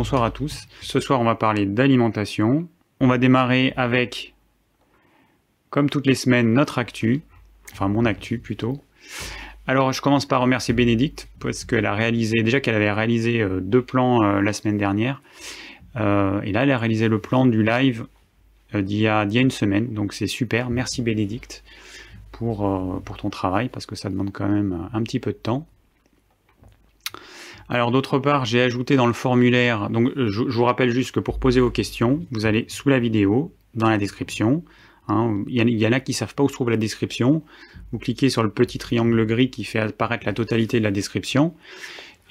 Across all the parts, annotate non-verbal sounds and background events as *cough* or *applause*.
bonsoir à tous. Ce soir, on va parler d'alimentation. On va démarrer avec, comme toutes les semaines, notre actu. Enfin, mon actu plutôt. Alors, je commence par remercier Bénédicte, parce qu'elle a réalisé, déjà qu'elle avait réalisé euh, deux plans euh, la semaine dernière. Euh, et là, elle a réalisé le plan du live d'il y, a une semaine. Donc, c'est super. Merci Bénédicte pour ton travail, parce que ça demande quand même un petit peu de temps. Alors d'autre part, j'ai ajouté dans le formulaire, donc je, vous rappelle juste que pour poser vos questions, vous allez sous la vidéo, dans la description. Hein, il, y en a qui ne savent pas où se trouve la description. Vous cliquez sur le petit triangle gris qui fait apparaître la totalité de la description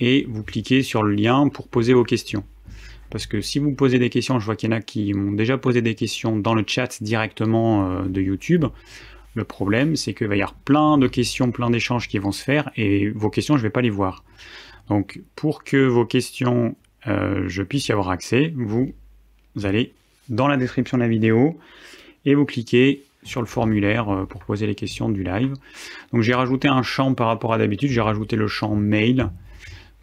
et vous cliquez sur le lien pour poser vos questions. Parce que si vous posez des questions, je vois qu'il y en a qui m'ont déjà posé des questions dans le chat directement euh, de YouTube. Le problème, c'est qu'il va y avoir plein de questions, plein d'échanges qui vont se faire et vos questions, je ne vais pas les voir. Donc pour que vos questions, euh, je puisse y avoir accès, vous, allez dans la description de la vidéo et vous cliquez sur le formulaire euh, pour poser les questions du live. Donc j'ai rajouté un champ par rapport à d'habitude, j'ai rajouté le champ mail.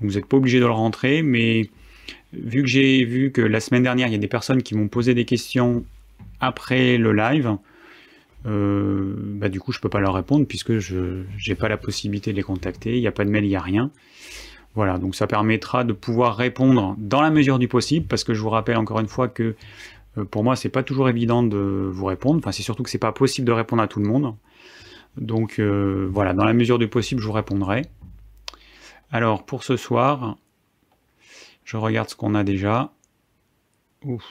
vous n'êtes pas obligé de le rentrer, mais vu que j'ai vu que la semaine dernière, il y a des personnes qui m'ont posé des questions après le live, euh, bah, du coup je peux pas leur répondre puisque je n'ai pas la possibilité de les contacter, il n'y a pas de mail, il n'y a rien. Voilà, donc ça permettra de pouvoir répondre dans la mesure du possible, parce que je vous rappelle encore une fois que euh, pour moi, c'est pas toujours évident de vous répondre. Enfin, c'est surtout que c'est pas possible de répondre à tout le monde. Donc euh, voilà, dans la mesure du possible, je vous répondrai. Alors pour ce soir, je regarde ce qu'on a déjà. Ouf,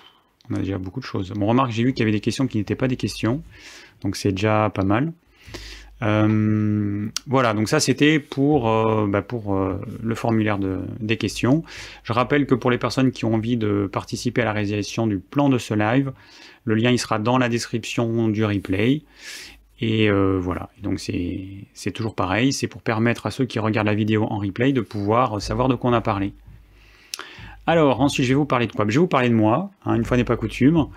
on a déjà beaucoup de choses. Bon, remarque, j'ai vu qu'il y avait des questions qui n'étaient pas des questions, donc c'est déjà pas mal. Euh, voilà, donc ça c'était pour, euh, bah, euh, le formulaire de, des questions. Je rappelle que pour les personnes qui ont envie de participer à la réalisation du plan de ce live, le lien il sera dans la description du replay. Et voilà, donc c'est toujours pareil, c'est pour permettre à ceux qui regardent la vidéo en replay de pouvoir savoir de quoi on a parlé. Alors ensuite je vais vous parler de quoi? Je vais vous parler de moi, hein, une fois n'est pas coutume.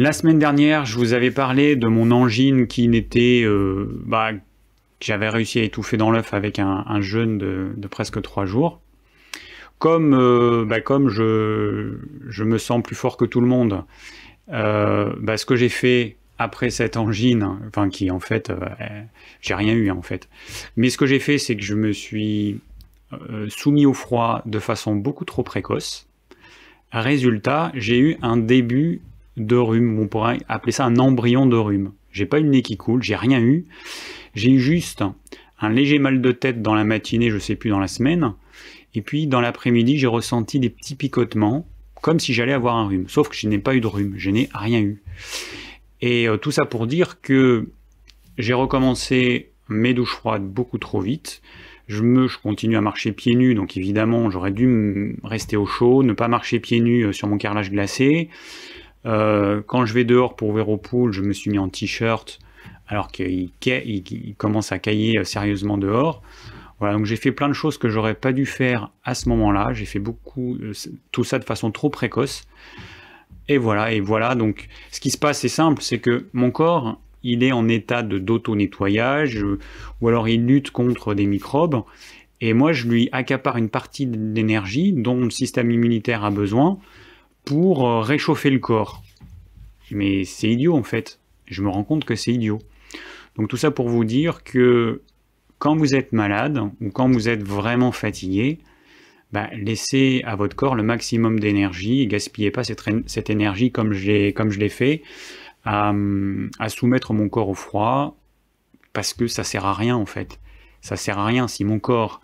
La semaine dernière, je vous avais parlé de mon angine qui n'était... Euh, bah, j'avais réussi à étouffer dans l'œuf avec un, jeûne de, presque trois jours. Comme, euh, bah, comme je, je, me sens plus fort que tout le monde, euh, bah, ce que j'ai fait après cette angine, enfin qui en fait, j'ai rien eu en fait. Mais ce que j'ai fait, c'est que je me suis soumis au froid de façon beaucoup trop précoce. Résultat, j'ai eu un début de rhume. On pourrait appeler ça un embryon de rhume. J'ai pas eu le nez qui coule, j'ai rien eu. J'ai eu juste un léger mal de tête dans la matinée, je sais plus dans la semaine. Et puis dans l'après-midi, j'ai ressenti des petits picotements, comme si j'allais avoir un rhume. Sauf que je n'ai pas eu de rhume, je n'ai rien eu. Et euh, tout ça pour dire que j'ai recommencé mes douches froides beaucoup trop vite. Je continue à marcher pieds nus, donc évidemment j'aurais dû rester au chaud, ne pas marcher pieds nus euh, sur mon carrelage glacé. Euh, quand je vais dehors pour ouvrir au pool, je me suis mis en t-shirt alors qu'il commence à cailler euh, sérieusement dehors. Voilà, donc j'ai fait plein de choses que j'aurais pas dû faire à ce moment-là. J'ai fait beaucoup, euh, tout ça de façon trop précoce. Et voilà, et voilà. Donc, ce qui se passe, c'est simple, c'est que mon corps, il est en état de d'auto-nettoyage, ou alors il lutte contre des microbes. Et moi, je lui accapare une partie d'énergie dont le système immunitaire a besoin pour euh, réchauffer le corps. Mais c'est idiot en fait. Je me rends compte que c'est idiot. Donc tout ça pour vous dire que quand vous êtes malade ou quand vous êtes vraiment fatigué, bah, laissez à votre corps le maximum d'énergie et gaspillez pas cette, énergie comme, je l'ai fait à, à, soumettre mon corps au froid parce que ça sert à rien en fait. Ça sert à rien si mon corps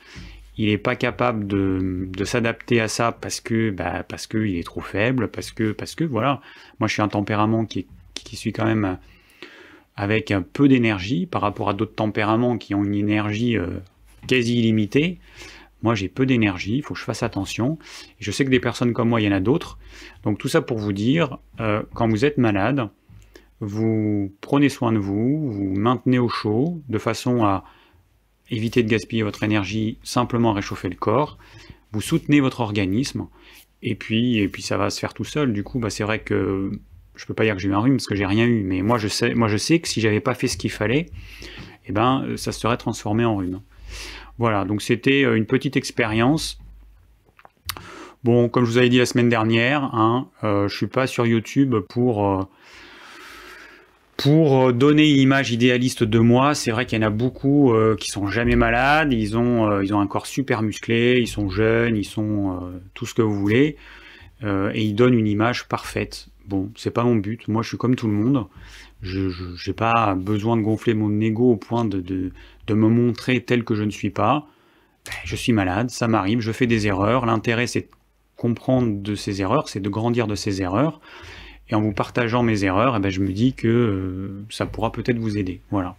il n'est pas capable de, s'adapter à ça parce que bah, parce qu'il est trop faible, parce que que voilà, moi je suis un tempérament qui, qui suis quand même avec un peu d'énergie par rapport à d'autres tempéraments qui ont une énergie euh, quasi illimitée. Moi j'ai peu d'énergie, il faut que je fasse attention. Je sais que des personnes comme moi, il y en a d'autres. Donc tout ça pour vous dire, euh, quand vous êtes malade, vous prenez soin de vous, vous maintenez au chaud de façon à évitez de gaspiller votre énergie, simplement réchauffer le corps, vous soutenez votre organisme, et puis, et puis ça va se faire tout seul. Du coup, bah, c'est vrai que je peux pas dire que j'ai eu un rhume parce que j'ai rien eu, mais moi je sais, moi je sais que si j'avais pas fait ce qu'il fallait, eh ben ça se serait transformé en rhume. Voilà, donc c'était euh, une petite expérience. Bon, comme je vous avais dit la semaine dernière, hein, euh, je suis pas sur YouTube pour euh, pour donner une image idéaliste de moi. C'est vrai qu'il y en a beaucoup euh, qui sont jamais malades, ils ont euh, ils ont un corps super musclé, ils sont jeunes, ils sont tout ce que vous voulez, et ils donnent une image parfaite. Bon, c'est pas mon but. Moi, je suis comme tout le monde. Je n'ai pas besoin de gonfler mon ego au point de, de, de me montrer tel que je ne suis pas. Ben, je suis malade, ça m'arrive, je fais des erreurs. L'intérêt, c'est comprendre de ces erreurs, c'est de grandir de ces erreurs. Et en vous partageant mes erreurs, eh ben, je me dis que euh, ça pourra peut-être vous aider. Voilà.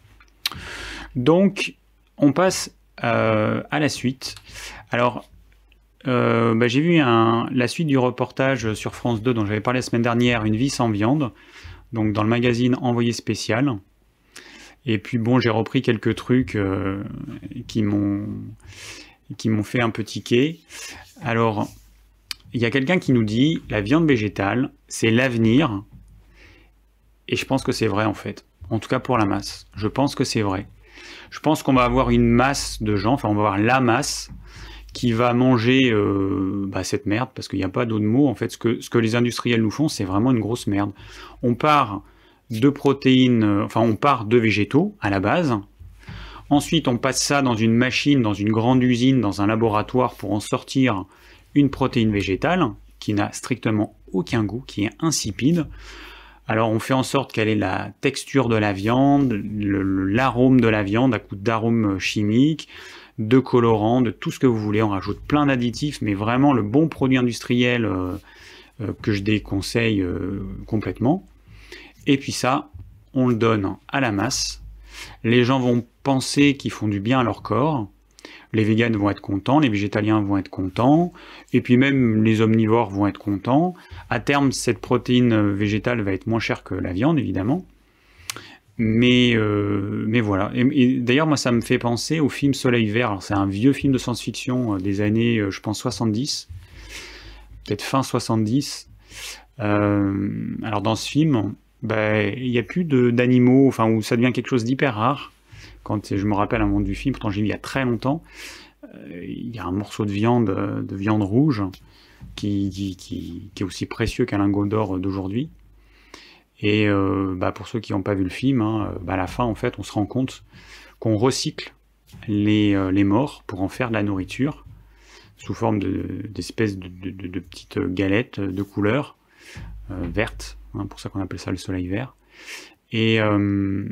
Donc, on passe euh, à la suite. Alors, euh, bah, j'ai vu la suite du reportage sur France 2 dont j'avais parlé la semaine dernière, Une vie sans viande, donc dans le magazine Envoyé spécial. Et puis bon, j'ai repris quelques trucs qui m'ont qui m'ont fait un peu tiquer. Alors, il y a quelqu'un qui nous dit la viande végétale, c'est l'avenir. Et je pense que c'est vrai en fait. En tout cas pour la masse. Je pense que c'est vrai. Je pense qu'on va avoir une masse de gens, enfin on va avoir la masse qui va manger euh, bah, cette merde, parce qu'il n'y a pas d'autre mot. En fait, ce que, les industriels nous font, c'est vraiment une grosse merde. On part de protéines, euh, enfin on part de végétaux à la base. Ensuite, on passe ça dans une machine, dans une grande usine, dans un laboratoire pour en sortir une protéine végétale qui n'a strictement aucun goût, qui est insipide. Alors on fait en sorte qu'elle ait la texture de la viande, l'arôme de la viande à coup d'arômes chimiques, de colorants, de tout ce que vous voulez. On rajoute plein d'additifs, mais vraiment le bon produit industriel euh, euh, que je déconseille euh, complètement. Et puis ça, on le donne à la masse. Les gens vont penser qu'ils font du bien à leur corps les véganes vont être contents, les végétaliens vont être contents, et puis même les omnivores vont être contents. À terme, cette protéine végétale va être moins chère que la viande, évidemment. Mais, euh, mais voilà. Et, d'ailleurs, moi, ça me fait penser au film Soleil Vert. c'est un vieux film de science-fiction euh, des années, euh, je pense, 70, peut-être fin 70. alors, dans ce film, ben, il n'y a plus d'animaux, enfin, où ça devient quelque chose d'hyper rare quand je me rappelle un moment du film, pourtant j'ai vu il y a très longtemps, euh, il y a un morceau de viande, de viande rouge, qui, est aussi précieux qu'un lingot d'or d'aujourd'hui. Et euh, bah, pour ceux qui n'ont pas vu le film, hein, bah, à la fin, en fait, on se rend compte qu'on recycle les, euh, morts pour en faire de la nourriture, sous forme d'espèces de, de, petites galettes de couleur verte, hein, pour ça qu'on appelle ça le soleil vert. Euh,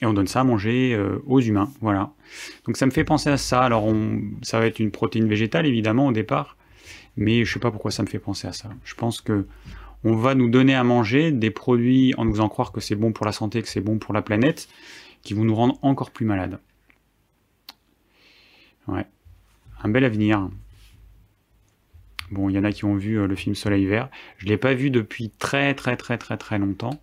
et, on donne ça à manger euh, aux humains. Voilà. Donc ça me fait penser à ça. Alors ça va être une protéine végétale évidemment au départ, mais je sais pas pourquoi ça me fait penser à ça. Je pense que on va nous donner à manger des produits en nous faisant croire que c'est bon pour la santé, que c'est bon pour la planète, qui vont nous rendre encore plus malades. Ouais. Un bel avenir. Bon, il y en a qui ont vu euh, le film Soleil Vert. Je ne l'ai pas vu depuis très très très très très longtemps.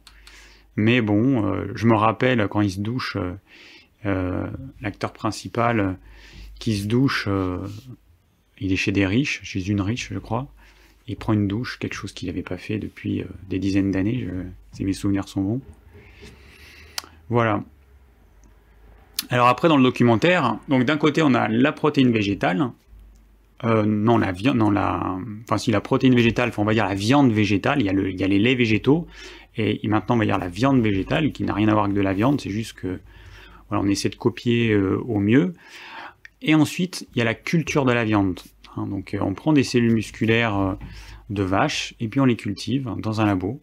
Mais bon, euh, je me rappelle quand il se douche, euh, euh, l'acteur principal qui se douche, il est chez des riches, chez une riche, je crois. Il prend une douche, quelque chose qu'il n'avait pas fait depuis des dizaines d'années, si mes souvenirs sont bons. Voilà. Alors après, dans le documentaire, donc d'un côté, on a la protéine végétale, non, la viande, non, la, enfin si la protéine végétale, on la viande végétale, il y a, le, il y a les laits végétaux, et maintenant, on va dire la viande végétale, qui n'a rien à voir avec de la viande, c'est juste que voilà, on essaie de copier euh, au mieux. Et ensuite, il y a la culture de la viande. Hein. donc, euh, on prend des cellules musculaires euh, de vache et puis on les cultive dans un labo.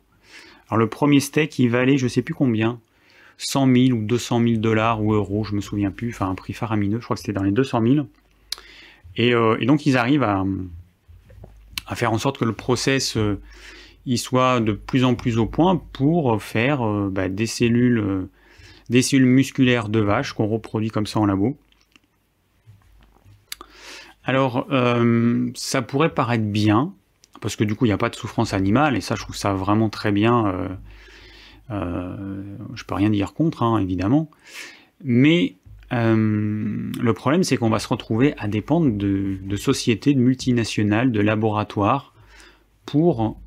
Alors, le premier steak, il valait, je sais plus combien, 100 000 ou 200 000 dollars ou euros, je me souviens plus, enfin un prix faramineux, je crois que c'était dans les 200 000. Et, donc, ils arrivent à, faire en sorte que le process il soit de plus en plus au point pour faire euh, bah, des cellules euh, des cellules musculaires de vache qu'on reproduit comme ça en labo. Alors, euh, ça pourrait paraître bien, parce que du coup, il n'y a pas de souffrance animale, et ça, je trouve ça vraiment très bien. Je peux rien dire contre, hein, évidemment. Mais le problème, c'est qu'on va se retrouver à dépendre de, de sociétés, de multinationales, de laboratoires, pour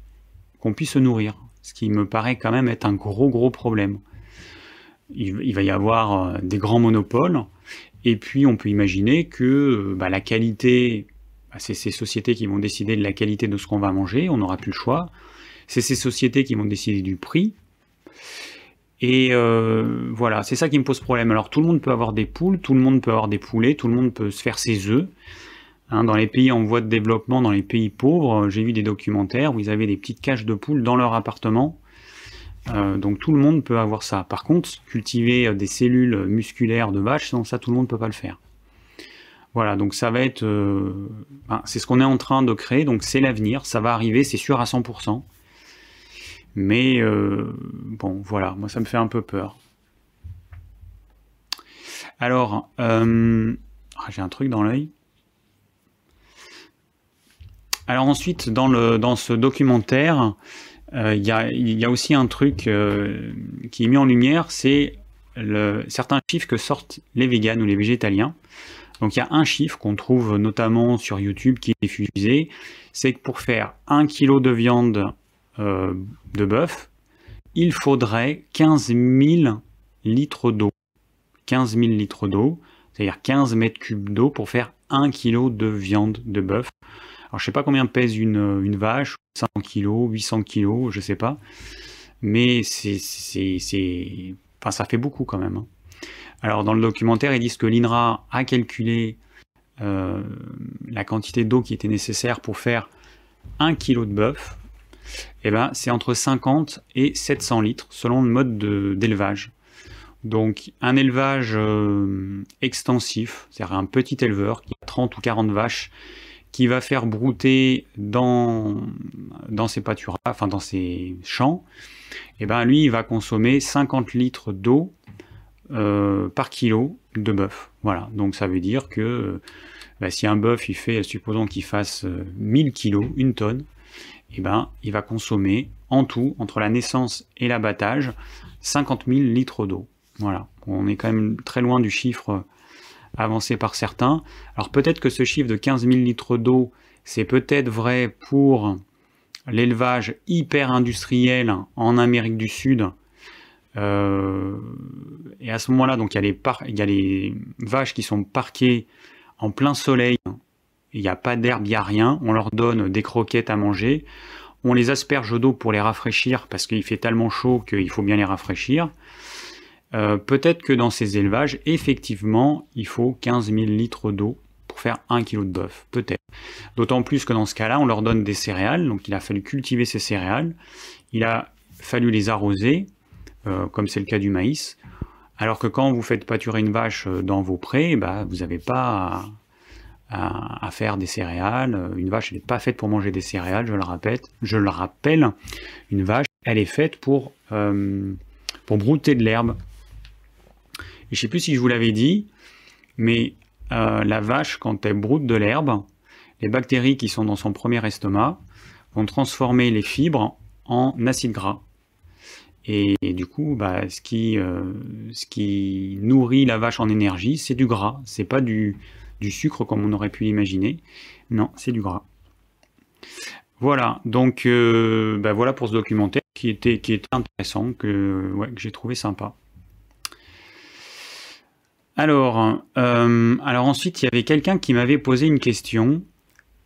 qu'on puisse se nourrir, ce qui me paraît quand même être un gros gros problème. Il, va y avoir euh, des grands monopoles, et puis on peut imaginer que euh, bah, la qualité bah, c'est ces sociétés qui vont décider de la qualité de ce qu'on va manger, on n'aura plus le choix. C'est ces sociétés qui vont décider du prix. Et euh, voilà, c'est ça qui me pose problème. Alors tout le monde peut avoir des poules, tout le monde peut avoir des poulets, tout le monde peut se faire ses œufs. Hein, dans les pays en voie de développement, dans les pays pauvres, j'ai vu des documentaires où ils avaient des petites cages de poules dans leur appartement. Euh, donc tout le monde peut avoir ça. Par contre, cultiver euh, des cellules musculaires de vache, non, ça tout le monde ne peut pas le faire. Voilà, donc ça va être... Ben, c'est ce qu'on est en train de créer, donc c'est l'avenir, ça va arriver, c'est sûr à 100%. Mais euh, bon, voilà, moi ça me fait un peu peur. Alors, euh, ah, j'ai un truc dans l'œil. Alors ensuite, dans, ce documentaire, euh, il y, a, aussi un truc qui est mis en lumière, c'est certains chiffres que sortent les véganes ou les végétaliens. Donc il y a un chiffre qu'on trouve notamment sur YouTube qui est diffusé, c'est que pour faire un kilo de viande euh, de bœuf, il faudrait 15 000 litres d'eau. 15 000 litres d'eau, c'est-à-dire 15 mètres cubes d'eau pour faire 1 kg de viande de bœuf. Alors je sais pas combien pèse une, une vache, 500 kg, 800 kg, je sais pas. Mais c'est, enfin, ça fait beaucoup quand même. Hein. Alors dans le documentaire, ils disent que l'INRA a calculé euh, la quantité d'eau qui était nécessaire pour faire 1 kg de bœuf eh ben, c'est entre 50 et 700 litres selon le mode d'élevage. Donc un élevage euh, extensif, c'est-à-dire un petit éleveur qui a 30 ou 40 vaches, qui va faire brouter dans, ses pâturages, enfin dans ses champs, et eh ben lui il va consommer 50 litres d'eau euh, par kilo de bœuf. Voilà, donc ça veut dire que bah, si un bœuf il fait, supposons qu'il fasse 1000 euh, kilos, une tonne, eh ben, il va consommer en tout, entre la naissance et l'abattage, 50 000 litres d'eau. Voilà, on est quand même très loin du chiffre avancé par certains. Alors peut-être que ce chiffre de 15 000 litres d'eau, c'est peut-être vrai pour l'élevage hyper industriel en Amérique du Sud. Euh, et à ce moment-là, donc il y a les vaches qui sont parquées en plein soleil il n'y a pas d'herbe, il n'y a rien, on leur donne des croquettes à manger, on les asperge d'eau pour les rafraîchir parce qu'il fait tellement chaud qu'il faut bien les rafraîchir. Euh, peut-être que dans ces élevages, effectivement, il faut 15 000 litres d'eau pour faire 1 kg de bœuf, peut-être. D'autant plus que dans ce cas-là, on leur donne des céréales, donc il a fallu cultiver ces céréales, il a fallu les arroser, euh, comme c'est le cas du maïs, alors que quand vous faites pâturer une vache euh, dans vos prés, bah, vous n'avez pas à, faire des céréales. Une vache, n'est pas faite pour manger des céréales, je le rappelle. Je le rappelle, une vache, elle est faite pour, pour brouter de l'herbe. Et je sais plus si je vous l'avais dit, mais euh, la vache, quand elle broute de l'herbe, les bactéries qui sont dans son premier estomac vont transformer les fibres en acide gras. Et, du coup, bah, ce, qui, euh, ce qui nourrit la vache en énergie, c'est du gras. C'est pas du, sucre comme on aurait pu l'imaginer. Non, c'est du gras. Voilà, donc euh, ben voilà pour ce documentaire qui était, qui était intéressant, que j'ai trouvé sympa. Alors, euh, alors ensuite, il y avait quelqu'un qui m'avait posé une question,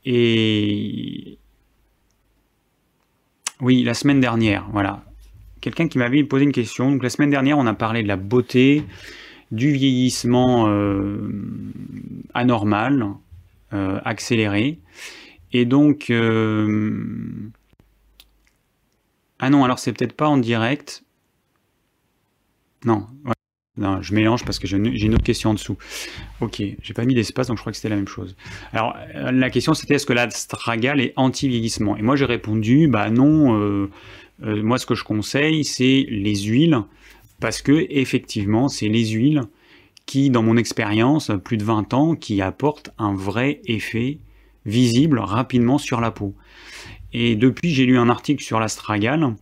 et oui, la semaine dernière, voilà. Quelqu'un qui m'avait posé une question. Donc la semaine dernière, on a parlé de la beauté, du vieillissement euh, anormal, euh, accéléré. Et donc... Ah non, alors c'est peut-être pas en direct. Non, je mélange parce que j'ai une autre question en dessous. Ok, j'ai pas mis d'espace, donc je crois que c'était la même chose. Alors, la question c'était est-ce que l'astragale est anti-vieillissement? Et moi j'ai répondu, bah non, moi ce que je conseille c'est les huiles parce que effectivement, c'est les huiles qui, dans mon expérience, plus de 20 ans, qui apportent un vrai effet visible rapidement sur la peau. Et depuis, j'ai lu un article sur l'astragale.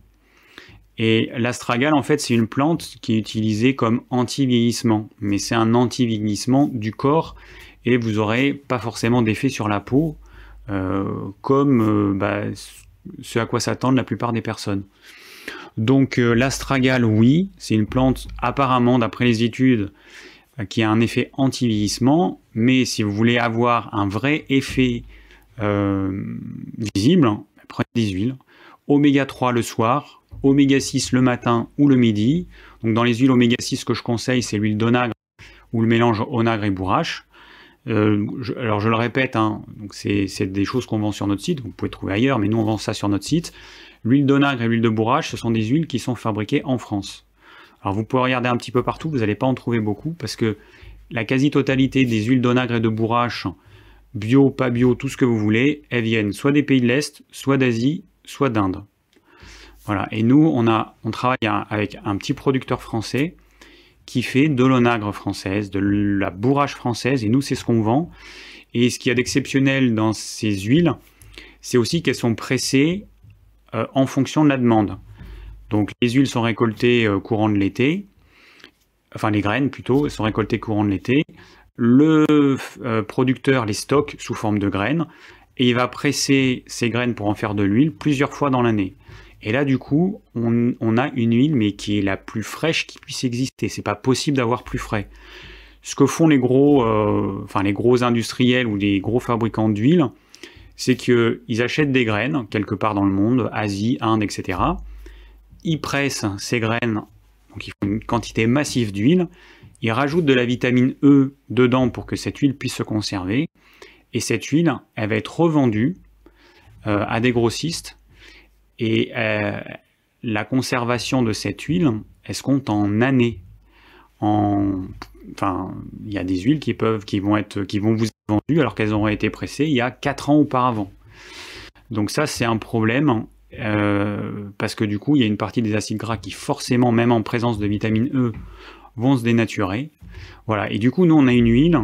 Et l'astragale, en fait, c'est une plante qui est utilisée comme anti-vieillissement. Mais c'est un anti-vieillissement du corps et vous n'aurez pas forcément d'effet sur la peau, euh, comme euh, bah, ce à quoi s'attendent la plupart des personnes. Donc euh, l'astragale, oui, c'est une plante apparemment, d'après les études, qui a un effet anti-vieillissement, mais si vous voulez avoir un vrai effet visibles, prenez des huiles. Oméga 3 le soir, oméga 6 le matin ou le midi. Donc dans les huiles oméga 6 que je conseille, c'est l'huile d'onagre ou le mélange onagre et bourrache. Euh, alors je le répète, hein, c'est des choses qu'on vend sur notre site, vous pouvez trouver ailleurs, mais nous on vend ça sur notre site. L'huile d'onagre et l'huile de bourrache, ce sont des huiles qui sont fabriquées en France. Alors vous pouvez regarder un petit peu partout, vous n'allez pas en trouver beaucoup, parce que la quasi-totalité des huiles d'onagre et de bourrache, bio, pas bio, tout ce que vous voulez, elles viennent soit des pays de l'Est, soit d'Asie, soit d'Inde. Voilà, et nous on, a, on travaille avec un petit producteur français qui fait de l'onagre française, de la bourrage française, et nous c'est ce qu'on vend. Et ce qu'il y a d'exceptionnel dans ces huiles, c'est aussi qu'elles sont pressées euh, en fonction de la demande. Donc les huiles sont récoltées euh, courant de l'été, enfin les graines plutôt, elles sont récoltées courant de l'été. Le euh, producteur les stocke sous forme de graines et il va presser ces graines pour en faire de l'huile plusieurs fois dans l'année. Et là, du coup, on, a une huile, mais qui est la plus fraîche qui puisse exister. C'est pas possible d'avoir plus frais. Ce que font les gros, euh, industriels ou les gros fabricants d'huile, c'est qu'ils achètent des graines quelque part dans le monde, Asie, Inde, etc. Ils pressent ces graines, donc ils font une quantité massive d'huile. Ils rajoutent de la vitamine E dedans pour que cette huile puisse se conserver. Et cette huile, elle va être revendue euh, à des grossistes et euh, la conservation de cette huile, elle se compte en années. En, enfin, il y a des huiles qui peuvent, qui vont être, qui vont vous être vendues alors qu'elles auraient été pressées il y a 4 ans auparavant. Donc ça, c'est un problème euh, parce que du coup, il y a une partie des acides gras qui forcément, même en présence de vitamine E, vont se dénaturer. Voilà. Et du coup, nous, on a une huile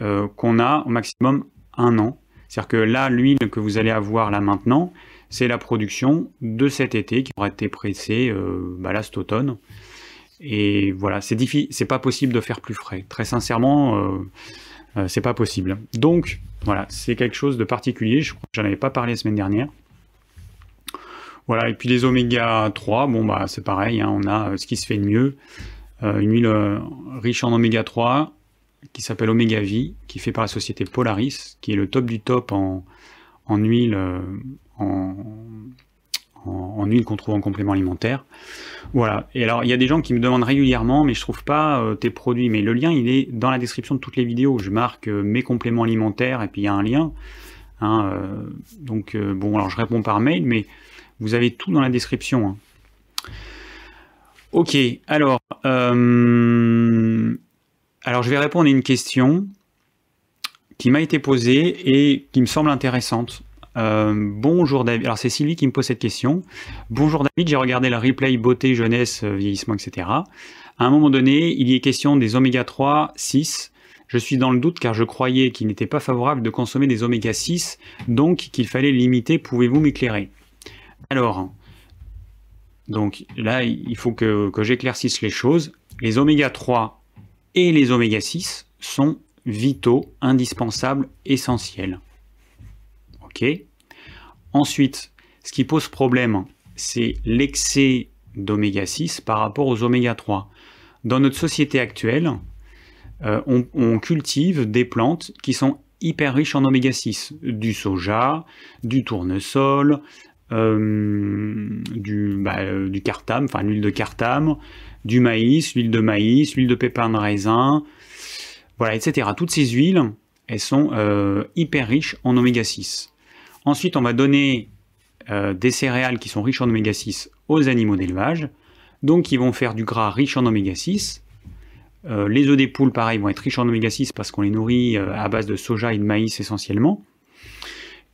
euh, qu'on a au maximum un an. C'est-à-dire que là, l'huile que vous allez avoir là maintenant, c'est la production de cet été qui aura été pressée euh, bah là cet automne. Et voilà, c'est difficile, c'est pas possible de faire plus frais. Très sincèrement, euh, euh, c'est pas possible. Donc voilà, c'est quelque chose de particulier. Je crois que j'en avais pas parlé la semaine dernière. Voilà, et puis les oméga 3, bon bah c'est pareil, hein, on a ce qui se fait de mieux. une huile riche en oméga 3 qui s'appelle Omega V, qui est fait par la société Polaris, qui est le top du top en huile en, huile qu'on trouve en complément alimentaire. Voilà. Et alors, il y a des gens qui me demandent régulièrement, mais je trouve pas euh, tes produits. Mais le lien, il est dans la description de toutes les vidéos. Je marque euh, mes compléments alimentaires et puis il y a un lien. Hein, euh, donc, bon, alors je réponds par mail, mais vous avez tout dans la description. Hein. Ok, alors, alors je vais répondre à une question qui m'a été posée et qui me semble intéressante. Euh, bonjour David. Alors c'est Sylvie qui me pose cette question. Bonjour David, j'ai regardé la replay beauté, jeunesse, euh, vieillissement, etc. À un moment donné, il y est question des oméga 3, 6. Je suis dans le doute car je croyais qu'il n'était pas favorable de consommer des oméga 6, donc qu'il fallait limiter. Pouvez-vous m'éclairer? Alors, donc là, il faut que, que j'éclaircisse les choses. Les oméga 3 et les oméga 6 sont vitaux, indispensables, essentiels. Ok? Ensuite, ce qui pose problème, c'est l'excès d'oméga 6 par rapport aux oméga 3. Dans notre société actuelle, euh, on, cultive des plantes qui sont hyper riches en oméga 6. Du soja, du tournesol, euh, du, bah, euh, du cartame, enfin l'huile de cartame, du maïs, l'huile de maïs, l'huile de pépins de raisin, voilà, etc. Toutes ces huiles, elles sont hyper riches en oméga 6. Ensuite, on va donner euh, des céréales qui sont riches en oméga 6 aux animaux d'élevage, donc ils vont faire du gras riche en oméga 6. Euh, les œufs des poules, pareil, vont être riches en oméga 6 parce qu'on les nourrit euh, à base de soja et de maïs essentiellement.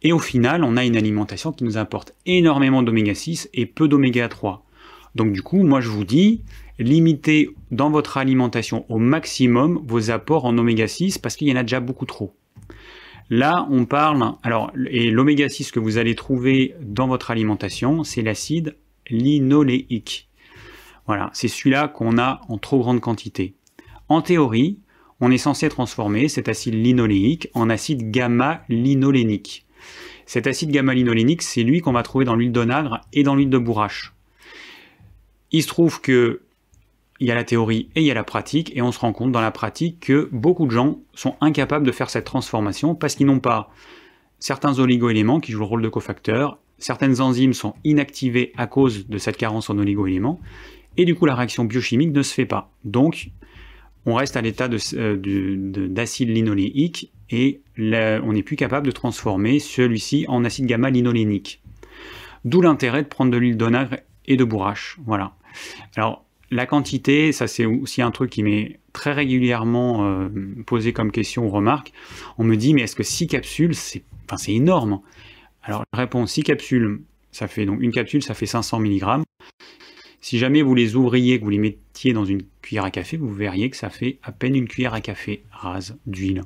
Et au final, on a une alimentation qui nous apporte énormément d'oméga 6 et peu d'oméga 3. Donc du coup, moi je vous dis, limitez dans votre alimentation au maximum vos apports en oméga 6 parce qu'il y en a déjà beaucoup trop. Là, on parle, alors, et l'oméga 6 que vous allez trouver dans votre alimentation, c'est l'acide linoléique. Voilà, c'est celui-là qu'on a en trop grande quantité. En théorie, on est censé transformer cet acide linoléique en acide gamma-linolénique. Cet acide gamma-linolénique, c'est lui qu'on va trouver dans l'huile d'onagre et dans l'huile de bourrache. Il se trouve que il y a la théorie et il y a la pratique, et on se rend compte dans la pratique que beaucoup de gens sont incapables de faire cette transformation parce qu'ils n'ont pas certains oligoéléments qui jouent le rôle de cofacteurs, certaines enzymes sont inactivées à cause de cette carence en oligoéléments, et du coup la réaction biochimique ne se fait pas. Donc on reste à l'état euh, d'acide linoléique et on n'est plus capable de transformer celui-ci en acide gamma-linolénique. D'où l'intérêt de prendre de l'huile d'onagre et de bourrache. Voilà. Alors, la quantité, ça c'est aussi un truc qui m'est très régulièrement euh, posé comme question ou remarque. On me dit, mais est-ce que 6 capsules, c'est enfin, énorme Alors, je réponds, 6 capsules, ça fait donc une capsule, ça fait 500 mg. Si jamais vous les ouvriez, que vous les mettiez dans une cuillère à café, vous verriez que ça fait à peine une cuillère à café rase d'huile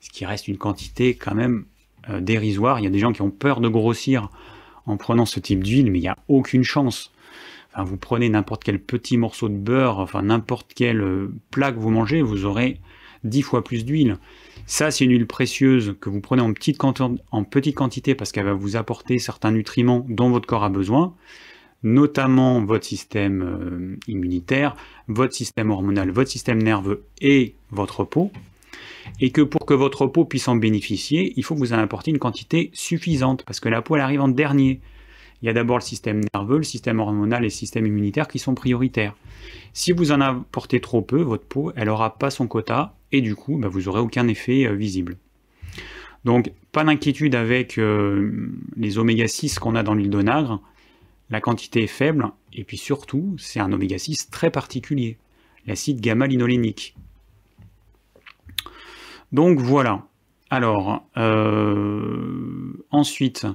ce qui reste une quantité quand même euh, dérisoire. Il y a des gens qui ont peur de grossir en prenant ce type d'huile, mais il n'y a aucune chance. Vous prenez n'importe quel petit morceau de beurre, enfin n'importe quel euh, plat que vous mangez, vous aurez 10 fois plus d'huile. Ça, c'est une huile précieuse que vous prenez en petite, quantité parce qu'elle va vous apporter certains nutriments dont votre corps a besoin, notamment votre système euh, immunitaire, votre système hormonal, votre système nerveux et votre peau et que pour que votre peau puisse en bénéficier, il faut que vous en apportiez une quantité suffisante, parce que la peau, elle arrive en dernier. Il y a d'abord le système nerveux, le système hormonal et le système immunitaire qui sont prioritaires. Si vous en apportez trop peu, votre peau, elle n'aura pas son quota, et du coup, bah, vous n'aurez aucun effet euh, visible. Donc, pas d'inquiétude avec euh, les oméga 6 qu'on a dans l'huile de nagre. La quantité est faible, et puis surtout, c'est un oméga 6 très particulier, l'acide gamma-linolénique. Donc voilà. Alors, euh, ensuite,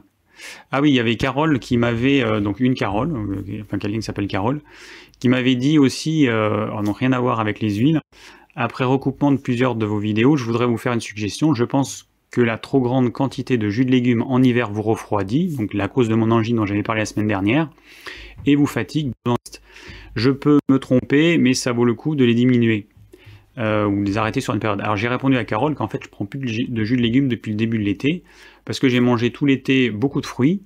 ah oui, il y avait Carole qui m'avait, euh, donc une Carole, euh, enfin quelqu'un qui s'appelle Carole, qui m'avait dit aussi, euh, oh rien à voir avec les huiles, après recoupement de plusieurs de vos vidéos, je voudrais vous faire une suggestion. Je pense que la trop grande quantité de jus de légumes en hiver vous refroidit, donc la cause de mon angine dont j'avais parlé la semaine dernière, et vous fatigue. Je peux me tromper, mais ça vaut le coup de les diminuer. Euh, ou les arrêter sur une période. Alors j'ai répondu à Carole qu'en fait je prends plus de jus de légumes depuis le début de l'été parce que j'ai mangé tout l'été beaucoup de fruits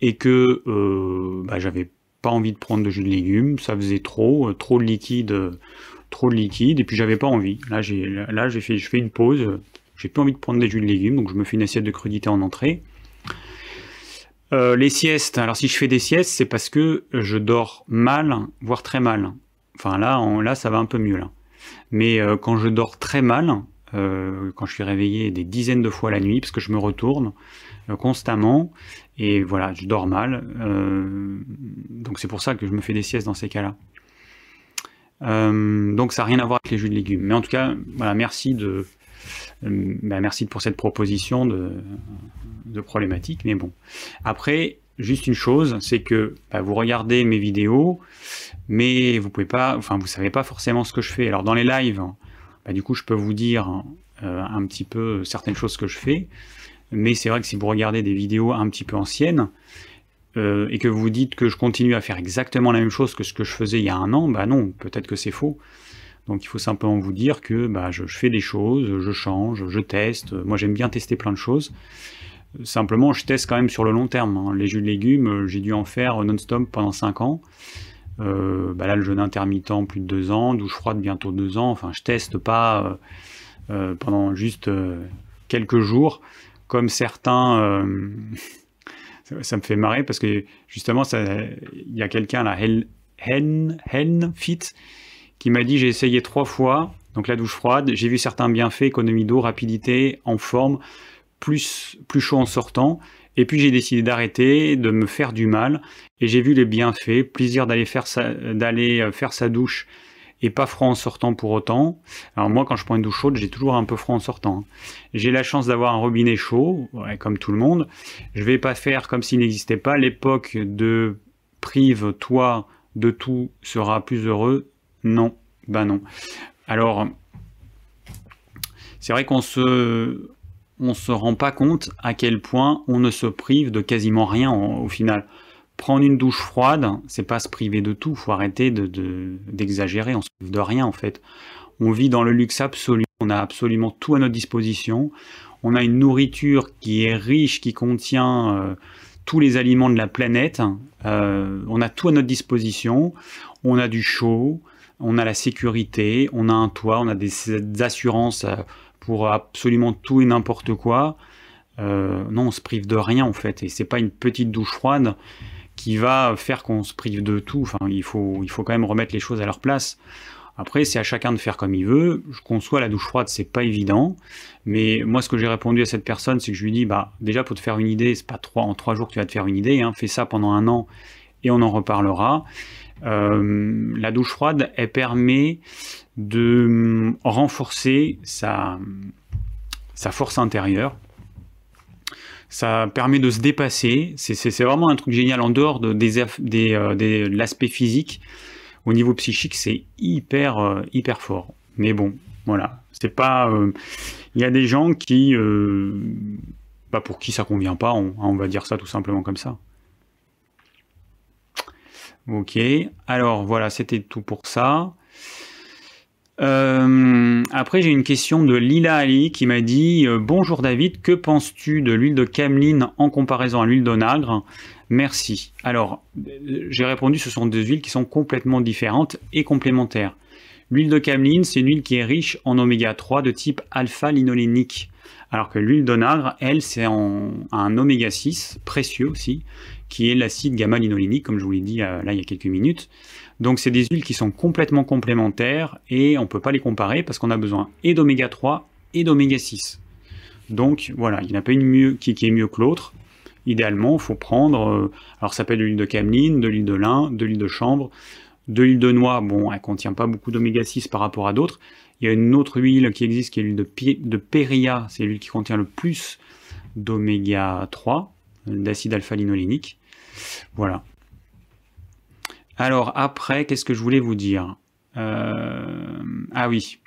et que euh, bah, j'avais pas envie de prendre de jus de légumes, ça faisait trop, euh, trop de liquide, trop de liquide et puis j'avais pas envie. Là j'ai fait je fais une pause, j'ai plus envie de prendre des jus de légumes donc je me fais une assiette de crudité en entrée. les siestes, alors si je fais des siestes, c'est parce que je dors mal, voire très mal. Enfin là, là ça va un peu mieux. Mais euh, quand je dors très mal, euh, quand je suis réveillé des dizaines de fois la nuit, parce que je me retourne euh, constamment, et voilà, je dors mal. donc c'est pour ça que je me fais des siestes dans ces cas-là. donc ça n'a rien à voir avec les jus de légumes. Mais en tout cas, voilà, merci de, bah, merci pour cette proposition de, problématique. Mais bon, après, juste une chose, c'est que bah, vous regardez mes vidéos, mais vous pouvez pas, enfin vous savez pas forcément ce que je fais. Alors dans les lives, bah, du coup je peux vous dire euh, un petit peu certaines choses que je fais, mais c'est vrai que si vous regardez des vidéos un petit peu anciennes euh, et que vous dites que je continue à faire exactement la même chose que ce que je faisais il y a un an, bah non, peut-être que c'est faux. Donc il faut simplement vous dire que bah, je, fais des choses, je change, je teste. Moi j'aime bien tester plein de choses. Simplement, je teste quand même sur le long terme. Hein. Les jus de légumes, j'ai dû en faire non-stop pendant 5 ans. Euh, bah là, le jeûne intermittent, plus de deux ans, douche froide, bientôt deux ans. Enfin, je teste pas euh, euh, pendant juste quelques jours, comme certains. *laughs* Ça, me fait marrer parce que justement, il y a quelqu'un là, Hen, Fit, qui m'a dit j'ai essayé trois fois, donc la douche froide, j'ai vu certains bienfaits, économie d'eau, rapidité, en forme, plus, plus chaud en sortant. Et puis j'ai décidé d'arrêter, de me faire du mal, et j'ai vu les bienfaits, plaisir d'aller faire sa, d'aller euh, faire sa douche et pas froid en sortant pour autant. Alors moi, quand je prends une douche chaude, j'ai toujours un peu froid en sortant. J'ai la chance d'avoir un robinet chaud, comme tout le monde. Je vais pas faire comme s'il n'existait pas. L'époque de prive-toi de tout sera plus heureux. Non, ben non. Alors, c'est vrai qu'on se, on se rend pas compte à quel point on ne se prive de quasiment rien au final. Prendre une douche froide, c'est pas se priver de tout, faut arrêter d'exagérer, de, on se prive de rien en fait. On vit dans le luxe absolu, on a absolument tout à notre disposition, on a une nourriture qui est riche, qui contient euh, tous les aliments de la planète, euh, on a tout à notre disposition, on a du chaud, on a la sécurité, on a un toit, on a des assurances euh, absolument tout et n'importe quoi. non, on se prive de rien en fait. Et c'est pas une petite douche froide qui va faire qu'on se prive de tout. Enfin, il faut, il faut quand même remettre les choses à leur place. Après, c'est à chacun de faire comme il veut. Je conçois la douche froide, c'est pas évident. Mais moi, ce que j'ai répondu à cette personne, c'est que je lui dis, bah, déjà, pour te faire une idée, c'est pas trois, en trois jours que tu vas te faire une idée. Hein. Fais ça pendant un an et on en reparlera. Euh, la douche froide, elle permet de hum, renforcer sa, sa force intérieure. Ça permet de se dépasser. C'est vraiment un truc génial en dehors de, des, des, euh, de l'aspect physique au niveau psychique, c'est hyper, euh, hyper fort. Mais bon, voilà. C'est pas. Euh, il y a des gens qui. Bah, pour qui ça convient pas, on, va dire ça tout simplement comme ça. Ok. Alors voilà, c'était tout pour ça. Après, j'ai une question de Lila Ali qui m'a dit Bonjour David, que penses-tu de l'huile de cameline en comparaison à l'huile d'onagre? Merci. Alors, j'ai répondu, ce sont deux huiles qui sont complètement différentes et complémentaires. L'huile de cameline, c'est une huile qui est riche en oméga 3 de type alpha-linolénique. Alors que l'huile d'onagre, elle, c'est un oméga 6, précieux aussi, qui est l'acide gamma-linolénique, comme je vous l'ai dit euh, là il y a quelques minutes. Donc c'est des huiles qui sont complètement complémentaires et on ne peut pas les comparer parce qu'on a besoin et d'oméga 3 et d'oméga 6. Donc voilà, il n'y en a pas une qui est mieux que l'autre idéalement, il faut prendre, euh, alors ça peut être de l'huile de cameline, de l'huile de lin, de l'huile de chambre, de l'huile de noix, bon, elle contient pas beaucoup d'oméga 6 par rapport à d'autres. Il y a une autre huile qui existe qui est l'huile de, de c'est l'huile qui contient le plus d'oméga 3, d'acide alpha-linolénique. Voilà. Alors après, qu'est-ce que je voulais vous dire? Euh, Ah oui.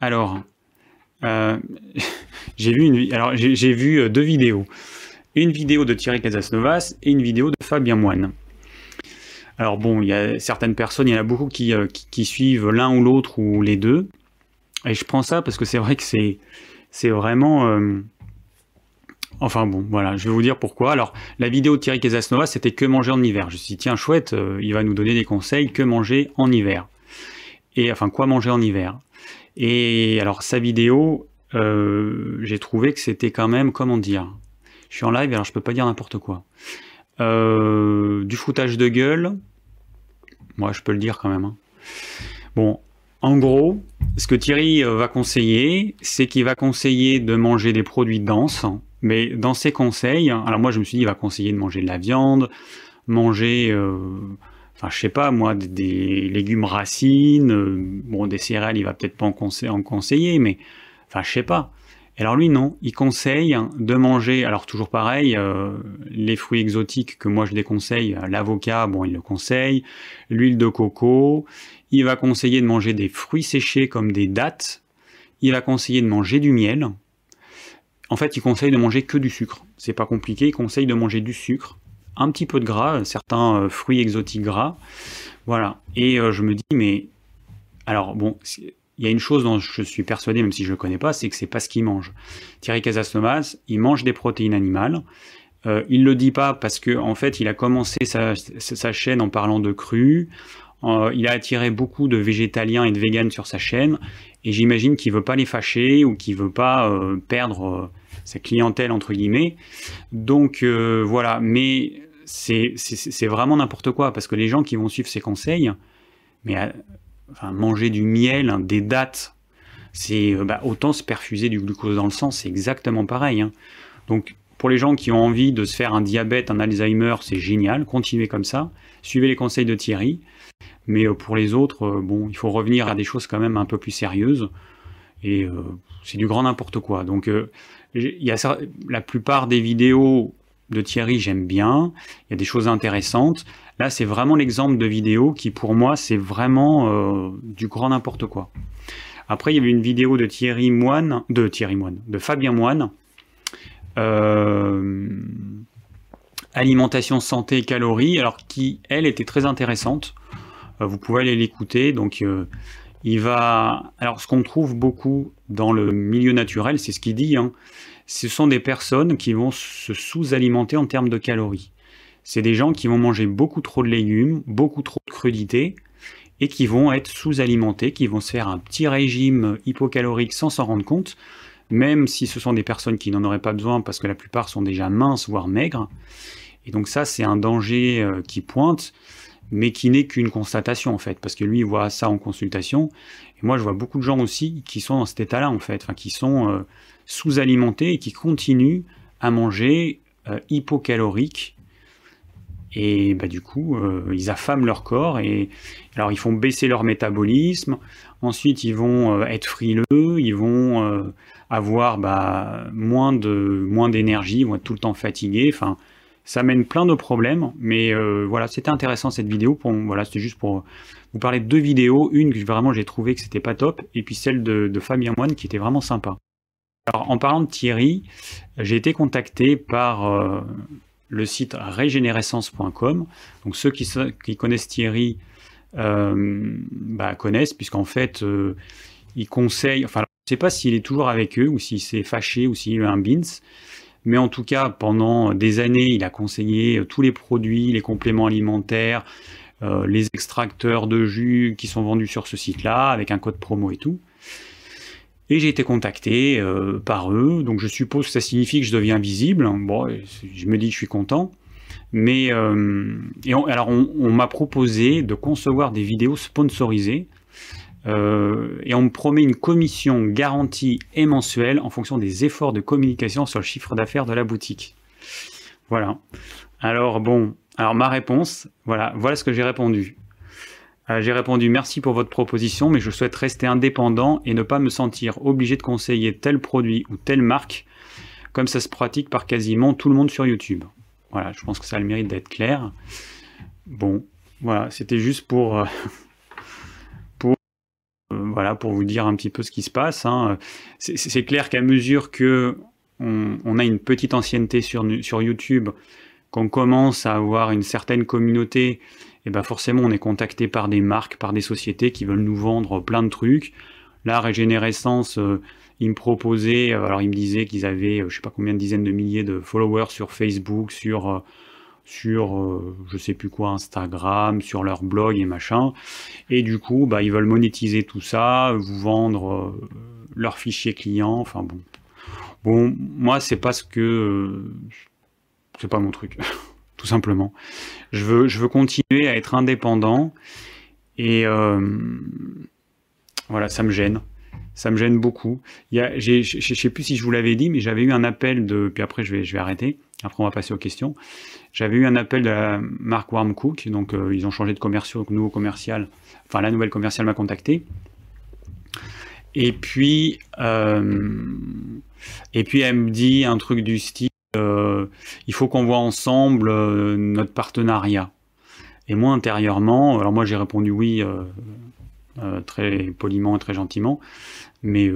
Alors, euh, *laughs* j'ai vu, une, alors j'ai vu euh, deux vidéos. Une vidéo de Thierry Casasnovas et une vidéo de Fabien Moine. Alors bon, il y a certaines personnes, il y en a beaucoup qui, suivent l'un ou l'autre ou les deux. Et je prends ça parce que c'est vrai que c'est vraiment... Enfin bon, voilà, je vais vous dire pourquoi. Alors, la vidéo de Thierry Casasnovas, c'était que manger en hiver. Je me suis dit, tiens, chouette, il va nous donner des conseils, que manger en hiver. Et enfin, quoi manger en hiver et alors sa vidéo, euh, j'ai trouvé que c'était quand même, comment dire, je suis en live, alors je peux pas dire n'importe quoi. Euh, du foutage de gueule, moi je peux le dire quand même. Hein. Bon, en gros, ce que Thierry euh, va conseiller, c'est qu'il va conseiller de manger des produits denses, mais dans ses conseils, alors moi je me suis dit, il va conseiller de manger de la viande, manger enfin je sais pas moi, des, légumes racines, euh, bon des céréales il va peut-être pas en, conseiller, mais enfin je sais pas. Alors lui non, il conseille de manger, alors toujours pareil, euh, les fruits exotiques que moi je déconseille, l'avocat, bon il le conseille, l'huile de coco, il va conseiller de manger des fruits séchés comme des dattes, il va conseiller de manger du miel. En fait, il conseille de manger que du sucre. C'est pas compliqué, il conseille de manger du sucre un petit peu de gras, certains euh, fruits exotiques gras. Voilà. Et euh, je me dis, mais alors bon, il y a une chose dont je suis persuadé, même si je ne le connais pas, c'est que c'est pas ce qu'il mange. Thierry Casasnovas, il mange des protéines animales. Euh, il le dit pas parce que en fait, il a commencé sa, chaîne en parlant de cru. Euh, il a attiré beaucoup de végétaliens et de véganes sur sa chaîne, et j'imagine qu'il veut pas les fâcher ou qu'il veut pas perdre sa clientèle entre guillemets. Donc voilà. Mais c'est vraiment n'importe quoi, parce que les gens qui vont suivre ces conseils, mais euh, enfin, manger du miel, hein, des dates, c'est euh, bah, autant se perfuser du glucose dans le sang, c'est exactement pareil. Hein. Donc pour les gens qui ont envie de se faire un diabète, un Alzheimer, c'est génial, continuez comme ça, suivez les conseils de Thierry. Mais euh, pour les autres, bon, il faut revenir à des choses quand même un peu plus sérieuses. Et c'est du grand n'importe quoi. Donc, il y a la plupart des vidéos de Thierry, j'aime bien. Il y a des choses intéressantes. Là, c'est vraiment l'exemple de vidéo qui, pour moi, c'est vraiment euh, du grand n'importe quoi. Après, il y avait une vidéo de Thierry Moine, de Thierry Moine, de Fabien Moine. Euh, alimentation, santé, calories, alors qui, elle, était très intéressante. Euh, vous pouvez aller l'écouter. Donc, il va. Alors, ce qu'on trouve beaucoup dans le milieu naturel, c'est ce qu'il dit. Hein, ce sont des personnes qui vont se sous-alimenter en termes de calories. C'est des gens qui vont manger beaucoup trop de légumes, beaucoup trop de crudités, et qui vont être sous-alimentés, qui vont se faire un petit régime hypocalorique sans s'en rendre compte, même si ce sont des personnes qui n'en auraient pas besoin parce que la plupart sont déjà minces, voire maigres. Et donc ça, c'est un danger euh, qui pointe, mais qui n'est qu'une constatation en fait, parce que lui, il voit ça en consultation. Et moi, je vois beaucoup de gens aussi qui sont dans cet état-là en fait, enfin, qui sont euh, sous-alimentés et qui continuent à manger euh, hypocalorique et bah, du coup, euh, ils affament leur corps et alors ils font baisser leur métabolisme. Ensuite, ils vont euh, être frileux, ils vont euh, avoir bah, moins moins d'énergie, ils vont être tout le temps fatigués. Enfin, ça mène plein de problèmes. Mais voilà, c'était intéressant cette vidéo. Pour, voilà, c'était juste pour vous parler de deux vidéos. Une que vraiment j'ai trouvé que c'était pas top, et puis celle de, de Fabien Moine qui était vraiment sympa. Alors, en parlant de Thierry, j'ai été contacté par le site régénérescence.com. Donc ceux qui, connaissent Thierry euh, bah, connaissent, puisqu'en fait, euh, il conseille, enfin, je ne sais pas s'il est toujours avec eux, ou s'il s'est fâché, ou s'il a eu un BINS, mais en tout cas, pendant des années, il a conseillé tous les produits, les compléments alimentaires, euh, les extracteurs de jus qui sont vendus sur ce site-là, avec un code promo et tout. Et j'ai été contacté euh, par eux, donc je suppose que ça signifie que je deviens visible. Bon, je me dis que je suis content. Mais euh, alors on, m'a proposé de concevoir des vidéos sponsorisées euh, et on me promet une commission garantie et mensuelle en fonction des efforts de communication sur le chiffre d'affaires de la boutique. Voilà. Alors bon, alors ma réponse, voilà, voilà ce que j'ai répondu. Euh, j'ai répondu merci pour votre proposition, mais je souhaite rester indépendant et ne pas me sentir obligé de conseiller tel produit ou telle marque, comme ça se pratique par quasiment tout le monde sur YouTube. Voilà, je pense que ça a le mérite d'être clair. Bon, voilà, c'était juste pour, euh, *laughs* pour, euh, voilà, pour vous dire un petit peu ce qui se passe. Hein. C'est clair qu'à mesure que on, a une petite ancienneté sur, sur YouTube, qu'on commence à avoir une certaine communauté et ben forcément on est contacté par des marques, par des sociétés qui veulent nous vendre plein de trucs. Là, Régénérescence, euh, ils me proposaient, euh, alors ils me disaient qu'ils avaient, euh, je sais pas combien de dizaines de milliers de followers sur Facebook, sur, sur je sais plus quoi, Instagram, sur leur blog et machin. Et du coup, bah, ils veulent monétiser tout ça, vous vendre leurs fichiers clients, enfin bon. Bon, moi, c'est pas ce que. c'est pas mon truc. *laughs* tout simplement. Je veux, je veux continuer à être indépendant et euh, voilà, ça me gêne. Ça me gêne beaucoup. Il y je ne sais plus si je vous l'avais dit, mais j'avais eu un appel de. Puis après, je vais, je vais arrêter. Après, on va passer aux questions. J'avais eu un appel de la marque Warm Cook. Donc, euh, ils ont changé de commercial, donc nouveau commercial. Enfin, la nouvelle commerciale m'a contacté. Et puis, euh, et puis, elle me dit un truc du style il faut qu'on voit ensemble euh, notre partenariat. Et moi, intérieurement, alors moi j'ai répondu oui euh, très poliment et très gentiment, mais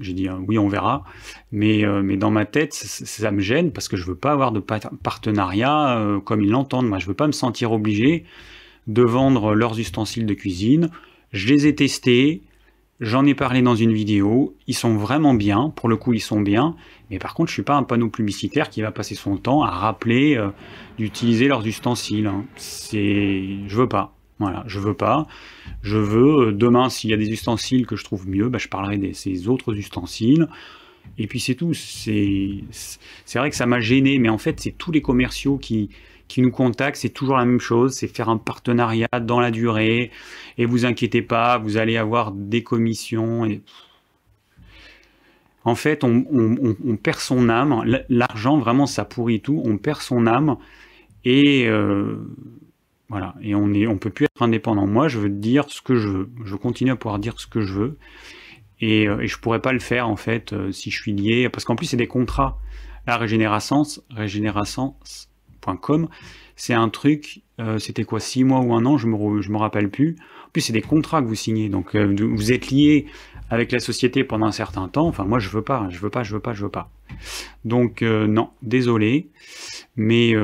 j'ai dit oui, on verra. Mais, mais dans ma tête, ça, me gêne parce que je veux pas avoir de partenariat comme ils l'entendent. Moi, je veux pas me sentir obligé de vendre leurs ustensiles de cuisine. Je les ai testés, J'en ai parlé dans une vidéo, ils sont vraiment bien, pour le coup ils sont bien, mais par contre je suis pas un panneau publicitaire qui va passer son temps à rappeler euh, d'utiliser leurs ustensiles. Hein. C'est, je veux pas. Voilà, je veux pas. Je veux euh, demain s'il y a des ustensiles que je trouve mieux, bah, je parlerai de ces autres ustensiles. Et puis c'est tout. C'est, vrai que ça m'a gêné, mais en fait c'est tous les commerciaux qui qui nous contactent, c'est toujours la même chose, c'est faire un partenariat dans la durée. Et vous inquiétez pas, vous allez avoir des commissions. En fait, on, perd son âme. L'argent, vraiment, ça pourrit tout. On perd son âme. Et euh, voilà. Et on ne on peut plus être indépendant. Moi, je veux dire ce que je veux. Je continue à pouvoir dire ce que je veux. Et, euh, et je pourrais pas le faire, en fait, euh, si je suis lié. Parce qu'en plus, c'est des contrats. La régénération, régénération c'est un truc, euh, c'était quoi, six mois ou un an, je me, je me rappelle plus. En plus, c'est des contrats que vous signez, donc vous êtes lié avec la société pendant un certain temps. Enfin, moi, je veux pas, je veux pas, je veux pas, je veux pas. Donc, non, désolé, mais,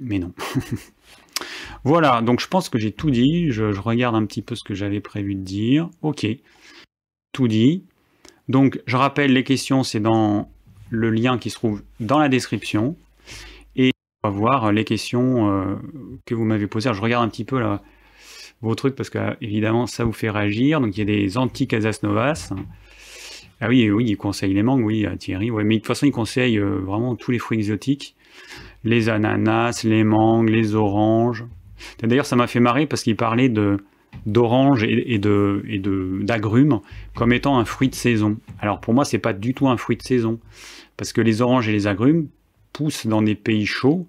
mais non. *laughs* voilà, donc je pense que j'ai tout dit. Je, regarde un petit peu ce que j'avais prévu de dire. Ok, tout dit. Donc, je rappelle, les questions, c'est dans le lien qui se trouve dans la description voir les questions euh, que vous m'avez posées. je regarde un petit peu vos trucs parce que évidemment ça vous fait réagir. Donc il y a des anti-casas novas. Ah oui, oui, il conseille les mangues, oui, Thierry. Ouais, mais de toute façon, il conseille euh, vraiment tous les fruits exotiques. Les ananas, les mangues, les oranges. D'ailleurs, ça m'a fait marrer parce qu'il parlait de d'orange et, d'agrumes comme étant un fruit de saison. Alors pour moi, c'est pas du tout un fruit de saison parce que les oranges et les agrumes poussent dans des pays chauds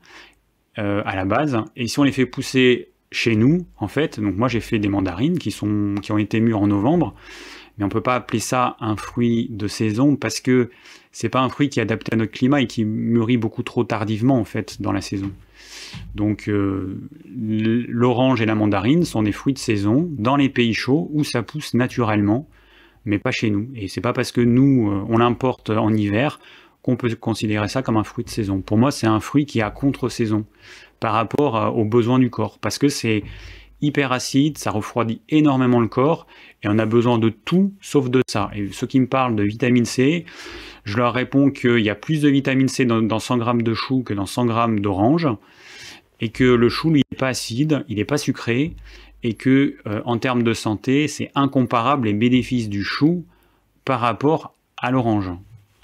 euh, à la base et si on les fait pousser chez nous, en fait, donc moi j'ai fait des mandarines qui ont été mûres en novembre mais on peut pas appeler ça un fruit de saison parce que c'est pas un fruit qui est adapté à notre climat et qui mûrit beaucoup trop tardivement en fait dans la saison. Donc euh, l'orange et la mandarine sont des fruits de saison dans les pays chauds où ça pousse naturellement, mais pas chez nous. Et c'est pas parce que nous euh, on l'importe en hiver qu'on peut considérer ça comme un fruit de saison. Pour moi, c'est un fruit qui est à contre-saison par rapport aux besoins du corps parce que c'est hyper acide, ça refroidit énormément le corps, et on a besoin de tout sauf de ça. Et ceux qui me parlent de vitamine C, je leur réponds qu'il y a plus de vitamine C dans, 100 grammes de chou que dans 100 grammes d'orange, et que le chou, lui, n'est pas acide, il n'est pas sucré, et que euh, en termes de santé, c'est incomparable les bénéfices du chou par rapport à l'orange.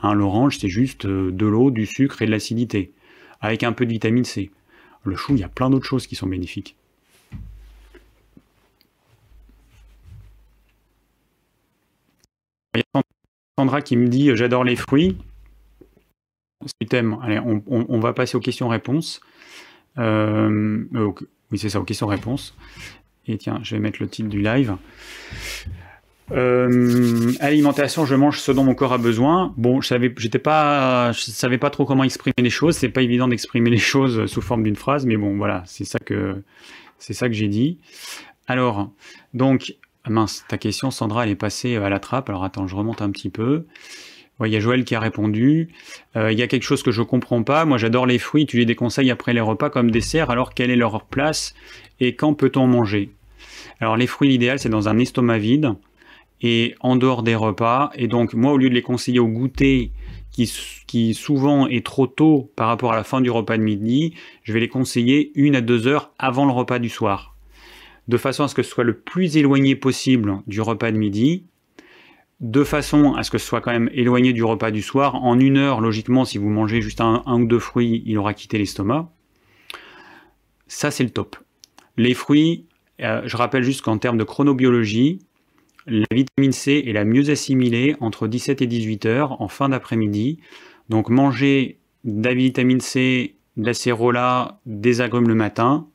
Hein, l'orange, c'est juste euh, de l'eau, du sucre et de l'acidité, avec un peu de vitamine C. Le chou, il y a plein d'autres choses qui sont bénéfiques. Il y a Sandra qui me dit j'adore les fruits. Si tu allez, on, va passer aux questions-réponses. Euh, oui, c'est ça, aux questions-réponses. Et tiens, je vais mettre le titre du live. Euh, alimentation, je mange ce dont mon corps a besoin. Bon, je savais, pas, savais pas trop comment exprimer les choses. C'est pas évident d'exprimer les choses sous forme d'une phrase, mais bon, voilà, c'est ça que, c'est ça que j'ai dit. Alors, donc, mince, ta question, Sandra, elle est passée à la trappe. Alors attends, je remonte un petit peu. Il y a Joël qui a répondu. Euh, il y a quelque chose que je comprends pas. Moi, j'adore les fruits. Tu les déconseilles après les repas comme dessert. Alors, quelle est leur place et quand peut-on manger? Alors, les fruits, l'idéal, c'est dans un estomac vide et en dehors des repas. Et donc, moi, au lieu de les conseiller au goûter, qui souvent est trop tôt par rapport à la fin du repas de midi, je vais les conseiller une à deux heures avant le repas du soir de façon à ce que ce soit le plus éloigné possible du repas de midi, de façon à ce que ce soit quand même éloigné du repas du soir. En une heure, logiquement, si vous mangez juste un, ou deux fruits, il aura quitté l'estomac. Ça, c'est le top. Les fruits, euh, je rappelle juste qu'en termes de chronobiologie, la vitamine C est la mieux assimilée entre 17 et 18 heures en fin d'après-midi. Donc manger de la vitamine C, de la des agrumes le matin,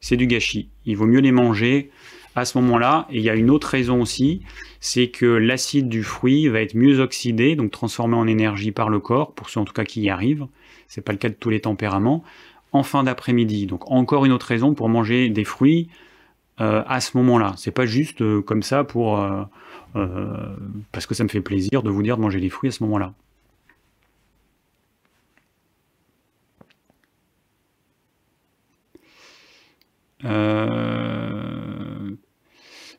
c'est du gâchis. Il vaut mieux les manger à ce moment-là. Et il y a une autre raison aussi, c'est que l'acide du fruit va être mieux oxydé, donc transformé en énergie par le corps, pour ceux en tout cas qui y arrivent. C'est pas le cas de tous les tempéraments. En fin d'après-midi. Donc encore une autre raison pour manger des fruits euh, à ce moment-là. C'est pas juste euh, comme ça pour euh, parce que ça me fait plaisir de vous dire de manger des fruits à ce moment-là.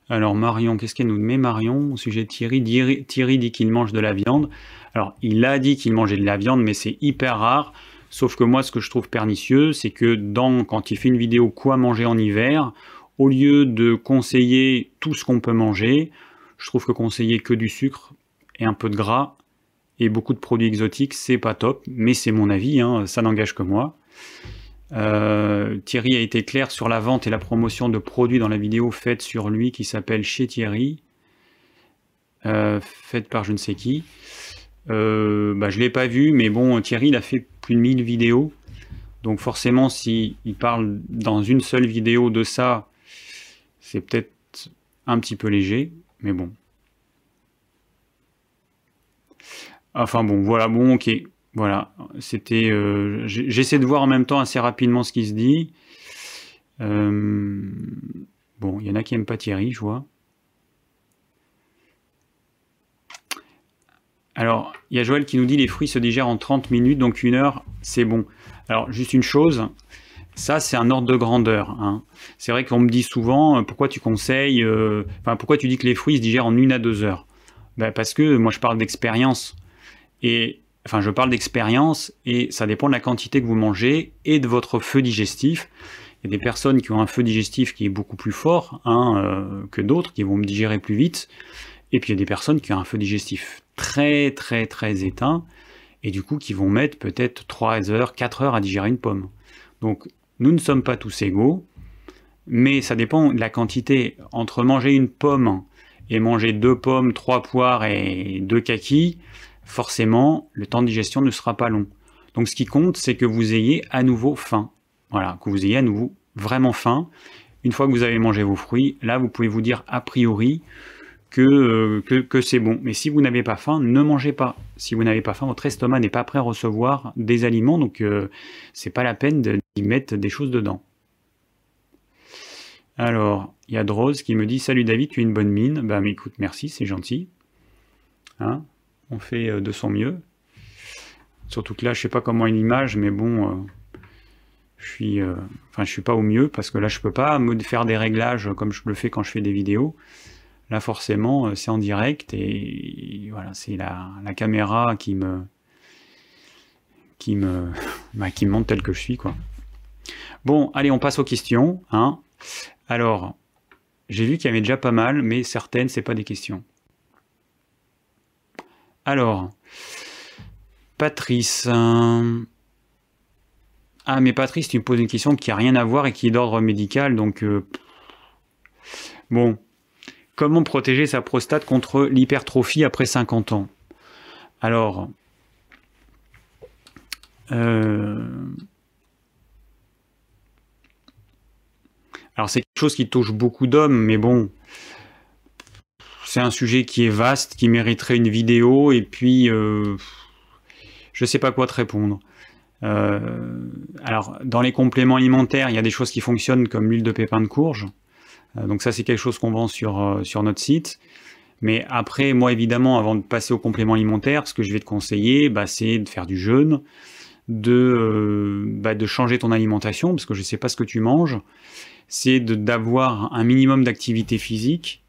Alors Marion, qu'est-ce qu'elle nous met Marion au sujet de Thierry? Thierry, dit qu'il mange de la viande. Alors il a dit qu'il mangeait de la viande, mais c'est hyper rare. Sauf que moi, ce que je trouve pernicieux, c'est que dans, quand il fait une vidéo quoi manger en hiver, au lieu de conseiller tout ce qu'on peut manger, je trouve que conseiller que du sucre et un peu de gras et beaucoup de produits exotiques, c'est pas top. Mais c'est mon avis, hein, ça n'engage que moi. Euh, Thierry a été clair sur la vente et la promotion de produits dans la vidéo faite sur lui qui s'appelle Chez Thierry, euh, faite par je ne sais qui. Euh, bah, je ne l'ai pas vu, mais bon, Thierry il a fait plus de 1000 vidéos. Donc forcément, s'il parle dans une seule vidéo de ça, c'est peut-être un petit peu léger, mais bon. Enfin bon, voilà, bon, ok. Voilà, c'était. Euh, j'essaie de voir en même temps assez rapidement ce qui se dit. Euh, bon, il y en a qui n'aiment pas Thierry, je vois. Alors, il y a Joël qui nous dit les fruits se digèrent en 30 minutes, donc une heure, c'est bon. Alors, juste une chose, ça c'est un ordre de grandeur. Hein. C'est vrai qu'on me dit souvent, euh, pourquoi tu conseilles, enfin pourquoi tu dis que les fruits se digèrent en une à deux heures? Ben, Parce que moi je parle d'expérience. Et enfin je parle d'expérience et ça dépend de la quantité que vous mangez et de votre feu digestif. Il y a des personnes qui ont un feu digestif qui est beaucoup plus fort hein, que d'autres, qui vont me digérer plus vite. Et puis il y a des personnes qui ont un feu digestif très très très éteint et du coup qui vont mettre peut-être 3 heures, 4 heures à digérer une pomme. Donc nous ne sommes pas tous égaux, mais ça dépend de la quantité. Entre manger une pomme et manger deux pommes, trois poires et deux kakis, forcément le temps de digestion ne sera pas long. Donc ce qui compte, c'est que vous ayez à nouveau faim. Voilà, que vous ayez à nouveau vraiment faim. Une fois que vous avez mangé vos fruits, là vous pouvez vous dire a priori euh, que, que, c'est bon. Mais si vous n'avez pas faim, ne mangez pas. Si vous n'avez pas faim, votre estomac n'est pas prêt à recevoir des aliments, donc euh, c'est pas la peine d'y mettre des choses dedans. Alors, il y a Drose qui me dit Salut David, tu as une bonne mine. Mais écoute, merci, c'est gentil. Hein? On fait euh, de son mieux. Surtout que là, je sais pas comment est l'image, mais bon, je suis, enfin, je suis pas au mieux parce que là, je peux pas me faire des réglages comme je le fais quand je fais des vidéos. Là, forcément, euh, c'est en direct et voilà, c'est la, caméra qui me, qui me, *laughs* bah, qui me montre tel que je suis, quoi. Bon, allez, on passe aux questions. Hein. Alors, j'ai vu qu'il y avait déjà pas mal, mais certaines, c'est pas des questions. Alors, Patrice. Euh, ah, mais Patrice, tu me poses une question qui a rien à voir et qui est d'ordre médical, donc. Euh, bon, Comment protéger sa prostate contre l'hypertrophie après 50 ans? Alors, euh, alors c'est quelque chose qui touche beaucoup d'hommes, mais bon, c'est un sujet qui est vaste, qui mériterait une vidéo, et puis euh, je ne sais pas quoi te répondre. Euh, alors, dans les compléments alimentaires, il y a des choses qui fonctionnent comme l'huile de pépin de courge. Euh, donc ça, c'est quelque chose qu'on vend sur, notre site. Mais après, moi, évidemment, avant de passer au complément alimentaire, ce que je vais te conseiller, bah, c'est de faire du jeûne, de, bah, de changer ton alimentation, parce que je ne sais pas ce que tu manges. C'est d'avoir un minimum d'activité physique.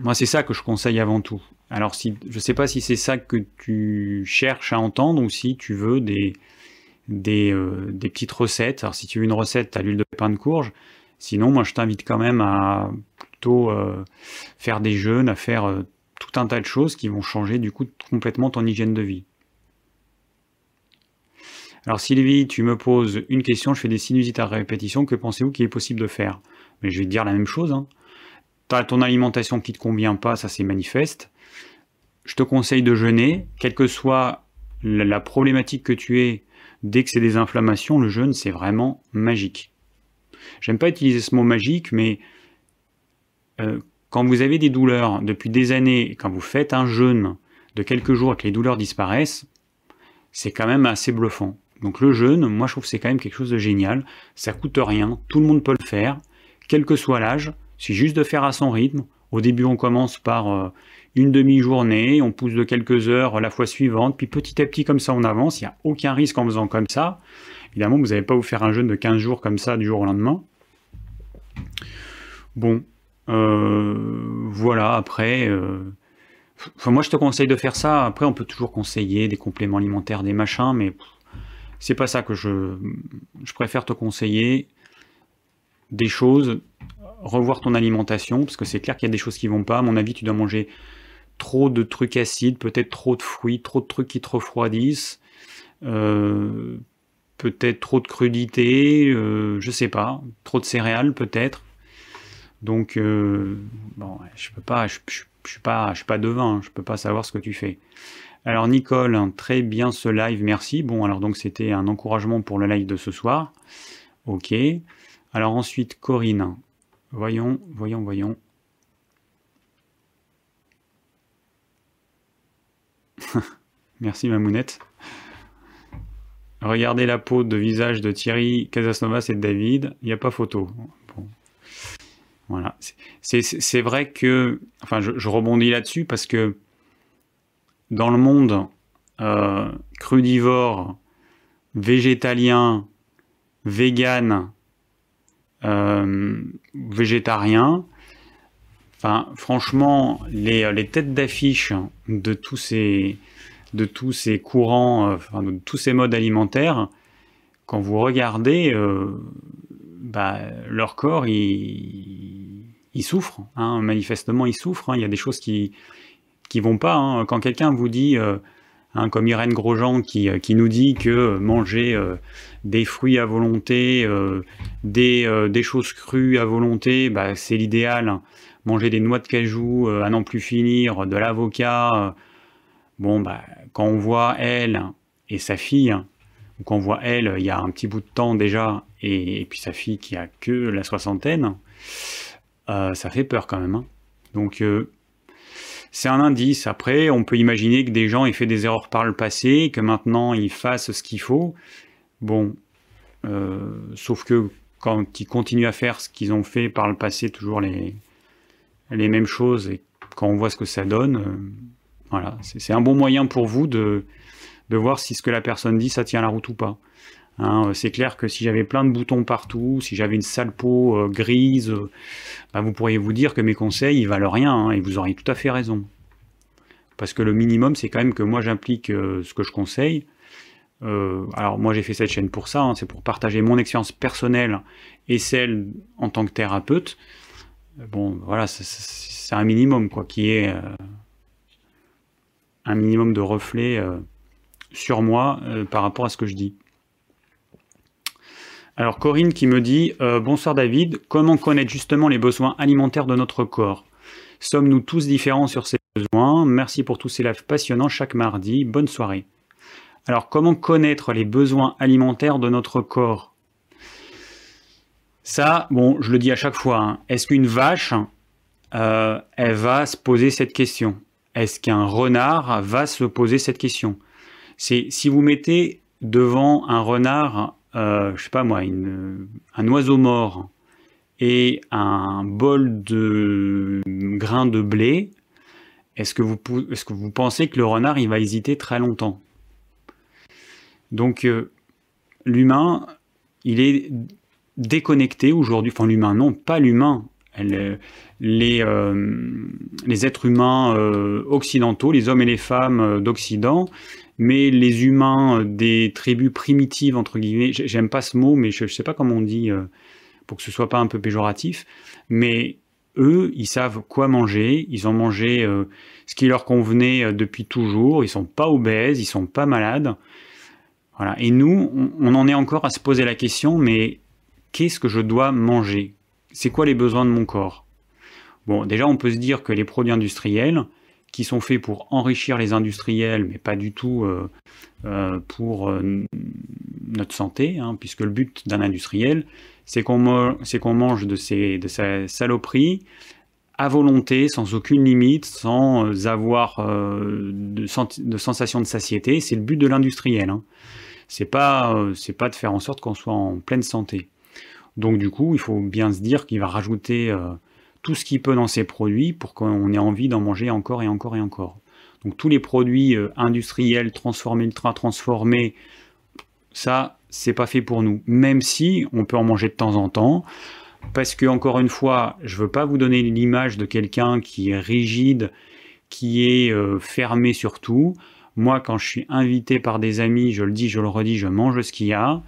Moi, c'est ça que je conseille avant tout. Alors, je ne sais pas si c'est ça que tu cherches à entendre ou si tu veux des, des petites recettes. Alors, si tu veux une recette à l'huile de pain de courge, Sinon, moi, je t'invite quand même à plutôt euh, faire des jeûnes, à faire euh, tout un tas de choses qui vont changer du coup complètement ton hygiène de vie. Alors Sylvie, tu me poses une question, je fais des sinusites à répétition, que pensez-vous qu'il est possible de faire? Mais je vais te dire la même chose. Hein. Tu as ton alimentation qui te convient pas, ça c'est manifeste. Je te conseille de jeûner, quelle que soit la problématique que tu aies, dès que c'est des inflammations, le jeûne c'est vraiment magique. J'aime pas utiliser ce mot magique, mais euh, quand vous avez des douleurs depuis des années, quand vous faites un jeûne de quelques jours et que les douleurs disparaissent, c'est quand même assez bluffant. Donc le jeûne, moi je trouve c'est quand même quelque chose de génial. Ça coûte rien, tout le monde peut le faire, quel que soit l'âge. C'est juste de faire à son rythme. Au début, on commence par euh, une demi-journée, on pousse de quelques heures la fois suivante, puis petit à petit, comme ça, on avance. Il n'y a aucun risque en faisant comme ça. Évidemment, vous n'allez pas vous faire un jeûne de 15 jours comme ça du jour au lendemain. Bon, euh, voilà, après, euh, moi je te conseille de faire ça. Après, on peut toujours conseiller des compléments alimentaires, des machins, mais c'est pas ça que je, je préfère te conseiller. Des choses, revoir ton alimentation, parce que c'est clair qu'il y a des choses qui vont pas. À mon avis, tu dois manger trop de trucs acides, peut-être trop de fruits, trop de trucs qui te refroidissent. Euh, peut-être trop de crudité, euh, je sais pas, trop de céréales peut-être. Donc euh, bon, je peux pas, je, suis pas, je suis pas devin, hein, je peux pas savoir ce que tu fais. Alors Nicole, très bien ce live, merci. Bon, alors donc c'était un encouragement pour le live de ce soir. Ok. Alors ensuite Corinne, voyons, voyons, voyons. *laughs* merci Mamounette. Regardez la peau de visage de Thierry Casasnovas et de David, il n'y a pas photo. Voilà. C'est vrai que, enfin, je, rebondis là-dessus parce que dans le monde euh, crudivore, végétalien, vegan, euh, végétarien, enfin, franchement, les, les têtes d'affiche de tous ces de tous ces courants, euh, de tous ces modes alimentaires, quand vous regardez, euh, bah, leur corps, il, il souffre. Hein. manifestement, il souffre. Hein. Il y a des choses qui qui vont pas. Hein. Quand quelqu'un vous dit, euh, comme Irène Grosjean qui, qui, nous dit que manger des fruits à volonté, des, choses crues à volonté, bah, c'est l'idéal. Manger des noix de cajou à n'en plus finir, de l'avocat. bon, bah, quand on voit elle et sa fille, quand on voit elle, il y a un petit bout de temps déjà, et, puis sa fille qui a que la soixantaine, euh, ça fait peur quand même. Hein. Donc euh, c'est un indice. Après, on peut imaginer que des gens aient fait des erreurs par le passé, que maintenant ils fassent ce qu'il faut. Bon, euh, sauf que quand ils continuent à faire ce qu'ils ont fait par le passé, toujours les, mêmes choses, et quand on voit ce que ça donne, voilà, c'est un bon moyen pour vous de, de voir si ce que la personne dit, ça tient la route ou pas. Hein, euh, c'est clair que si j'avais plein de boutons partout, si j'avais une sale peau euh, grise, euh, bah, vous pourriez vous dire que mes conseils, ils valent rien, hein, et vous auriez tout à fait raison. Parce que le minimum, c'est quand même que moi j'implique ce que je conseille. alors moi j'ai fait cette chaîne pour ça, hein, c'est pour partager mon expérience personnelle et celle en tant que thérapeute. Bon, voilà, c'est un minimum, quoi, qui est un minimum de reflet sur moi par rapport à ce que je dis. Alors Corinne qui me dit euh, Bonsoir David, comment connaître justement les besoins alimentaires de notre corps? Sommes-nous tous différents sur ces besoins? Merci pour tous ces lives passionnants chaque mardi. Bonne soirée. Alors comment connaître les besoins alimentaires de notre corps? Ça, bon, je le dis à chaque fois, hein. est-ce qu'une vache, euh, elle va se poser cette question? Est-ce qu'un renard va se poser cette question? C'est si vous mettez devant un renard euh, je sais pas moi, un oiseau mort et un bol de grains de blé, est-ce que, vous, pensez que le renard il va hésiter très longtemps? Donc euh, l'humain, il est déconnecté aujourd'hui, enfin l'humain non, pas l'humain, les, euh, les, êtres humains occidentaux, les hommes et les femmes d'Occident, mais les humains des tribus primitives, entre guillemets, j'aime pas ce mot, mais je ne sais pas comment on dit euh, pour que ce soit pas un peu péjoratif, mais eux, ils savent quoi manger, ils ont mangé euh, ce qui leur convenait euh, depuis toujours, ils sont pas obèses, ils sont pas malades. Voilà. Et nous, on, en est encore à se poser la question, mais qu'est-ce que je dois manger? C'est quoi les besoins de mon corps? Bon, déjà, on peut se dire que les produits industriels, qui sont faits pour enrichir les industriels, mais pas du tout euh, euh, pour euh, notre santé, hein, puisque le but d'un industriel, c'est qu'on mange de, sa saloperie à volonté, sans aucune limite, sans avoir de, sensation de satiété. C'est le but de l'industriel. Hein. C'est pas, pas de faire en sorte qu'on soit en pleine santé. Donc du coup, il faut bien se dire qu'il va rajouter tout ce qu'il peut dans ses produits pour qu'on ait envie d'en manger encore et encore et encore. Donc tous les produits euh, industriels, transformés, ultra transformés, ça, c'est pas fait pour nous. Même si on peut en manger de temps en temps, parce que encore une fois, je veux pas vous donner l'image de quelqu'un qui est rigide, qui est euh, fermé sur tout. Moi, quand je suis invité par des amis, je le dis, je le redis, je mange ce qu'il y a.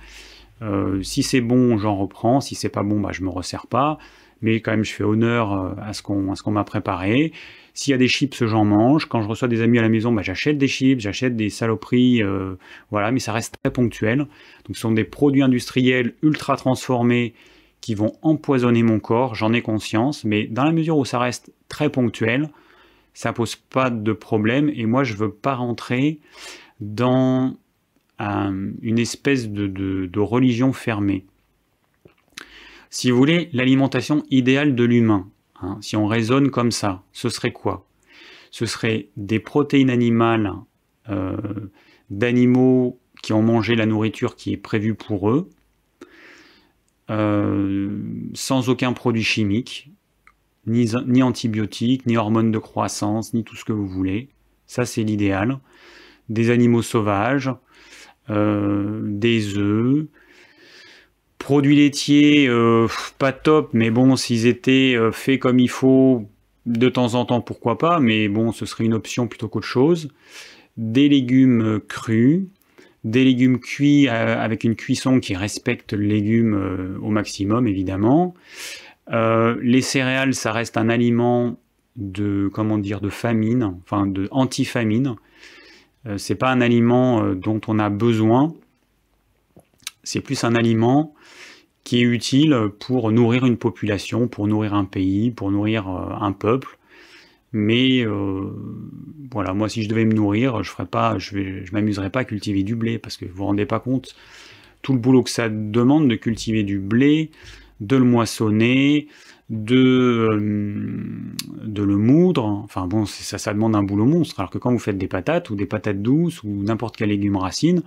Euh, si c'est bon, j'en reprends. Si c'est pas bon, bah, je me resserre pas mais quand même je fais honneur euh, à ce qu'on m'a préparé. S'il y a des chips, j'en mange. Quand je reçois des amis à la maison, bah, j'achète des chips, j'achète des saloperies, euh, voilà, mais ça reste très ponctuel. Donc ce sont des produits industriels ultra transformés qui vont empoisonner mon corps, j'en ai conscience, mais dans la mesure où ça reste très ponctuel, ça pose pas de problème et moi je veux pas rentrer dans euh, une espèce de religion fermée. Si vous voulez, l'alimentation idéale de l'humain, hein, si on raisonne comme ça, ce serait quoi? Ce serait des protéines animales euh, d'animaux qui ont mangé la nourriture qui est prévue pour eux, euh, sans aucun produit chimique, ni, antibiotiques, ni hormones de croissance, ni tout ce que vous voulez. Ça, c'est l'idéal. Des animaux sauvages, euh, des œufs, Produits laitiers, euh, pas top, mais bon, s'ils étaient euh, faits comme il faut, de temps en temps, pourquoi pas, mais bon, ce serait une option plutôt qu'autre chose. Des légumes crus, des légumes cuits avec une cuisson qui respecte le légume au maximum, évidemment. les céréales, ça reste un aliment de comment dire de famine, enfin de anti-famine. Euh, c'est pas un aliment euh, dont on a besoin. C'est plus un aliment qui est utile pour nourrir une population, pour nourrir un pays, pour nourrir euh, un peuple. Mais voilà, moi si je devais me nourrir, je ferais pas, je, m'amuserais pas à cultiver du blé parce que vous vous rendez pas compte tout le boulot que ça demande de cultiver du blé, de le moissonner, de, euh, le moudre. Enfin bon, ça demande un boulot monstre. Alors que quand vous faites des patates ou des patates douces ou n'importe quel légume racine,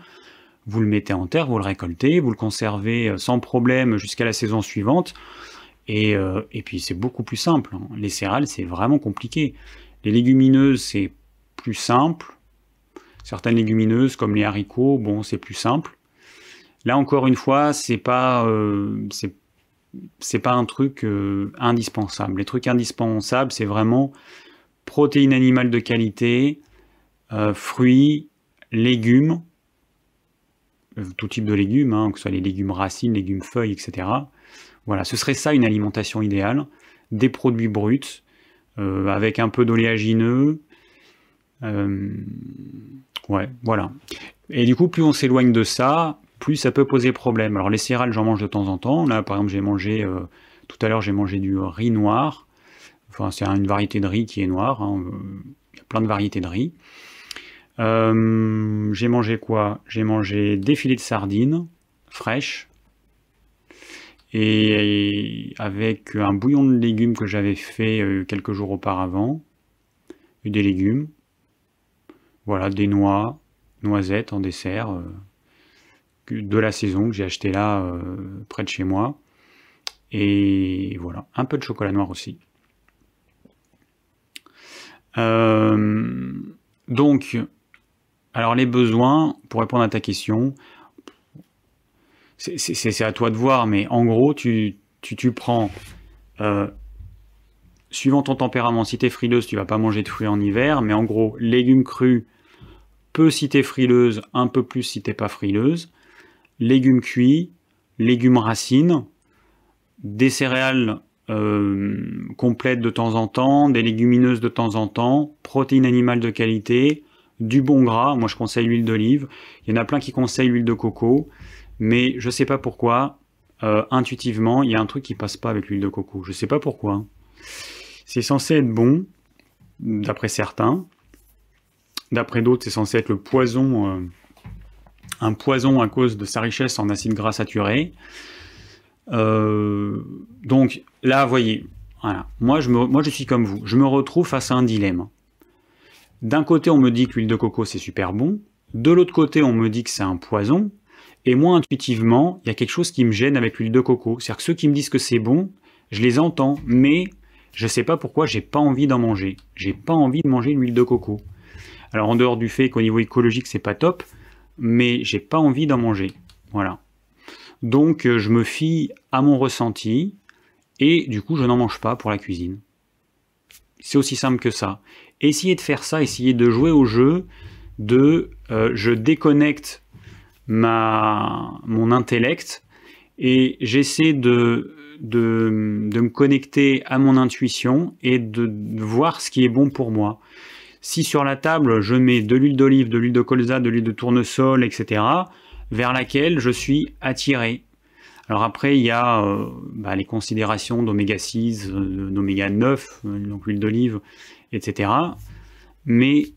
vous le mettez en terre, vous le récoltez, vous le conservez euh, sans problème jusqu'à la saison suivante. Et, euh, et puis c'est beaucoup plus simple. Hein. Les céréales, c'est vraiment compliqué. Les légumineuses, c'est plus simple. Certaines légumineuses, comme les haricots, bon, c'est plus simple. Là encore une fois, c'est pas, c'est pas un truc euh, indispensable. Les trucs indispensables, c'est vraiment protéines animales de qualité, euh, fruits, légumes, euh, tout type de légumes, hein, que ce soit les légumes racines, légumes feuilles, etc. Voilà, ce serait ça une alimentation idéale. Des produits bruts, avec un peu d'oléagineux. ouais, voilà. Et du coup, plus on s'éloigne de ça, plus ça peut poser problème. Alors les céréales, j'en mange de temps en temps. Là, par exemple, j'ai mangé, euh, tout à l'heure, j'ai mangé du riz noir. Enfin, c'est une variété de riz qui est noire. Hein. Il y a plein de variétés de riz. Euh, j'ai mangé quoi? J'ai mangé des filets de sardines fraîches. Et avec un bouillon de légumes que j'avais fait euh, quelques jours auparavant. Des légumes. Voilà, des noix, noisettes en dessert de la saison que j'ai acheté là euh, près de chez moi. Et voilà, un peu de chocolat noir aussi. Euh, donc, alors les besoins, pour répondre à ta question, c'est à toi de voir, mais en gros, tu, tu, prends, euh, suivant ton tempérament, si tu es frileuse, tu vas pas manger de fruits en hiver, mais en gros, légumes crus, peu si tu es frileuse, un peu plus si t'es pas frileuse légumes cuits, légumes racines, des céréales euh, complètes de temps en temps, des légumineuses de temps en temps, protéines animales de qualité, du bon gras. Moi, je conseille l'huile d'olive. Il y en a plein qui conseillent l'huile de coco, mais je ne sais pas pourquoi. Euh, intuitivement, il y a un truc qui passe pas avec l'huile de coco. Je ne sais pas pourquoi. C'est censé être bon, d'après certains. D'après d'autres, c'est censé être le poison. Euh, un poison à cause de sa richesse en acides gras saturés. Euh, donc là, voyez, voilà. moi je suis comme vous, je me retrouve face à un dilemme. D'un côté, on me dit que l'huile de coco c'est super bon, de l'autre côté, on me dit que c'est un poison, et moi, intuitivement, il y a quelque chose qui me gêne avec l'huile de coco. C'est-à-dire que ceux qui me disent que c'est bon, je les entends, mais je ne sais pas pourquoi j'ai pas envie d'en manger. J'ai pas envie de manger l'huile de coco. Alors en dehors du fait qu'au niveau écologique c'est pas top, mais j'ai pas envie d'en manger. Voilà. Donc euh, je me fie à mon ressenti et du coup je n'en mange pas pour la cuisine. C'est aussi simple que ça. Essayez de faire ça, essayez de jouer au jeu de euh, je déconnecte ma, mon intellect et j'essaie de, de, me connecter à mon intuition et de voir ce qui est bon pour moi. Si sur la table, je mets de l'huile d'olive, de l'huile de colza, de l'huile de tournesol, etc., vers laquelle je suis attiré. Alors après, il y a euh, bah, les considérations d'oméga 6, euh, d'oméga 9, euh, donc l'huile d'olive, etc. Mais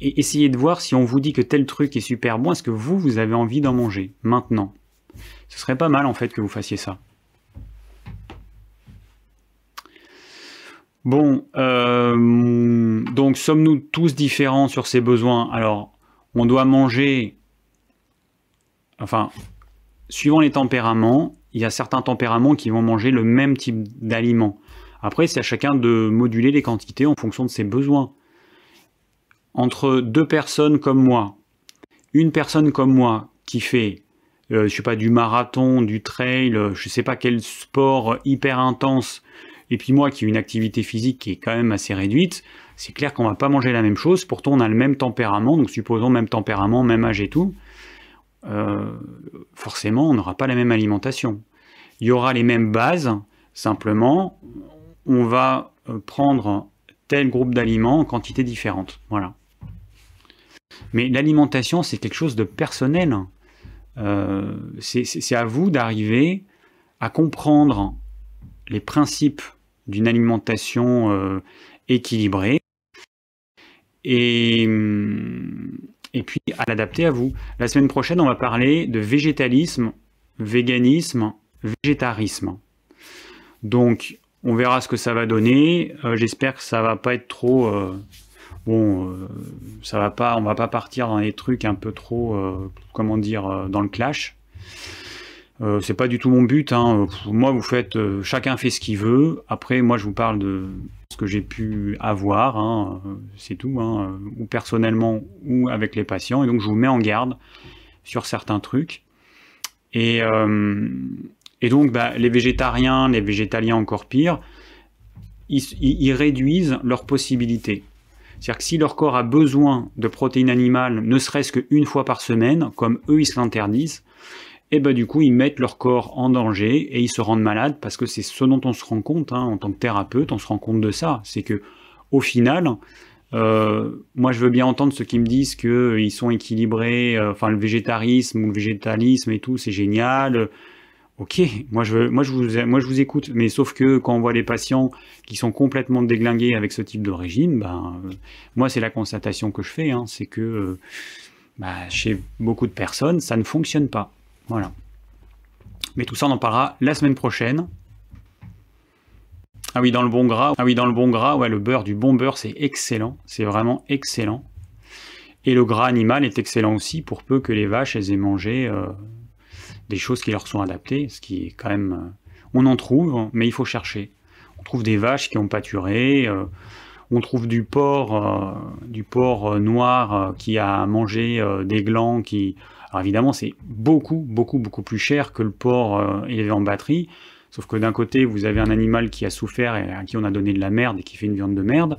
essayez de voir si on vous dit que tel truc est super bon, est-ce que vous, vous avez envie d'en manger maintenant? Ce serait pas mal en fait que vous fassiez ça. Bon, donc sommes-nous tous différents sur ces besoins? Alors, on doit manger, enfin, suivant les tempéraments, il y a certains tempéraments qui vont manger le même type d'aliments. Après, c'est à chacun de moduler les quantités en fonction de ses besoins. Entre deux personnes comme moi, une personne comme moi qui fait, euh, je sais pas, du marathon, du trail, je sais pas quel sport hyper intense, et puis moi qui ai une activité physique qui est quand même assez réduite, c'est clair qu'on va pas manger la même chose, pourtant on a le même tempérament, donc supposons même tempérament, même âge et tout, euh, forcément, on n'aura pas la même alimentation. Il y aura les mêmes bases, simplement, on va euh, prendre tel groupe d'aliments en quantité différente. Voilà. Mais l'alimentation, c'est quelque chose de personnel. Euh, c'est à vous d'arriver à comprendre les principes d'une alimentation équilibrée et, et puis à l'adapter à vous. La semaine prochaine, on va parler de végétalisme, véganisme, végétarisme. Donc, on verra ce que ça va donner. Euh, j'espère que ça va pas être trop. Euh, bon, euh, ça va pas. On va pas partir dans des trucs un peu trop, comment dire, dans le clash. C'est pas du tout mon but. Hein. Moi, vous faites, chacun fait ce qu'il veut. Après, moi, je vous parle de ce que j'ai pu avoir, hein, c'est tout, hein, ou personnellement ou avec les patients. Et donc je vous mets en garde sur certains trucs. Et, euh, donc bah, les végétariens, les végétaliens encore pire, ils, réduisent leurs possibilités. C'est-à-dire que si leur corps a besoin de protéines animales, ne serait-ce qu'une fois par semaine, comme eux ils se l'interdisent, et ben du coup ils mettent leur corps en danger et ils se rendent malades parce que c'est ce dont on se rend compte hein, en tant que thérapeute, on se rend compte de ça, c'est que au final, euh, moi je veux bien entendre ceux qui me disent qu'ils euh, sont équilibrés, euh, enfin le végétarisme ou le végétalisme et tout, c'est génial. Ok, moi je, veux, moi, je vous, moi je vous écoute, mais sauf que quand on voit les patients qui sont complètement déglingués avec ce type de régime, ben, moi c'est la constatation que je fais, hein, c'est que bah, chez beaucoup de personnes, ça ne fonctionne pas. Voilà. Mais tout ça, on en parlera la semaine prochaine. Ah oui, dans le bon gras. Ah oui, dans le bon gras, ouais, le beurre, du bon beurre, c'est excellent. C'est vraiment excellent. Et le gras animal est excellent aussi pour peu que les vaches aient mangé euh, des choses qui leur sont adaptées, ce qui est quand même... Euh, on en trouve, mais il faut chercher. On trouve des vaches qui ont pâturé, euh, on trouve du porc, du porc noir qui a mangé des glands qui alors évidemment, c'est beaucoup, beaucoup, beaucoup plus cher que le porc euh, élevé en batterie. Sauf que d'un côté, vous avez un animal qui a souffert et à qui on a donné de la merde et qui fait une viande de merde.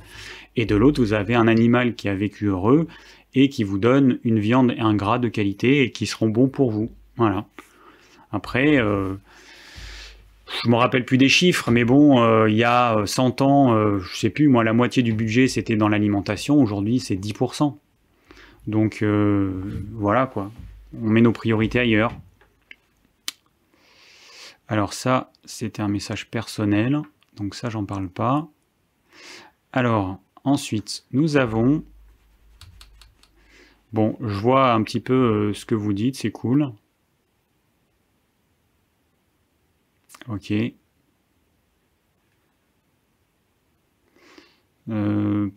Et de l'autre, vous avez un animal qui a vécu heureux et qui vous donne une viande et un gras de qualité et qui seront bons pour vous. Voilà. Après, euh, je me rappelle plus des chiffres, mais bon, euh, il y a 100 ans, je sais plus, moi, la moitié du budget, c'était dans l'alimentation. Aujourd'hui, c'est 10%. Donc, voilà, quoi on met nos priorités ailleurs. Alors ça, c'était un message personnel, donc ça, j'en parle pas. Alors, ensuite, nous avons... Bon, je vois un petit peu euh, ce que vous dites, c'est cool. Ok. Euh.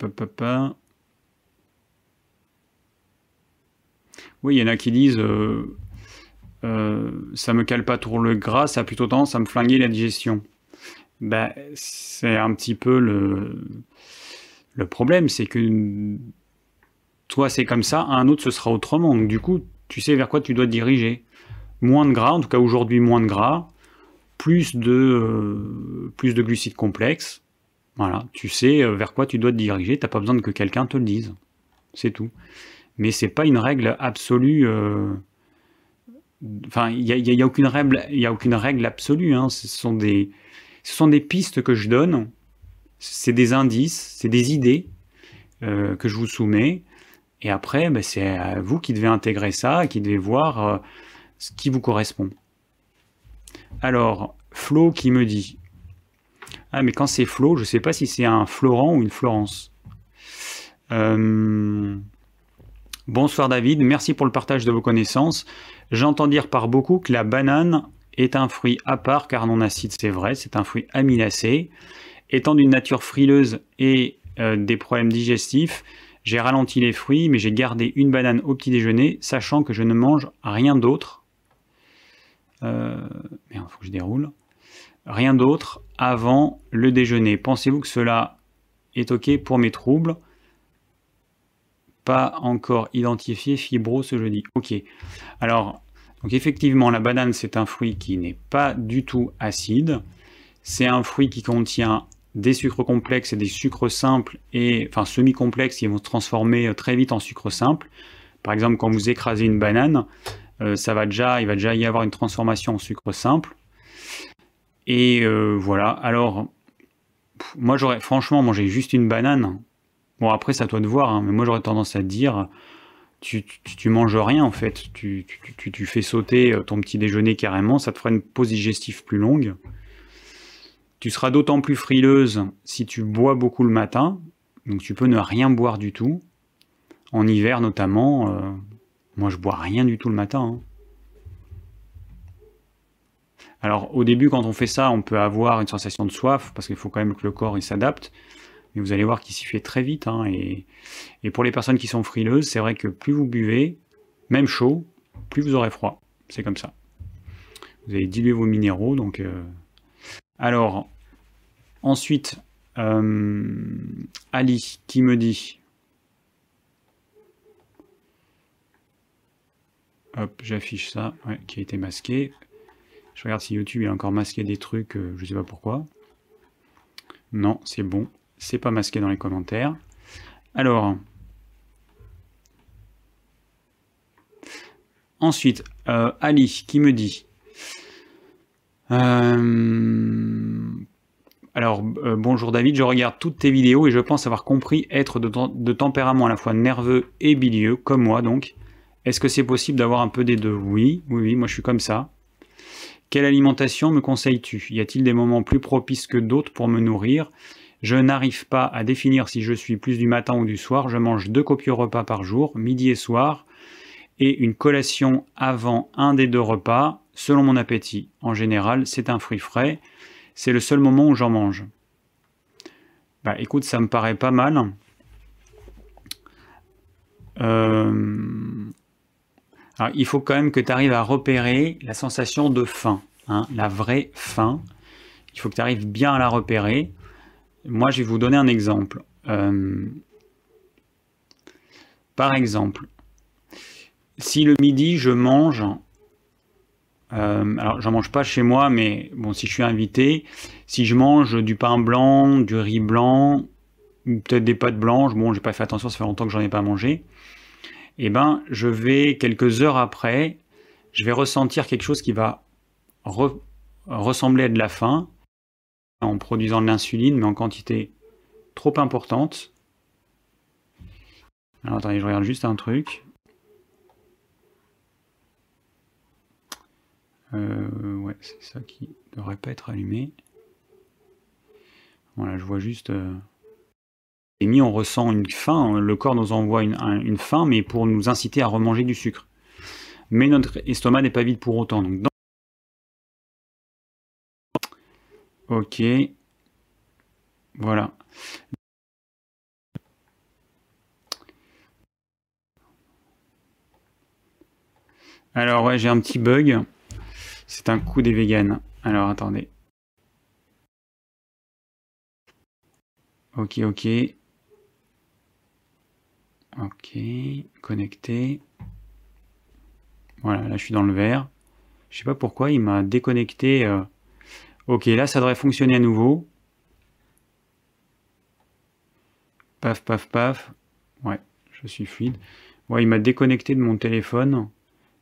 Oui, il y en a qui disent euh, euh, ça me cale pas trop le gras, ça a plutôt tendance à me flinguer la digestion. Ben, c'est un petit peu le, problème, c'est que toi c'est comme ça, un autre ce sera autrement. Donc du coup, tu sais vers quoi tu dois te diriger. Moins de gras, en tout cas aujourd'hui moins de gras, plus de, euh, plus de glucides complexes. Voilà, tu sais vers quoi tu dois te diriger, tu n'as pas besoin que quelqu'un te le dise. C'est tout mais c'est pas une règle absolue. Euh, enfin, il n'y a, aucune règle, il a aucune règle absolue. Hein. Ce sont des, ce sont des pistes que je donne. C'est des indices, c'est des idées euh, que je vous soumets. Et après, ben, c'est à vous qui devez intégrer ça, qui devez voir euh, ce qui vous correspond. Alors, Flo qui me dit Ah, mais quand c'est Flo, je ne sais pas si c'est un Florent ou une Florence. Euh, Bonsoir David, merci pour le partage de vos connaissances. J'entends dire par beaucoup que la banane est un fruit à part car non acide, c'est vrai, c'est un fruit amylacé. Étant d'une nature frileuse et euh, des problèmes digestifs, j'ai ralenti les fruits, mais j'ai gardé une banane au petit déjeuner, sachant que je ne mange rien d'autre. Euh, il faut que je déroule. Rien d'autre avant le déjeuner. Pensez-vous que cela est OK pour mes troubles? Pas encore identifié fibro ce jeudi. Ok. Alors, donc effectivement, la banane, c'est un fruit qui n'est pas du tout acide. C'est un fruit qui contient des sucres complexes et des sucres simples, et enfin semi-complexes, qui vont se transformer euh, très vite en sucre simple. Par exemple, quand vous écrasez une banane, ça va déjà, il va déjà y avoir une transformation en sucre simple. Et voilà. Alors, moi j'aurais franchement mangé juste une banane. Bon après c'est à toi de voir, hein, mais moi j'aurais tendance à te dire, tu, tu, manges rien en fait, tu, fais sauter ton petit déjeuner carrément, ça te fera une pause digestive plus longue. Tu seras d'autant plus frileuse si tu bois beaucoup le matin, donc tu peux ne rien boire du tout. En hiver notamment, euh, moi je bois rien du tout le matin. Hein. Alors au début quand on fait ça, on peut avoir une sensation de soif, parce qu'il faut quand même que le corps s'adapte. Vous allez voir qu'il s'y fait très vite. Hein, et, pour les personnes qui sont frileuses, c'est vrai que plus vous buvez, même chaud, plus vous aurez froid. C'est comme ça. Vous allez diluer vos minéraux. Donc, euh, Alors, ensuite, euh, Ali qui me dit? Hop, j'affiche ça, qui a été masqué. Je regarde si YouTube a encore masqué des trucs, euh, je sais pas pourquoi. Non, c'est bon. C'est pas masqué dans les commentaires. Alors. Ensuite, euh, Ali qui me dit. Euh, alors, bonjour David, je regarde toutes tes vidéos et je pense avoir compris être de, de tempérament à la fois nerveux et bilieux, comme moi donc. Est-ce que c'est possible d'avoir un peu des deux? Oui, oui, oui, moi je suis comme ça. Quelle alimentation me conseilles-tu? Y a-t-il des moments plus propices que d'autres pour me nourrir? Je n'arrive pas à définir si je suis plus du matin ou du soir. Je mange deux copieux repas par jour, midi et soir, et une collation avant un des deux repas, selon mon appétit. En général, c'est un fruit frais. C'est le seul moment où j'en mange. Bah écoute, ça me paraît pas mal. Euh, il faut quand même que tu arrives à repérer la sensation de faim, hein, la vraie faim. Il faut que tu arrives bien à la repérer. Moi, je vais vous donner un exemple. Euh, par exemple, si le midi, je mange, euh, alors j'en mange pas chez moi, mais bon, si je suis invité, si je mange du pain blanc, du riz blanc, peut-être des pâtes blanches, bon, j'ai pas fait attention, ça fait longtemps que j'en ai pas mangé, eh ben, je vais, quelques heures après, je vais ressentir quelque chose qui va ressembler à de la faim, en produisant de l'insuline, mais en quantité trop importante. Alors attendez, je regarde juste un truc. Euh, ouais, c'est ça qui devrait pas être allumé. Voilà, je vois juste... Euh, mis, on ressent une faim, le corps nous envoie une, faim, mais pour nous inciter à remanger du sucre. Mais notre estomac n'est pas vide pour autant. Donc Ok. Voilà. Alors ouais, j'ai un petit bug. C'est un coup des véganes. Alors attendez. Ok, ok. Ok, connecté. Voilà, là je suis dans le vert. Je sais pas pourquoi il m'a déconnecté. Euh. Ok, là ça devrait fonctionner à nouveau. Paf, paf, paf. Ouais, je suis fluide. Ouais, il m'a déconnecté de mon téléphone.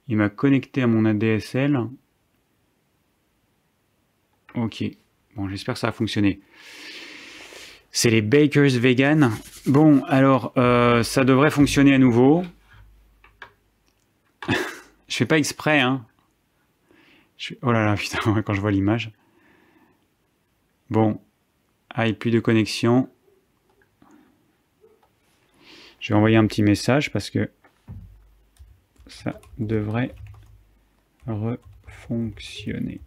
Il m'a connecté à mon ADSL. Ok. Bon, j'espère que ça a fonctionné. C'est les Bakers Vegan. Bon, alors, euh, ça devrait fonctionner à nouveau. *laughs* je fais pas exprès, hein. Oh là là, *laughs* putain, quand je vois l'image. Bon. Ah, plus de connexion. Je vais envoyer un petit message parce que ça devrait refonctionner.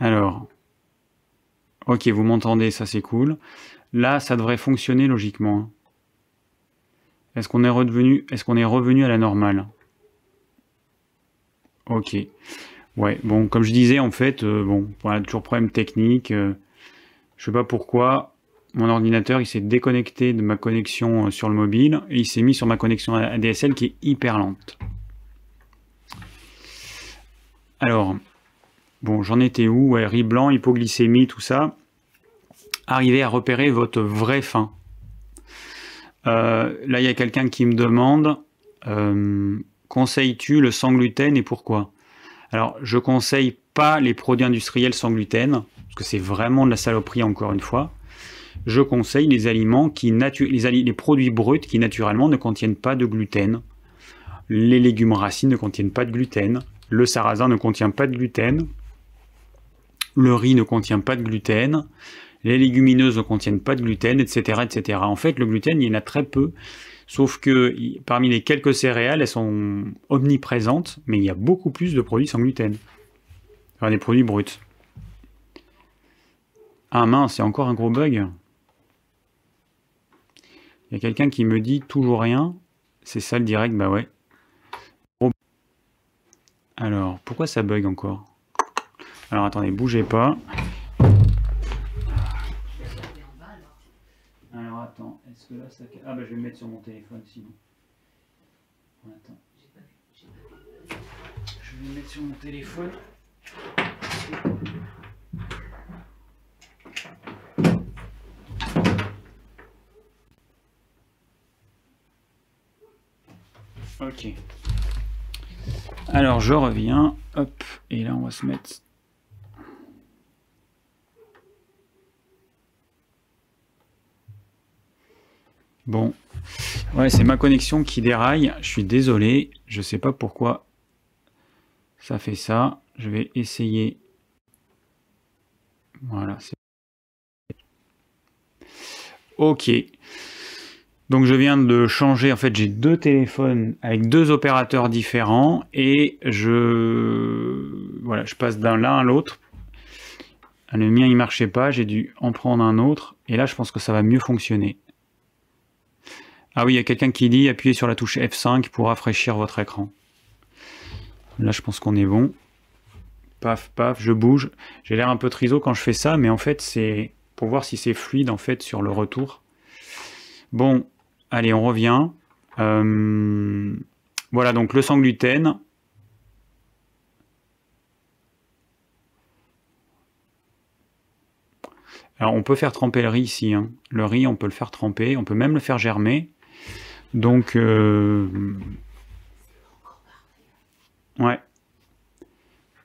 Alors, ok, vous m'entendez, ça c'est cool. Là, ça devrait fonctionner logiquement. Hein. Est-ce qu'on est revenu, est-ce qu'on est revenu à la normale? Ok. Ouais, bon, comme je disais, en fait, euh, bon, voilà, toujours problème technique. Euh, je sais pas pourquoi. Mon ordinateur, il s'est déconnecté de ma connexion euh, sur le mobile et il s'est mis sur ma connexion ADSL qui est hyper lente. alors, bon, j'en étais où ouais, Riz blanc, hypoglycémie, tout ça. Arrivez à repérer votre vraie faim. Euh, là, il y a quelqu'un qui me demande euh, conseilles-tu le sans gluten et pourquoi? Alors, je conseille pas les produits industriels sans gluten, parce que c'est vraiment de la saloperie encore une fois. Je conseille les aliments qui les, les produits bruts qui naturellement ne contiennent pas de gluten. Les légumes racines ne contiennent pas de gluten. Le sarrasin ne contient pas de gluten. Le riz ne contient pas de gluten. Les légumineuses ne contiennent pas de gluten, etc., etc. En fait, le gluten, il y en a très peu. Sauf que parmi les quelques céréales, elles sont omniprésentes, mais il y a beaucoup plus de produits sans gluten. Enfin, des produits bruts. Ah mince, c'est encore un gros bug. Il y a quelqu'un qui me dit toujours rien. C'est ça le direct, bah ouais. Alors, pourquoi ça bug encore? Alors attendez, bougez pas. Alors attends, est-ce que là ça... Ah bah je vais me mettre sur mon téléphone sinon. Attends. Je vais me mettre sur mon téléphone. Ok. Alors je reviens, hop, et là on va se mettre... Bon, ouais, c'est ma connexion qui déraille, je suis désolé, je sais pas pourquoi ça fait ça. Je vais essayer. Voilà, Ok. Donc je viens de changer, en fait j'ai deux téléphones avec deux opérateurs différents et je voilà, je passe d'un l'un à l'autre. Le mien il marchait pas, j'ai dû en prendre un autre et là je pense que ça va mieux fonctionner. Ah oui, il y a quelqu'un qui dit appuyez sur la touche F5 pour rafraîchir votre écran. Là je pense qu'on est bon. Paf, paf, je bouge. J'ai l'air un peu triso quand je fais ça, mais en fait c'est pour voir si c'est fluide en fait sur le retour. Bon, Allez, on revient. Euh, voilà, donc le sans gluten. Alors, on peut faire tremper le riz ici. Hein. Le riz, on peut le faire tremper. On peut même le faire germer. Donc, euh, ouais.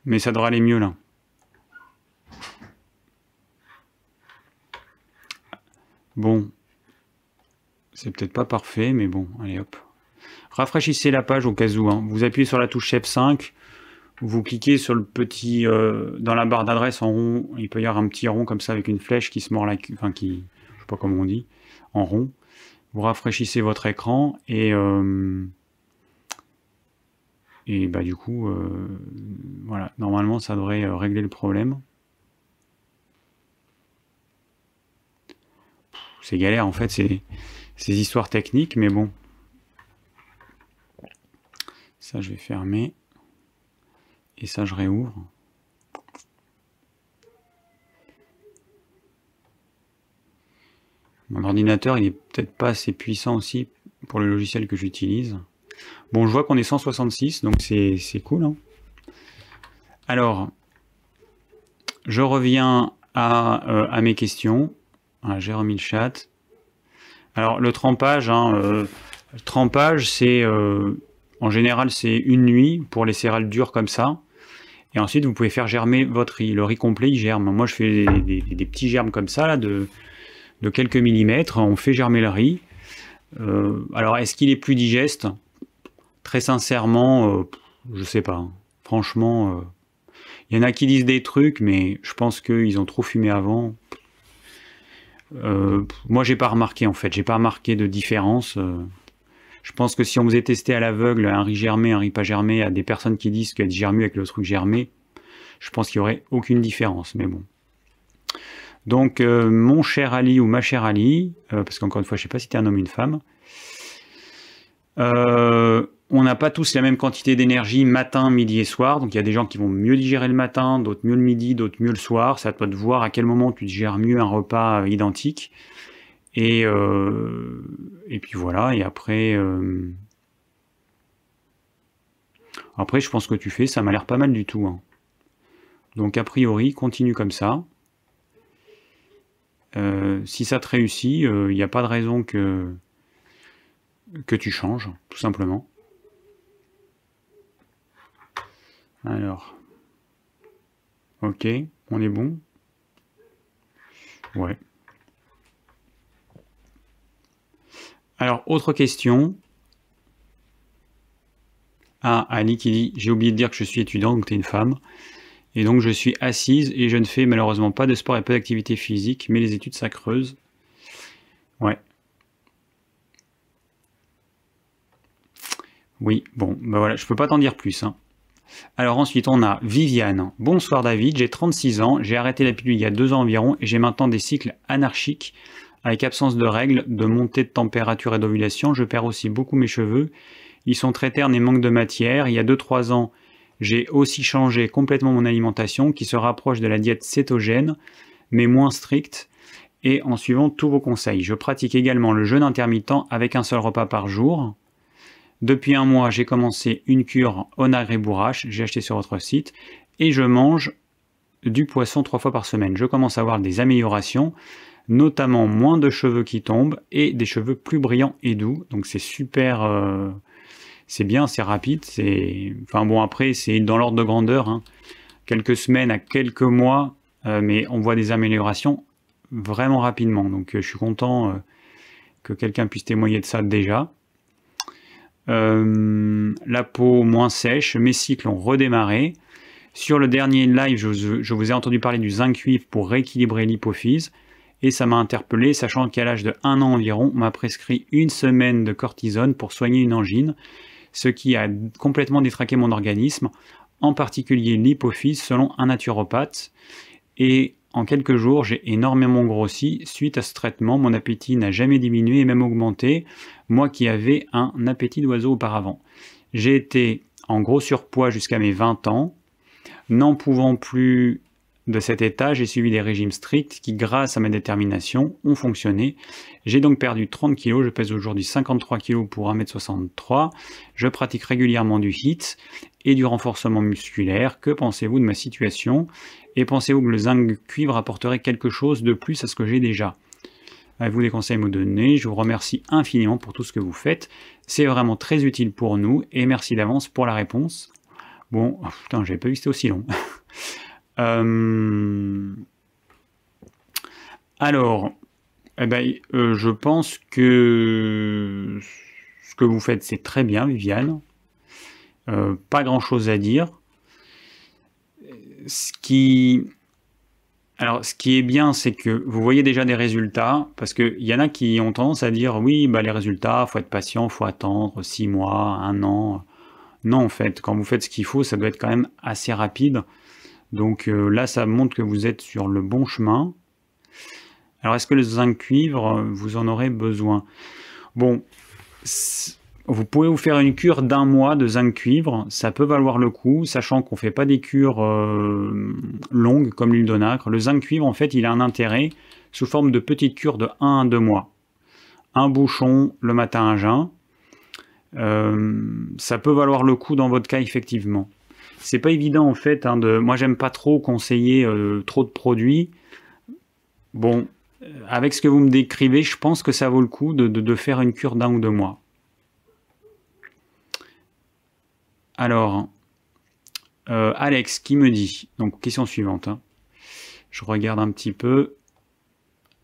Mais ça devrait aller mieux là. Bon, c'est peut-être pas parfait, mais bon, allez hop. Rafraîchissez la page au cas où. Hein. Vous appuyez sur la touche F5, vous cliquez sur le petit, euh, dans la barre d'adresse en rond, il peut y avoir un petit rond comme ça avec une flèche qui se mord la, enfin qui, je sais pas comment on dit, en rond. Vous rafraîchissez votre écran et euh, et bah du coup, euh, voilà, normalement ça devrait régler le problème. C'est galère en fait, c'est ces histoires techniques, mais bon. Ça, je vais fermer. Et ça, je réouvre. Mon ordinateur, il est peut-être pas assez puissant aussi pour le logiciel que j'utilise. Bon, je vois qu'on est 166, donc c'est cool. Hein. Alors, je reviens à, euh, mes questions. J'ai remis le chat. Alors le trempage, hein, euh, trempage, c'est euh, en général c'est une nuit pour les céréales dures comme ça. Et ensuite vous pouvez faire germer votre riz. Le riz complet il germe. Moi je fais des, petits germes comme ça là, de, de, quelques millimètres. On fait germer le riz. Euh, alors est-ce qu'il est plus digeste? Très sincèrement, je sais pas. Franchement, il y en a qui disent des trucs, mais je pense qu'ils ont trop fumé avant. Euh, moi, j'ai pas remarqué en fait, j'ai pas remarqué de différence. Euh. je pense que si on faisait tester à l'aveugle un riz germé, un riz pas germé, à des personnes qui disent qu'elle germe avec le truc germé, je pense qu'il y aurait aucune différence. Mais bon. Donc, euh, mon cher Ali ou ma chère Ali, parce qu'encore une fois, je sais pas si tu es un homme ou une femme. Euh, on n'a pas tous la même quantité d'énergie matin, midi et soir. Donc il y a des gens qui vont mieux digérer le matin, d'autres mieux le midi, d'autres mieux le soir. À toi de voir à quel moment tu digères mieux un repas euh, identique. Et, euh, puis voilà, et après... Euh, Après, je pense que tu fais, ça m'a l'air pas mal du tout. Hein. Donc a priori, continue comme ça. Euh, si ça te réussit, il euh, n'y a pas de raison que, que tu changes, tout simplement. Alors, ok, on est bon Ouais. Alors, autre question. Ah, Annie qui dit, j'ai oublié de dire que je suis étudiant, donc tu es une femme. Et donc je suis assise et je ne fais malheureusement pas de sport et pas d'activité physique, mais les études ça creuse. Ouais. Oui, bon, ben voilà, je peux pas t'en dire plus. Hein. Alors ensuite on a Viviane. Bonsoir David, j'ai 36 ans, j'ai arrêté la pilule il y a deux ans environ et j'ai maintenant des cycles anarchiques avec absence de règles, de montée de température et d'ovulation. Je perds aussi beaucoup mes cheveux. Ils sont très ternes et manquent de matière. Il y a 2-3 ans, j'ai aussi changé complètement mon alimentation qui se rapproche de la diète cétogène, mais moins stricte, et en suivant tous vos conseils. Je pratique également le jeûne intermittent avec un seul repas par jour. Depuis un mois, j'ai commencé une cure onagre et bourrache, j'ai acheté sur votre site, et je mange du poisson trois fois par semaine. Je commence à avoir des améliorations, notamment moins de cheveux qui tombent et des cheveux plus brillants et doux. Donc c'est super, euh, c'est bien, c'est rapide, c'est, enfin bon après c'est dans l'ordre de grandeur, hein. quelques semaines à quelques mois, euh, mais on voit des améliorations vraiment rapidement. Donc euh, je suis content euh, que quelqu'un puisse témoigner de ça déjà. la peau moins sèche, mes cycles ont redémarré. Sur le dernier live, je, vous ai entendu parler du zinc cuivre pour rééquilibrer l'hypophyse et ça m'a interpellé, sachant qu'à l'âge de 1 an environ, on m'a prescrit une semaine de cortisone pour soigner une angine ce qui a complètement détraqué mon organisme, en particulier l'hypophyse selon un naturopathe. Et en quelques jours, j'ai énormément grossi. Suite à ce traitement, mon appétit n'a jamais diminué et même augmenté, moi qui avais un appétit d'oiseau auparavant. J'ai été en gros surpoids jusqu'à mes 20 ans, n'en pouvant plus de cet état, j'ai suivi des régimes stricts qui, grâce à ma détermination, ont fonctionné. J'ai donc perdu 30 kg, je pèse aujourd'hui 53 kg pour 1m63. Je pratique régulièrement du HIIT et du renforcement musculaire. Que pensez-vous de ma situation? Et pensez-vous que le zinc cuivre apporterait quelque chose de plus à ce que j'ai déjà? Avez-vous des conseils à me donner Je vous remercie infiniment pour tout ce que vous faites. C'est vraiment très utile pour nous et merci d'avance pour la réponse. Bon, oh, putain, j'avais pas vu que c'était aussi long. *laughs* Euh, alors, eh ben, euh, je pense que ce que vous faites, c'est très bien, Viviane. Euh, pas grand-chose à dire. Ce qui... Alors, ce qui est bien, c'est que vous voyez déjà des résultats, parce qu'il y en a qui ont tendance à dire, oui, bah, les résultats, faut être patient, faut attendre six mois, un an. Non, en fait, quand vous faites ce qu'il faut, ça doit être quand même assez rapide. Donc euh, là, ça montre que vous êtes sur le bon chemin. Alors, est-ce que le zinc cuivre, euh, vous en aurez besoin? Bon, vous pouvez vous faire une cure d'un mois de zinc cuivre, ça peut valoir le coup, sachant qu'on ne fait pas des cures euh, longues comme l'huile d'onacre. Le zinc cuivre, en fait, il a un intérêt sous forme de petites cures de 1 à 2 mois. Un bouchon le matin à jeun. ça peut valoir le coup dans votre cas, effectivement c'est pas évident en fait. Hein, de... Moi, j'aime pas trop conseiller euh, trop de produits. Bon, euh, avec ce que vous me décrivez, je pense que ça vaut le coup de, faire une cure d'un ou deux mois. Alors, euh, Alex qui me dit, donc question suivante, hein. je regarde un petit peu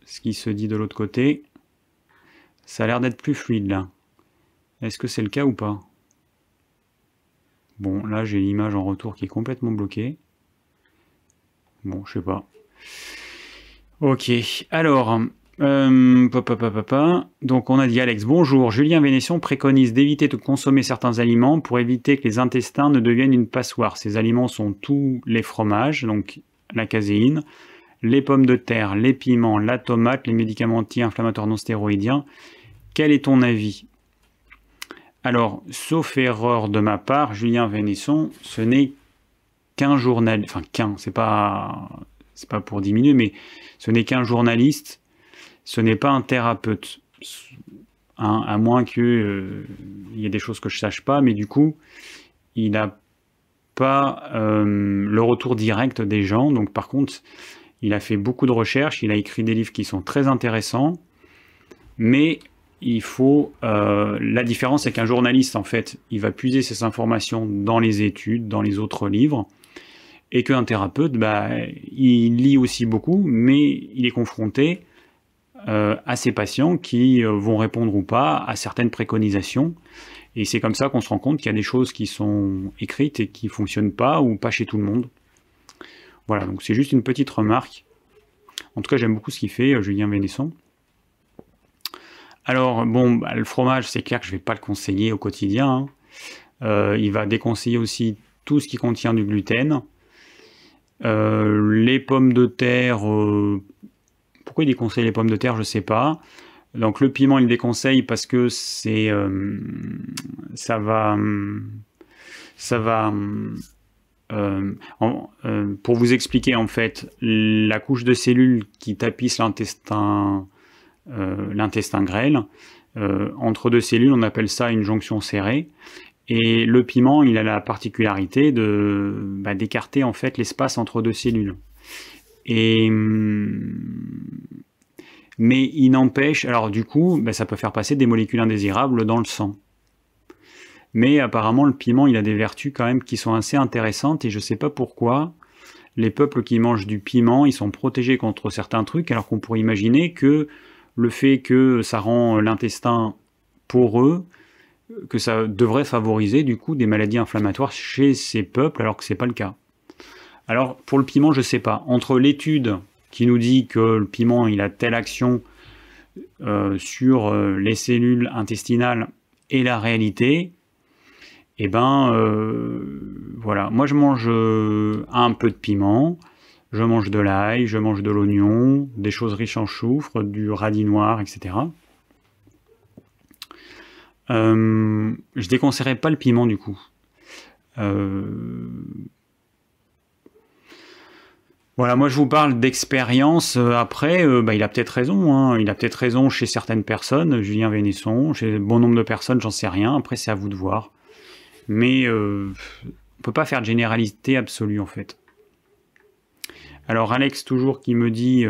ce qui se dit de l'autre côté. Ça a l'air d'être plus fluide là. Est-ce que c'est le cas ou pas? Bon, là j'ai l'image en retour qui est complètement bloquée. Bon, je sais pas. Ok, alors, euh, donc on a dit Alex, bonjour, Julien Vénession préconise d'éviter de consommer certains aliments pour éviter que les intestins ne deviennent une passoire. Ces aliments sont tous les fromages, donc la caséine, les pommes de terre, les piments, la tomate, les médicaments anti-inflammatoires non stéroïdiens. Quel est ton avis? Alors, sauf erreur de ma part, Julien Vénesson, ce n'est qu'un journaliste, enfin qu'un, c'est pas, c'est pas pour diminuer, mais ce n'est qu'un journaliste, ce n'est pas un thérapeute, à moins qu'il euh, y ait des choses que je sache pas, mais du coup, il n'a pas euh, le retour direct des gens. Donc par contre, il a fait beaucoup de recherches, il a écrit des livres qui sont très intéressants, mais il faut... Euh, la différence, c'est qu'un journaliste, en fait, il va puiser ses informations dans les études, dans les autres livres, et qu'un thérapeute, bah, il lit aussi beaucoup, mais il est confronté euh, à ses patients qui euh, vont répondre ou pas à certaines préconisations. Et c'est comme ça qu'on se rend compte qu'il y a des choses qui sont écrites et qui ne fonctionnent pas ou pas chez tout le monde. Voilà, donc c'est juste une petite remarque. En tout cas, j'aime beaucoup ce qu'il fait, Julien Vénesson. Alors, bon, bah, le fromage, c'est clair que je ne vais pas le conseiller au quotidien. Hein. Euh, il va déconseiller aussi tout ce qui contient du gluten. Euh, les pommes de terre, euh, pourquoi il déconseille les pommes de terre, je ne sais pas. Donc le piment, il déconseille parce que c'est, ça va, ça va. pour vous expliquer en fait, la couche de cellules qui tapisse l'intestin euh, l'intestin grêle. Euh, entre deux cellules, on appelle ça une jonction serrée. Et le piment, il a la particularité bah, d'écarter en fait l'espace entre deux cellules. Hum, mais il n'empêche, alors du coup, bah, ça peut faire passer des molécules indésirables dans le sang. Mais apparemment, le piment, il a des vertus quand même qui sont assez intéressantes et je ne sais pas pourquoi. Les peuples qui mangent du piment, ils sont protégés contre certains trucs, alors qu'on pourrait imaginer que le fait que ça rend l'intestin poreux, que ça devrait favoriser du coup des maladies inflammatoires chez ces peuples alors que ce n'est pas le cas. Alors pour le piment, je sais pas. Entre l'étude qui nous dit que le piment il a telle action euh, sur euh, les cellules intestinales et la réalité, eh ben euh, voilà. Moi je mange un peu de piment. Je mange de l'ail, je mange de l'oignon, des choses riches en soufre, du radis noir, etc. Euh, je déconseillerais pas le piment du coup. Euh, voilà, moi je vous parle d'expérience. Euh, après, bah, il a peut-être raison. Hein. Il a peut-être raison chez certaines personnes, Julien Vénesson, chez bon nombre de personnes, j'en sais rien. Après, c'est à vous de voir. Mais on peut pas faire de généralité absolue en fait. Alors Alex toujours qui me dit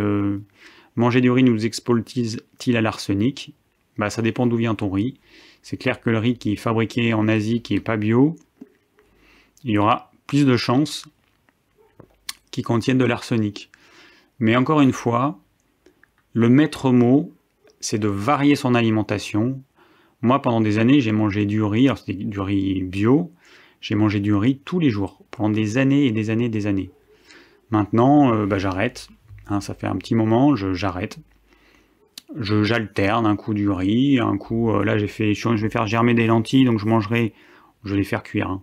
manger du riz nous expose-t-il à l'arsenic? Bah ça dépend d'où vient ton riz. C'est clair que le riz qui est fabriqué en Asie, qui n'est pas bio, il y aura plus de chances qu'il contienne de l'arsenic. Mais encore une fois, le maître mot, c'est de varier son alimentation. Moi, pendant des années, j'ai mangé du riz, alors c'était du riz bio, j'ai mangé du riz tous les jours, pendant des années et des années et des années. Maintenant, euh, bah, j'arrête. Hein, ça fait un petit moment, j'arrête. Je j'alterne un coup du riz, un coup euh, là j'ai fait, je vais faire germer des lentilles, donc je mangerai, je vais les faire cuire, hein.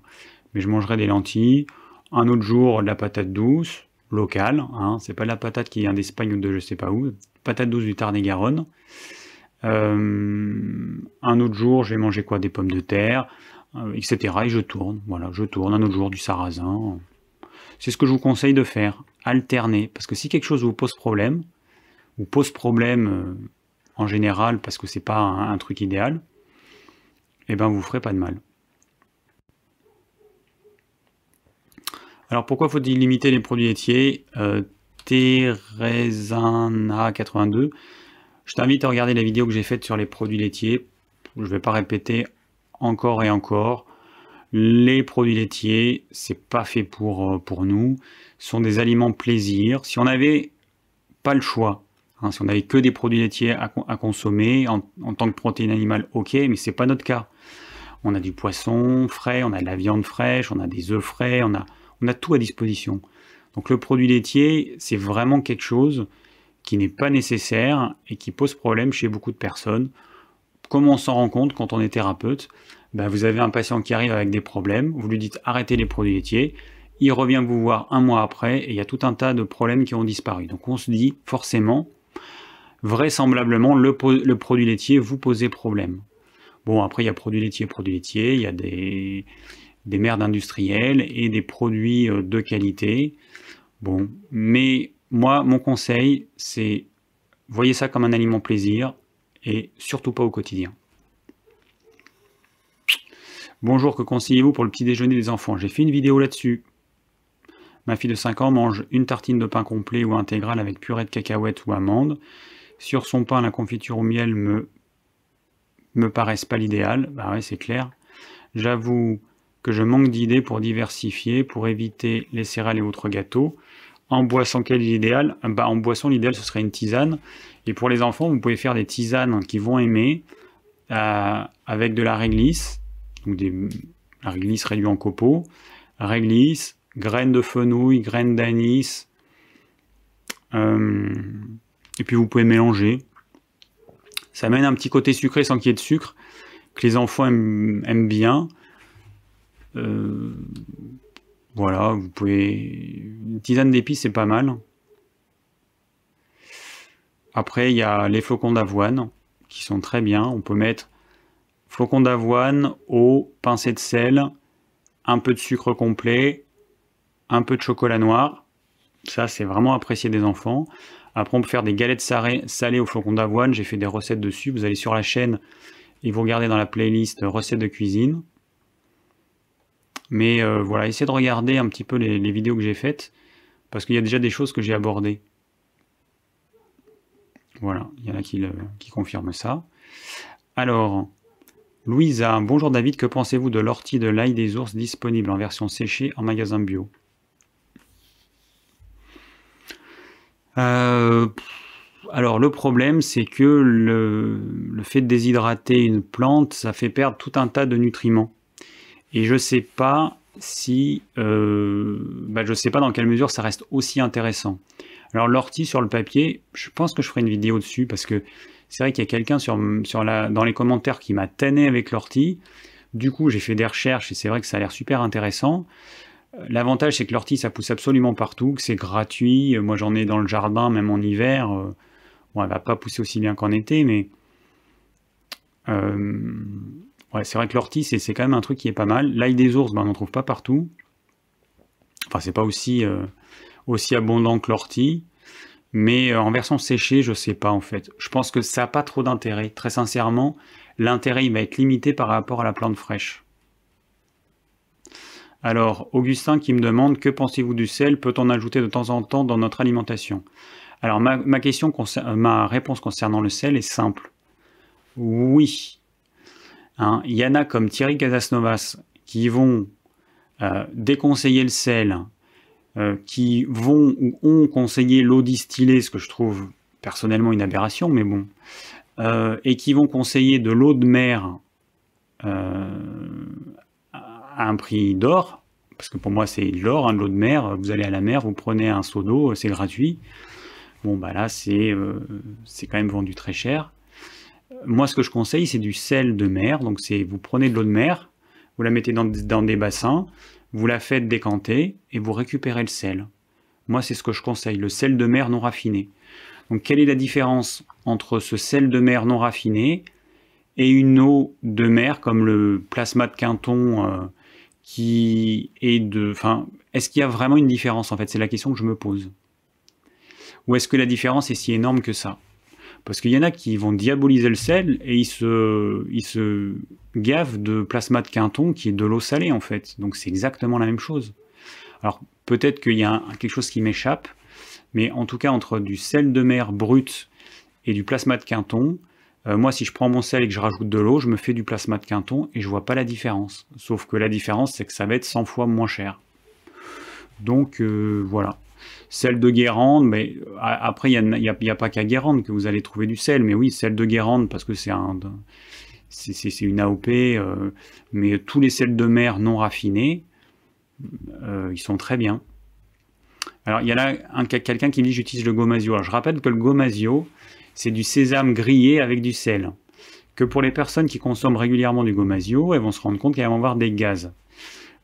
mais je mangerai des lentilles. Un autre jour de la patate douce locale, hein, c'est pas de la patate qui vient d'Espagne ou de je sais pas où, patate douce du Tarn-et-Garonne. Euh, un autre jour, je vais manger quoi Des pommes de terre, etc. Et je tourne, voilà, je tourne. Un autre jour du sarrasin. C'est ce que je vous conseille de faire, alterner. Parce que si quelque chose vous pose problème, ou pose problème euh, en général parce que c'est pas un, truc idéal, eh ben vous ferez pas de mal. Alors pourquoi faut-il limiter les produits laitiers? Euh, 82 je t'invite à regarder la vidéo que j'ai faite sur les produits laitiers. Je ne vais pas répéter encore et encore. Les produits laitiers, c'est pas fait pour, euh, nous. Sont des aliments plaisir. Si on n'avait pas le choix, hein, si on n'avait que des produits laitiers à, consommer en, tant que protéine animale, ok, mais c'est pas notre cas. On a du poisson frais, on a de la viande fraîche, on a des œufs frais, on a, on a tout à disposition. Donc le produit laitier, c'est vraiment quelque chose qui n'est pas nécessaire et qui pose problème chez beaucoup de personnes. Comment on s'en rend compte quand on est thérapeute? Ben, vous avez un patient qui arrive avec des problèmes, vous lui dites arrêtez les produits laitiers, il revient vous voir un mois après et il y a tout un tas de problèmes qui ont disparu. Donc on se dit forcément, vraisemblablement, le, produit laitier vous posait problème. Bon, après il y a produits laitiers, produits laitiers, il y a des, des merdes industrielles et des produits euh, de qualité. Bon, mais moi, mon conseil, c'est voyez ça comme un aliment plaisir et surtout pas au quotidien. Bonjour, que conseillez-vous pour le petit déjeuner des enfants? J'ai fait une vidéo là-dessus. Ma fille de 5 ans mange une tartine de pain complet ou intégral avec purée de cacahuètes ou amandes. Sur son pain, la confiture au miel me, me paraissent pas l'idéal. Bah ouais, c'est clair. J'avoue que je manque d'idées pour diversifier, pour éviter les céréales et autres gâteaux. En boisson, quel est l'idéal? Bah, En boisson, l'idéal, ce serait une tisane. Et pour les enfants, vous pouvez faire des tisanes qu'ils vont aimer euh, avec de la réglisse, donc des, la réglisse réduite en copeaux, réglisse, graines de fenouil, graines d'anis, euh, et puis vous pouvez mélanger. Ça amène un petit côté sucré sans qu'il y ait de sucre, que les enfants aiment bien. Euh, voilà, vous pouvez... Une tisane d'épices, c'est pas mal. Après, il y a les flocons d'avoine, qui sont très bien. On peut mettre flocons d'avoine, eau, pincée de sel, un peu de sucre complet, un peu de chocolat noir. Ça, c'est vraiment apprécié des enfants. Après, on peut faire des galettes salées aux flocons d'avoine. J'ai fait des recettes dessus. Vous allez sur la chaîne et vous regardez dans la playlist recettes de cuisine. Mais euh, voilà, essayez de regarder un petit peu les, vidéos que j'ai faites, parce qu'il y a déjà des choses que j'ai abordées. Voilà, il y en a qui, qui confirment ça. Alors, Louisa, bonjour David, que pensez-vous de l'ortie de l'ail des ours disponible en version séchée en magasin bio? Euh, Alors le problème c'est que le, fait de déshydrater une plante, ça fait perdre tout un tas de nutriments. Et je sais pas si, euh, bah, je sais pas dans quelle mesure ça reste aussi intéressant. Alors l'ortie sur le papier, je pense que je ferai une vidéo dessus parce que c'est vrai qu'il y a quelqu'un dans les commentaires qui m'a tanné avec l'ortie. Du coup, j'ai fait des recherches et c'est vrai que ça a l'air super intéressant. L'avantage, c'est que l'ortie, ça pousse absolument partout, que c'est gratuit. Moi, j'en ai dans le jardin, même en hiver. Bon, elle va pas pousser aussi bien qu'en été, mais euh, Ouais, c'est vrai que l'ortie, c'est quand même un truc qui est pas mal. L'ail des ours, ben, on n'en trouve pas partout. Enfin, c'est pas aussi, euh, abondant que l'ortie. Mais euh, en version séchée, je sais pas en fait. Je pense que ça n'a pas trop d'intérêt. Très sincèrement, l'intérêt il va être limité par rapport à la plante fraîche. Alors, Augustin qui me demande que pensez-vous du sel? Peut-on ajouter de temps en temps dans notre alimentation? Alors, ma, réponse concernant le sel est simple. Oui, Hein, il y en a comme Thierry Casasnovas qui vont euh, déconseiller le sel, euh, qui vont ou ont conseillé l'eau distillée, ce que je trouve personnellement une aberration, mais bon, euh, et qui vont conseiller de l'eau de mer un prix d'or, parce que pour moi c'est de l'or, hein, de l'eau de mer, vous allez à la mer, vous prenez un seau d'eau, c'est gratuit. Bon bah là c'est quand même vendu très cher moi, ce que je conseille, c'est du sel de mer. Donc, c'est vous prenez de l'eau de mer, vous la mettez dans, des bassins, vous la faites décanter et vous récupérez le sel. Moi, c'est ce que je conseille, le sel de mer non raffiné. Donc, quelle est la différence entre ce sel de mer non raffiné et une eau de mer comme le plasma de Quinton euh, qui est de... Enfin, est-ce qu'il y a vraiment une différence en fait? C'est la question que je me pose. Ou est-ce que la différence est si énorme que ça? Parce qu'il y en a qui vont diaboliser le sel et ils se, gavent de plasma de Quinton qui est de l'eau salée en fait. Donc c'est exactement la même chose. Alors peut-être qu'il y a quelque chose qui m'échappe, mais en tout cas entre du sel de mer brut et du plasma de Quinton, euh, moi si je prends mon sel et que je rajoute de l'eau, je me fais du plasma de Quinton et je vois pas la différence. Sauf que la différence c'est que ça va être 100 fois moins cher. Donc euh, voilà. Sel de Guérande, mais après, il n'y a, pas qu'à Guérande que vous allez trouver du sel, mais oui, sel de Guérande, parce que c'est un, une AOP, euh, mais tous les sels de mer non raffinés, euh, ils sont très bien. Alors, il y a là quelqu'un qui dit j'utilise le gomasio. Alors, je rappelle que le gomasio, c'est du sésame grillé avec du sel. Que pour les personnes qui consomment régulièrement du gomasio, elles vont se rendre compte qu'elles vont avoir des gaz.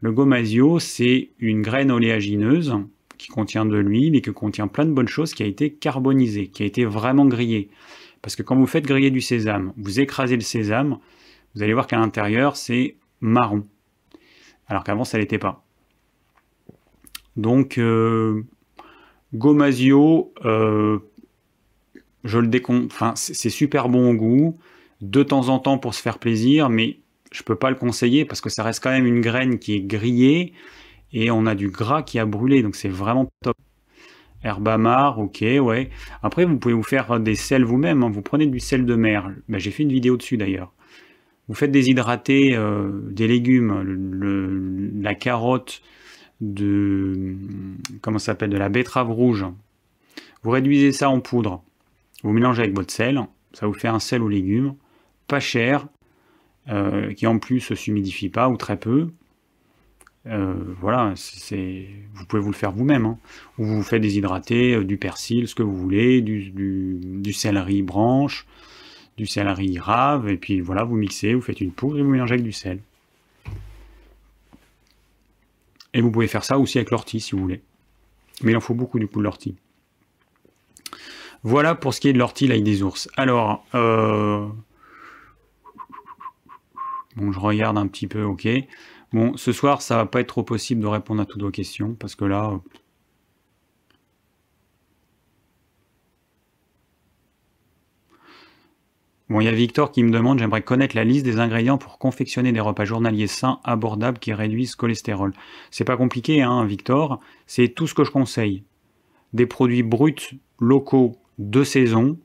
Le gomasio, c'est une graine oléagineuse qui contient de l'huile et qui contient plein de bonnes choses, qui a été carbonisé, qui a été vraiment grillé. Parce que quand vous faites griller du sésame, vous écrasez le sésame, vous allez voir qu'à l'intérieur, c'est marron. Alors qu'avant, ça l'était pas. Donc, euh, Gomasio, euh, je le décompte, enfin, c'est super bon au goût, de temps en temps pour se faire plaisir, mais je peux pas le conseiller parce que ça reste quand même une graine qui est grillée et on a du gras qui a brûlé, donc c'est vraiment top. Herbe amare, ok, ouais. Après, vous pouvez vous faire des sels vous-même. Hein. Vous prenez du sel de mer. Ben, J'ai fait une vidéo dessus d'ailleurs. Vous faites déshydrater euh, des légumes, la carotte, de comment s'appelle, de la betterave rouge. Vous réduisez ça en poudre. Vous mélangez avec votre sel. Ça vous fait un sel aux légumes, pas cher, euh, qui en plus ne s'humidifie pas ou très peu. Euh, voilà, vous pouvez vous le faire vous-même. Hein. Ou vous faites déshydrater euh, du persil, ce que vous voulez, du, du, céleri branche, du céleri rave, et puis voilà, vous mixez, vous faites une poudre et vous mélangez avec du sel. Et vous pouvez faire ça aussi avec l'ortie si vous voulez. Mais il en faut beaucoup du coup de l'ortie. Voilà pour ce qui est de l'ortie l'ail des ours. Alors, euh... bon, je regarde un petit peu, ok. Bon, ce soir, ça va pas être trop possible de répondre à toutes vos questions, parce que là... Bon, il y a Victor qui me demande, j'aimerais connaître la liste des ingrédients pour confectionner des repas journaliers sains, abordables, qui réduisent le cholestérol. C'est pas compliqué, hein, Victor. C'est tout ce que je conseille. Des produits bruts, locaux, de saison,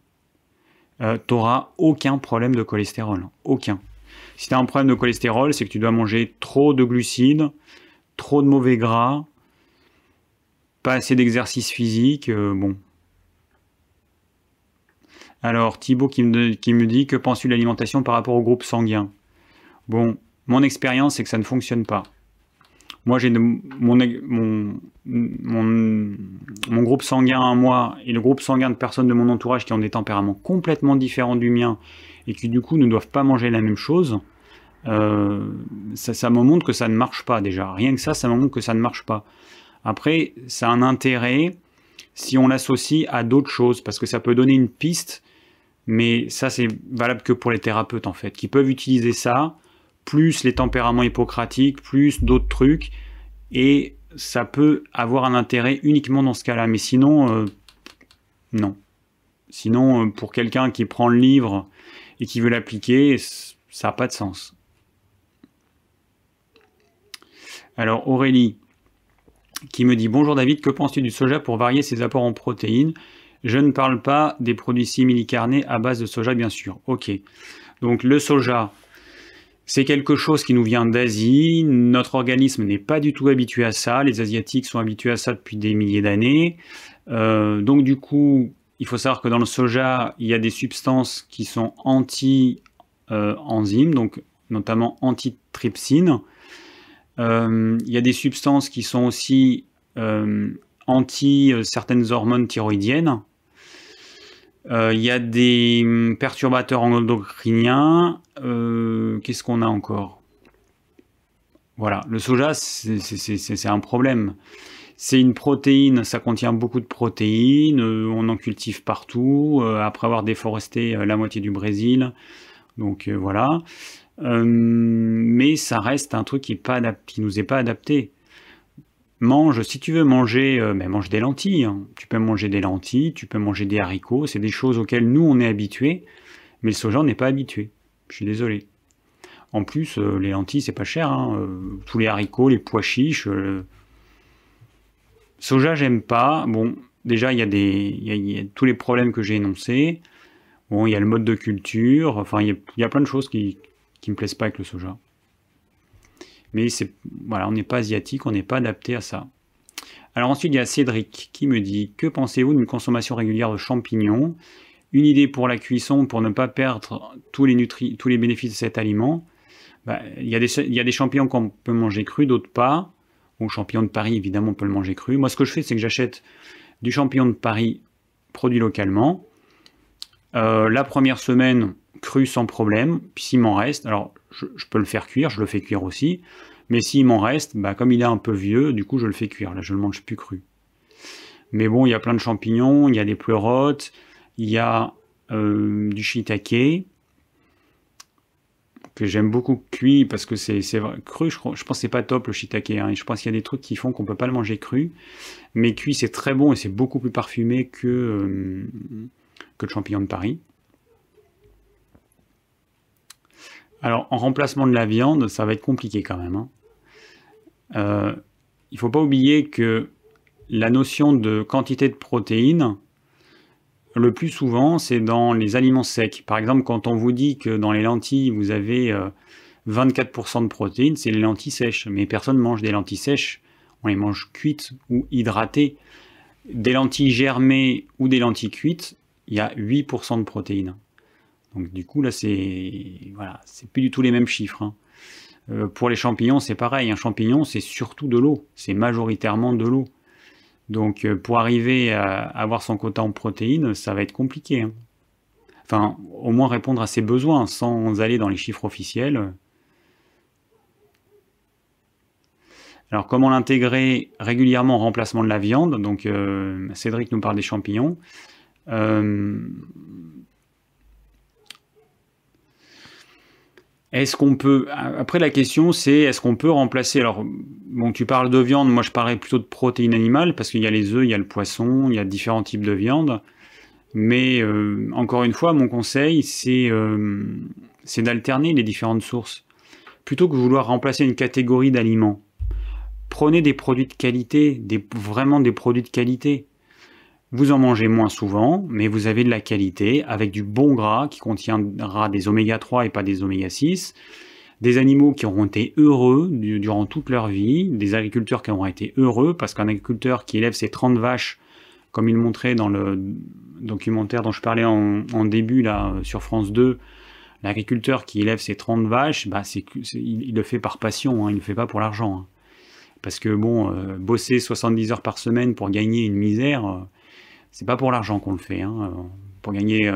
euh, tu n'auras aucun problème de cholestérol. Aucun. Si tu as un problème de cholestérol, c'est que tu dois manger trop de glucides, trop de mauvais gras, pas assez d'exercice physique. Euh, bon. Alors, Thibaut qui me, qui me dit Que penses-tu de l'alimentation par rapport au groupe sanguin? Bon, mon expérience, c'est que ça ne fonctionne pas. Moi, j'ai mon, groupe sanguin à moi et le groupe sanguin de personnes de mon entourage qui ont des tempéraments complètement différents du mien et qui du coup ne doivent pas manger la même chose. Euh, ça, me montre que ça ne marche pas déjà. Rien que ça, ça me montre que ça ne marche pas. Après, ça a un intérêt si on l'associe à d'autres choses, parce que ça peut donner une piste, mais ça c'est valable que pour les thérapeutes en fait, qui peuvent utiliser ça plus les tempéraments hippocratiques, plus d'autres trucs, et ça peut avoir un intérêt uniquement dans ce cas-là. Mais sinon, euh, non. Sinon, euh, pour quelqu'un qui prend le livre et qui veut l'appliquer, ça n'a pas de sens. Alors Aurélie, qui me dit Bonjour David, que penses-tu du soja pour varier ses apports en protéines? Je ne parle pas des produits simili-carnés à base de soja, bien sûr. Ok. Donc le soja, c'est quelque chose qui nous vient d'Asie. Notre organisme n'est pas du tout habitué à ça. Les Asiatiques sont habitués à ça depuis des milliers d'années. Euh, donc du coup, il faut savoir que dans le soja, il y a des substances qui sont anti-enzymes, donc notamment anti-trypsine. Euh, il y a des substances qui sont aussi euh, anti certaines hormones thyroïdiennes. Euh, il y a des hum, perturbateurs endocriniens. Euh, qu'est-ce qu'on a encore? Voilà, le soja, c'est un problème. C'est une protéine, ça contient beaucoup de protéines, euh, on en cultive partout, après avoir déforesté la moitié du Brésil. Donc voilà. mais ça reste un truc qui, ne qui nous est pas adapté mange, si tu veux manger, euh, mais mange des lentilles. Hein. Tu peux manger des lentilles, tu peux manger des haricots. C'est des choses auxquelles nous, on est habitués. Mais le soja, n'est pas habitué. Je suis désolé. En plus, euh, les lentilles, c'est pas cher. Hein. Euh, tous les haricots, les pois chiches. Soja, j'aime pas. Bon, déjà, il y, a tous les problèmes que j'ai énoncés. Bon, il y a le mode de culture. Enfin, il y a, plein de choses qui ne me plaisent pas avec le soja. Mais voilà, on n'est pas asiatique, on n'est pas adapté à ça. Alors ensuite, il y a Cédric qui me dit Que pensez-vous d'une consommation régulière de champignons? Une idée pour la cuisson pour ne pas perdre tous les, nutri tous les bénéfices de cet aliment bah, il, y a des, champignons qu'on peut manger cru, d'autres pas. Bon, champignon de Paris, évidemment, on peut le manger cru. Moi, ce que je fais, c'est que j'achète du champignon de Paris produit localement. Euh, la première semaine, cru sans problème. Puis s'il m'en reste, alors je, peux le faire cuire, je le fais cuire aussi. Mais s'il m'en reste, bah, comme il est un peu vieux, du coup je le fais cuire. Là je le mange plus cru. Mais bon, il y a plein de champignons, il y a des pleurotes, il y a euh, du shiitake que j'aime beaucoup cuit parce que c'est cru. Je, pense que c'est pas top le shiitake. Hein, je pense qu'il y a des trucs qui font qu'on peut pas le manger cru. Mais cuit c'est très bon et c'est beaucoup plus parfumé que, euh, que le champignon de Paris. Alors, en remplacement de la viande, ça va être compliqué quand même. Hein. Euh, il ne faut pas oublier que la notion de quantité de protéines, le plus souvent, c'est dans les aliments secs. Par exemple, quand on vous dit que dans les lentilles, vous avez 24% euh, de protéines, c'est les lentilles sèches. Mais personne ne mange des lentilles sèches. On les mange cuites ou hydratées. Des lentilles germées ou des lentilles cuites, il y a 8% de protéines. Donc du coup, là, c'est voilà, plus du tout les mêmes chiffres. Hein. Euh, pour les champignons, c'est pareil. Un champignon, c'est surtout de l'eau. C'est majoritairement de l'eau. Donc euh, pour arriver à avoir son quota en protéines, ça va être compliqué. Hein. Enfin, au moins répondre à ses besoins sans aller dans les chiffres officiels. Alors comment l'intégrer régulièrement en remplacement de la viande? Donc euh, Cédric nous parle des champignons. Est-ce qu'on peut. Après, la question, c'est est-ce qu'on peut remplacer? Alors, bon, tu parles de viande, moi je parlais plutôt de protéines animales, parce qu'il y a les œufs, il y a le poisson, il y a différents types de viande. Mais euh, encore une fois, mon conseil, euh, c'est d'alterner les différentes sources. Plutôt que vouloir remplacer une catégorie d'aliments, prenez des produits de qualité, vraiment des produits de qualité. Vous en mangez moins souvent, mais vous avez de la qualité avec du bon gras qui contiendra des oméga 3 et pas des oméga 6. Des animaux qui auront été heureux durant toute leur vie, des agriculteurs qui auront été heureux parce qu'un agriculteur qui élève ses 30 vaches, comme il montrait dans le documentaire dont je parlais en, début là sur France 2, l'agriculteur qui élève ses 30 vaches, bah il, le fait par passion, hein, il ne le fait pas pour l'argent. Hein. Parce que bon, euh, bosser 70 heures par semaine pour gagner une misère, euh, c'est pas pour l'argent qu'on le fait. Hein. Pour gagner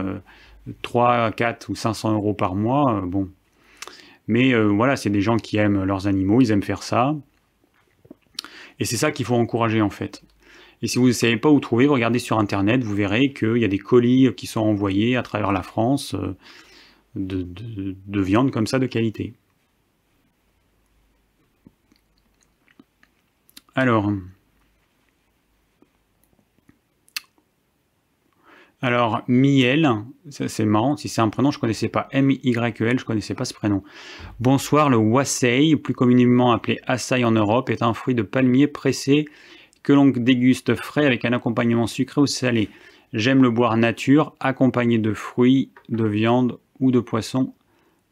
3, euh, 4 ou 500 euros par mois, euh, bon. Mais euh, voilà, c'est des gens qui aiment leurs animaux, ils aiment faire ça. Et c'est ça qu'il faut encourager en fait. Et si vous ne savez pas où trouver, regardez sur Internet, vous verrez qu'il y a des colis qui sont envoyés à travers la France de, de viande comme ça de qualité. Alors, Alors, Miel, c'est marrant, si c'est un prénom, je ne connaissais pas. M-Y-E-L, je ne connaissais pas ce prénom. Bonsoir, le wasei, plus communément appelé açaï en Europe, est un fruit de palmier pressé que l'on déguste frais avec un accompagnement sucré ou salé. J'aime le boire nature, accompagné de fruits, de viande ou de poisson,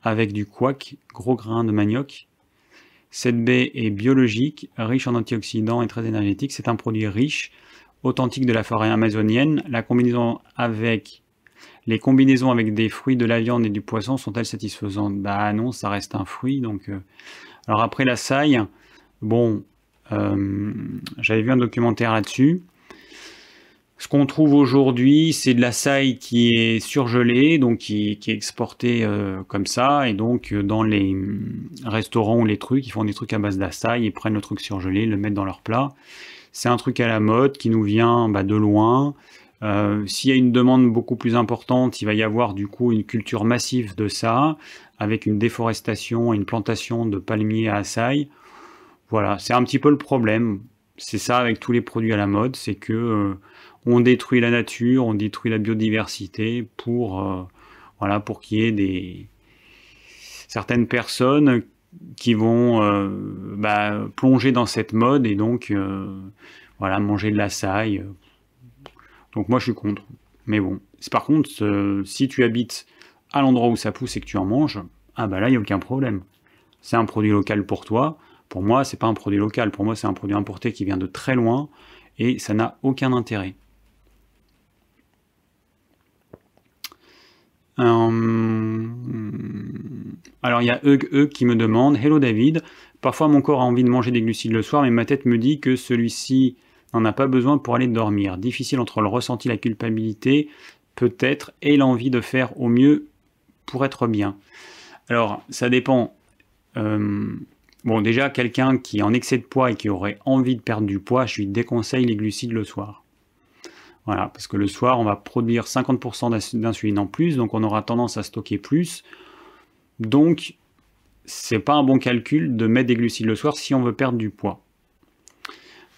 avec du couac, gros grains de manioc. Cette baie est biologique, riche en antioxydants et très énergétique. C'est un produit riche authentique de la forêt amazonienne, la combinaison avec les combinaisons avec des fruits, de la viande et du poisson sont-elles satisfaisantes? Bah non, ça reste un fruit. Donc, euh. alors après la saille, bon, euh, j'avais vu un documentaire là-dessus. Ce qu'on trouve aujourd'hui, c'est de la saille qui est surgelée, donc qui, est exportée euh, comme ça, et donc dans les restaurants ou les trucs, ils font des trucs à base d'açaï, ils prennent le truc surgelé, le mettent dans leur plat, c'est un truc à la mode qui nous vient bah, de loin. Euh, s'il y a une demande beaucoup plus importante, il va y avoir du coup une culture massive de ça, avec une déforestation et une plantation de palmiers à açaï. Voilà, c'est un petit peu le problème. C'est ça avec tous les produits à la mode, c'est que euh, on détruit la nature, on détruit la biodiversité pour euh, voilà pour qu'il y ait des certaines personnes qui vont euh, bah, plonger dans cette mode et donc euh, voilà manger de la saille. Donc moi je suis contre. Mais bon, par contre, si tu habites à l'endroit où ça pousse et que tu en manges, ah bah là il n'y a aucun problème. C'est un produit local pour toi. Pour moi, c'est pas un produit local. Pour moi, c'est un produit importé qui vient de très loin et ça n'a aucun intérêt. Euh, alors il y a Eug qui me demande Hello David, parfois mon corps a envie de manger des glucides le soir, mais ma tête me dit que celui-ci n'en a pas besoin pour aller dormir. Difficile entre le ressenti, la culpabilité, peut-être, et l'envie de faire au mieux pour être bien. Alors ça dépend. Euh, bon, déjà, quelqu'un qui est en excès de poids et qui aurait envie de perdre du poids, je lui déconseille les glucides le soir. Voilà, parce que le soir, on va produire 50% d'insuline en plus, donc on aura tendance à stocker plus. Donc, c'est pas un bon calcul de mettre des glucides le soir si on veut perdre du poids.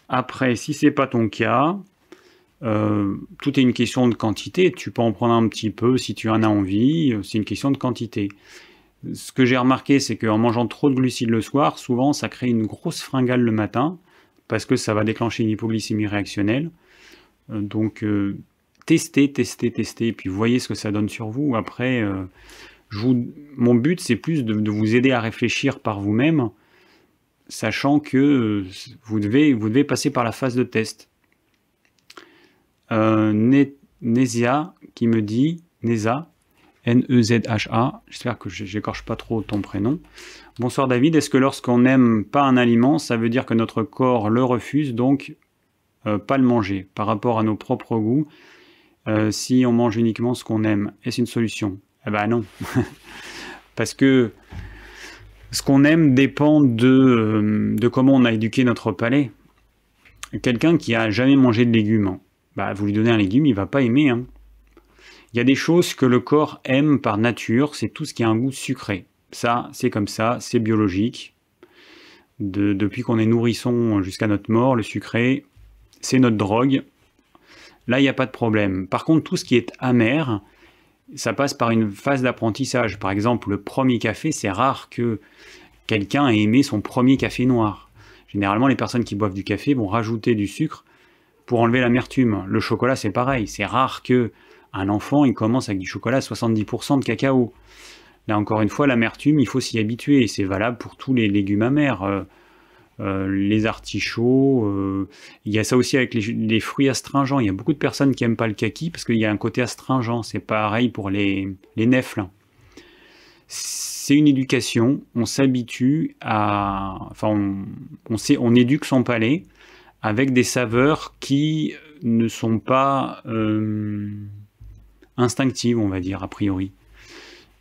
Après, si c'est pas ton cas, euh, tout est une question de quantité. Tu peux en prendre un petit peu si tu en as envie. C'est une question de quantité. Ce que j'ai remarqué, c'est qu'en mangeant trop de glucides le soir, souvent ça crée une grosse fringale le matin, parce que ça va déclencher une hypoglycémie réactionnelle. Euh, donc euh, testez, testez, testez, puis voyez ce que ça donne sur vous. Après, euh, mon but, c'est plus de, vous aider à réfléchir par vous-même, sachant que vous devez, vous devez passer par la phase de test. Nesia qui me dit, Neza, N-E-Z-H-A, j'espère que j'écorche pas trop ton prénom. Bonsoir David, est-ce que lorsqu'on n'aime pas un aliment, ça veut dire que notre corps le refuse, donc euh, pas le manger par rapport à nos propres goûts euh, Si on mange uniquement ce qu'on aime, est-ce une solution? Eh ben non, *laughs* parce que ce qu'on aime dépend de, euh, de, comment on a éduqué notre palais. Quelqu'un qui a jamais mangé de légumes, bah, vous lui donnez un légume, il va pas aimer. Hein. Il y a des choses que le corps aime par nature, c'est tout ce qui a un goût sucré. Ça, c'est comme ça, c'est biologique. depuis qu'on est nourrisson jusqu'à notre mort, le sucré, c'est notre drogue. Là, il n'y a pas de problème. Par contre, tout ce qui est amer, ça passe par une phase d'apprentissage. Par exemple, le premier café, c'est rare que quelqu'un ait aimé son premier café noir. Généralement, les personnes qui boivent du café vont rajouter du sucre pour enlever l'amertume. Le chocolat, c'est pareil. C'est rare que un enfant, il commence avec du chocolat à 70% de cacao. Là, encore une fois, l'amertume, il faut s'y habituer. C'est valable pour tous les légumes amers. Euh, euh, les artichauts. Euh, il y a ça aussi avec les, fruits astringents. Il y a beaucoup de personnes qui n'aiment pas le kaki parce qu'il y a un côté astringent. C'est pareil pour les, les nefles. C'est une éducation. On s'habitue à. Enfin, on, sait, on éduque son palais avec des saveurs qui ne sont pas instinctive, on va dire, a priori.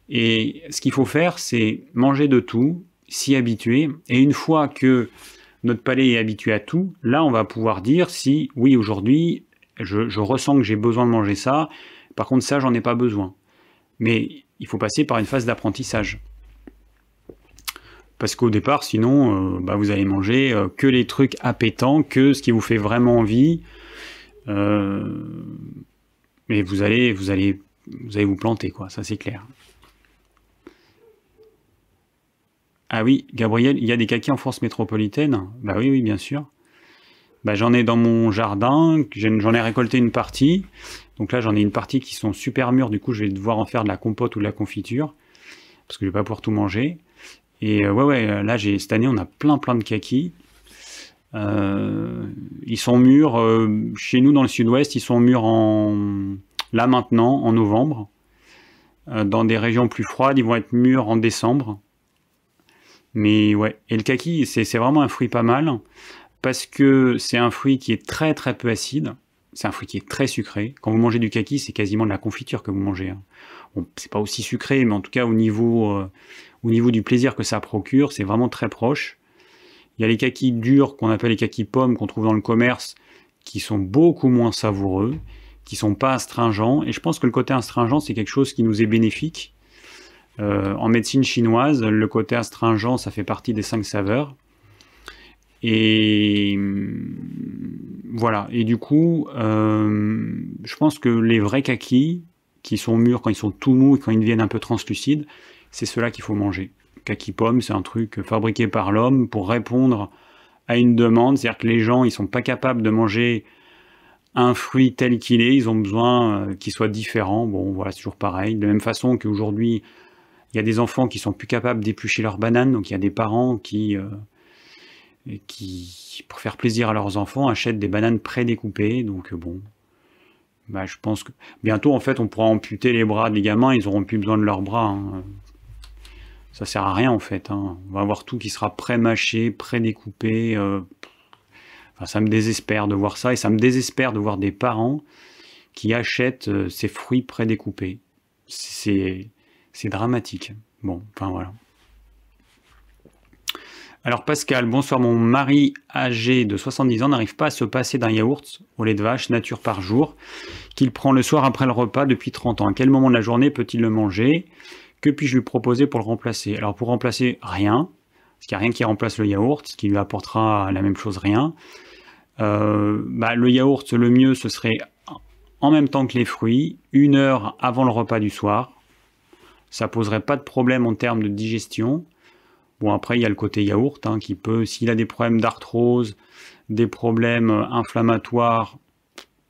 Et ce qu'il faut faire, c'est manger de tout, s'y habituer, et une fois que notre palais est habitué à tout, là, on va pouvoir dire si, oui, aujourd'hui, je, ressens que j'ai besoin de manger ça, par contre, ça, j'en ai pas besoin. Mais il faut passer par une phase d'apprentissage. Parce qu'au départ, sinon, euh, bah, vous allez manger euh, que les trucs appétants, que ce qui vous fait vraiment envie. Euh, mais vous allez, vous allez, vous allez vous planter, quoi. Ça, c'est clair. Ah oui, Gabriel, il y a des kakis en France métropolitaine Bah oui, oui, bien sûr. Bah, j'en ai dans mon jardin, j'en ai récolté une partie. Donc là, j'en ai une partie qui sont super mûres, du coup, je vais devoir en faire de la compote ou de la confiture, parce que je vais pas pouvoir tout manger. Et euh, ouais, ouais, là, cette année, on a plein, plein de kakis. Euh, ils sont mûrs, euh, chez nous dans le sud-ouest, ils sont mûrs en, là maintenant, en novembre. Dans des régions plus froides, ils vont être mûrs en décembre. Mais ouais, et le kaki, c'est vraiment un fruit pas mal, parce que c'est un fruit qui est très très peu acide, c'est un fruit qui est très sucré. Quand vous mangez du kaki, c'est quasiment de la confiture que vous mangez. Hein. Bon, c'est pas aussi sucré, mais en tout cas au niveau, au niveau du plaisir que ça procure, c'est vraiment très proche. Il y a les kakis durs qu'on appelle les kakis pommes qu'on trouve dans le commerce qui sont beaucoup moins savoureux, qui sont pas astringents. Et je pense que le côté astringent, c'est quelque chose qui nous est bénéfique. Euh, en médecine chinoise, le côté astringent, ça fait partie des cinq saveurs. Et voilà. Et du coup, euh, je pense que les vrais kakis, qui sont mûrs quand ils sont tout mous et quand ils deviennent un peu translucides, c'est cela qu'il faut manger kaki pomme, c'est un truc fabriqué par l'homme pour répondre à une demande. C'est-à-dire que les gens, ils sont pas capables de manger un fruit tel qu'il est, ils ont besoin euh, qu'il soit différent. Bon, voilà, c'est toujours pareil. De la même façon qu'aujourd'hui, il y a des enfants qui sont plus capables d'éplucher leurs bananes, donc il y a des parents qui, euh, pour faire plaisir à leurs enfants, achètent des bananes prédécoupées. Donc euh, bon, bah, je pense que bientôt, en fait, on pourra amputer les bras des gamins, ils auront plus besoin de leurs bras. Hein ça sert à rien en fait. Hein. On va avoir tout qui sera pré-mâché, pré-découpé. Euh, ça me désespère de voir ça et ça me désespère de voir des parents qui achètent ces fruits pré-découpés. C'est dramatique. Bon, enfin voilà. Alors Pascal, bonsoir, mon mari âgé de 70 ans n'arrive pas à se passer d'un yaourt au lait de vache nature par jour qu'il prend le soir après le repas depuis 30 ans. À quel moment de la journée peut-il le manger? Que puis-je lui proposer pour le remplacer? Alors pour remplacer, rien, parce qu'il n'y a rien qui remplace le yaourt, ce qui lui apportera la même chose, rien. Euh, bah, le yaourt, le mieux, ce serait en même temps que les fruits, une heure avant le repas du soir. Ça poserait pas de problème en termes de digestion. Bon, après, il y a le côté yaourt hein, qui peut, s'il a des problèmes d'arthrose, des problèmes inflammatoires,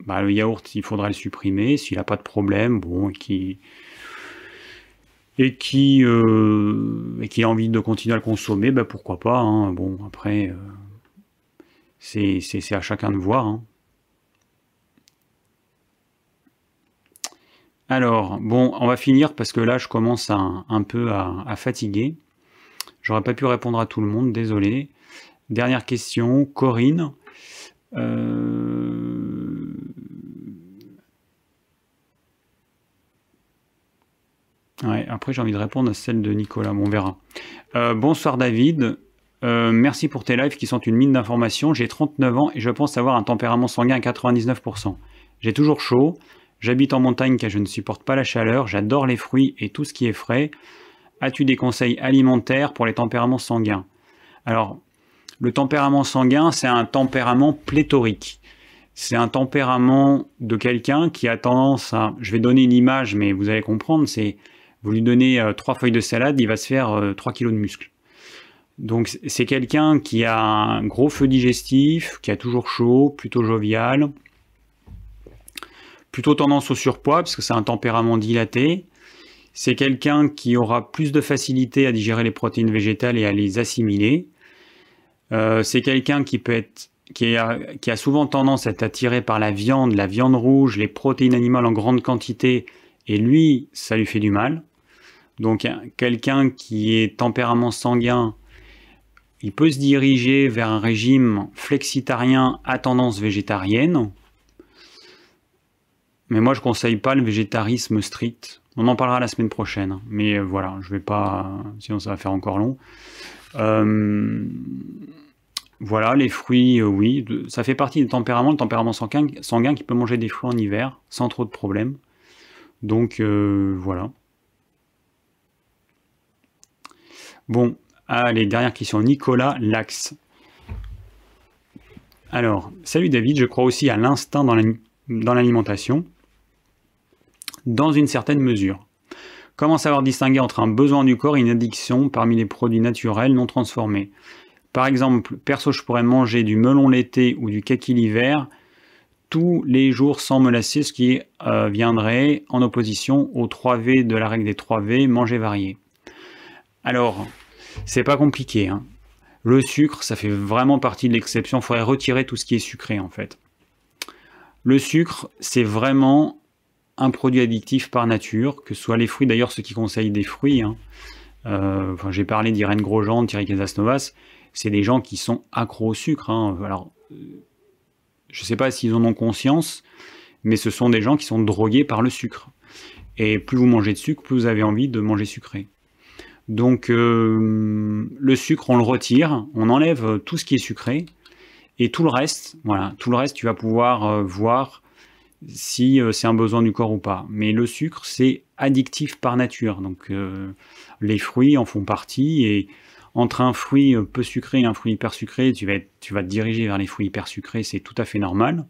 bah, le yaourt, il faudrait le supprimer. S'il n'a pas de problème, bon, et qui et qui, euh, et qui a envie de continuer à le consommer, bah, pourquoi pas. Hein. Bon, après, euh, c'est à chacun de voir. Hein. Alors, bon, on va finir parce que là, je commence un peu à, fatiguer. J'aurais pas pu répondre à tout le monde, désolé. Dernière question, Corinne. Euh, après j'ai envie de répondre à celle de Nicolas, bon, on verra. Euh, bonsoir David, euh, merci pour tes lives qui sont une mine d'informations. J'ai 39 ans et je pense avoir un tempérament sanguin à 99%. J'ai toujours chaud, j'habite en montagne car je ne supporte pas la chaleur, j'adore les fruits et tout ce qui est frais. As-tu des conseils alimentaires pour les tempéraments sanguins? Alors, le tempérament sanguin, c'est un tempérament pléthorique. C'est un tempérament de quelqu'un qui a tendance à... Je vais donner une image, mais vous allez comprendre, c'est... Vous lui donnez euh, trois feuilles de salade, il va se faire euh, trois 3 kilos de muscles. Donc c'est quelqu'un qui a un gros feu digestif, qui a toujours chaud, plutôt jovial, plutôt tendance au surpoids, parce que c'est un tempérament dilaté, c'est quelqu'un qui aura plus de facilité à digérer les protéines végétales et à les assimiler. Euh, c'est quelqu'un qui peut être a, qui a, souvent tendance à être attiré par la viande, la viande rouge, les protéines animales en grande quantité, et lui, ça lui fait du mal. Donc quelqu'un qui est tempérament sanguin, il peut se diriger vers un régime flexitarien à tendance végétarienne. Mais moi, je conseille pas le végétarisme strict. On en parlera la semaine prochaine, mais euh, voilà, je vais pas, sinon ça va faire encore long. Euh, voilà, les fruits, euh, oui, ça fait partie des tempéraments, le tempérament sanguin, sanguin qui peut manger des fruits en hiver sans trop de problèmes. Donc voilà. Bon, allez, dernière question. Nicolas Lax. Alors, salut David, je crois aussi à l'instinct dans l'alimentation dans une certaine mesure. Comment savoir distinguer entre un besoin du corps et une addiction parmi les produits naturels non transformés? Par exemple, perso, je pourrais manger du melon l'été ou du kaki l'hiver tous les jours sans me lasser, ce qui euh, viendrait en opposition aux 3V de la règle des 3V, manger varié. Alors, c'est pas compliqué. Hein. Le sucre, ça fait vraiment partie de l'exception. Il faudrait retirer tout ce qui est sucré en fait. Le sucre, c'est vraiment un produit addictif par nature, que ce soit les fruits, d'ailleurs ceux qui conseillent des fruits, hein. euh, j'ai parlé d'Irène Grosjean, Thierry Casasnovas, c'est des gens qui sont accros au sucre. Hein. Alors, euh, je ne sais pas s'ils en ont conscience, mais ce sont des gens qui sont drogués par le sucre. Et plus vous mangez de sucre, plus vous avez envie de manger sucré. Donc euh, le sucre, on le retire, on enlève tout ce qui est sucré, et tout le reste, voilà, tout le reste, tu vas pouvoir voir si euh, c'est un besoin du corps ou pas. Mais le sucre, c'est addictif par nature. Donc euh, les fruits en font partie et entre un fruit euh, peu sucré et un fruit hyper sucré, tu vas, tu vas te diriger vers les fruits hyper sucrés, c'est tout à fait normal.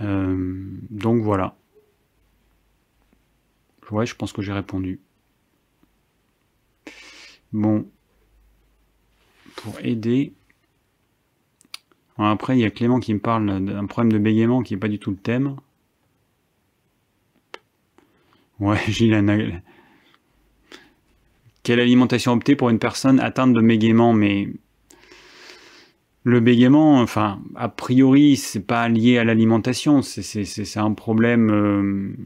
donc voilà. Ouais, je pense que j'ai répondu. Bon. Pour aider, après, il y a Clément qui me parle d'un problème de bégaiement qui n'est pas du tout le thème. Ouais, *laughs* Gilles Quelle alimentation opter pour une personne atteinte de bégaiement? Mais le bégaiement, enfin, a priori, c'est pas lié à l'alimentation. C'est un problème, euh,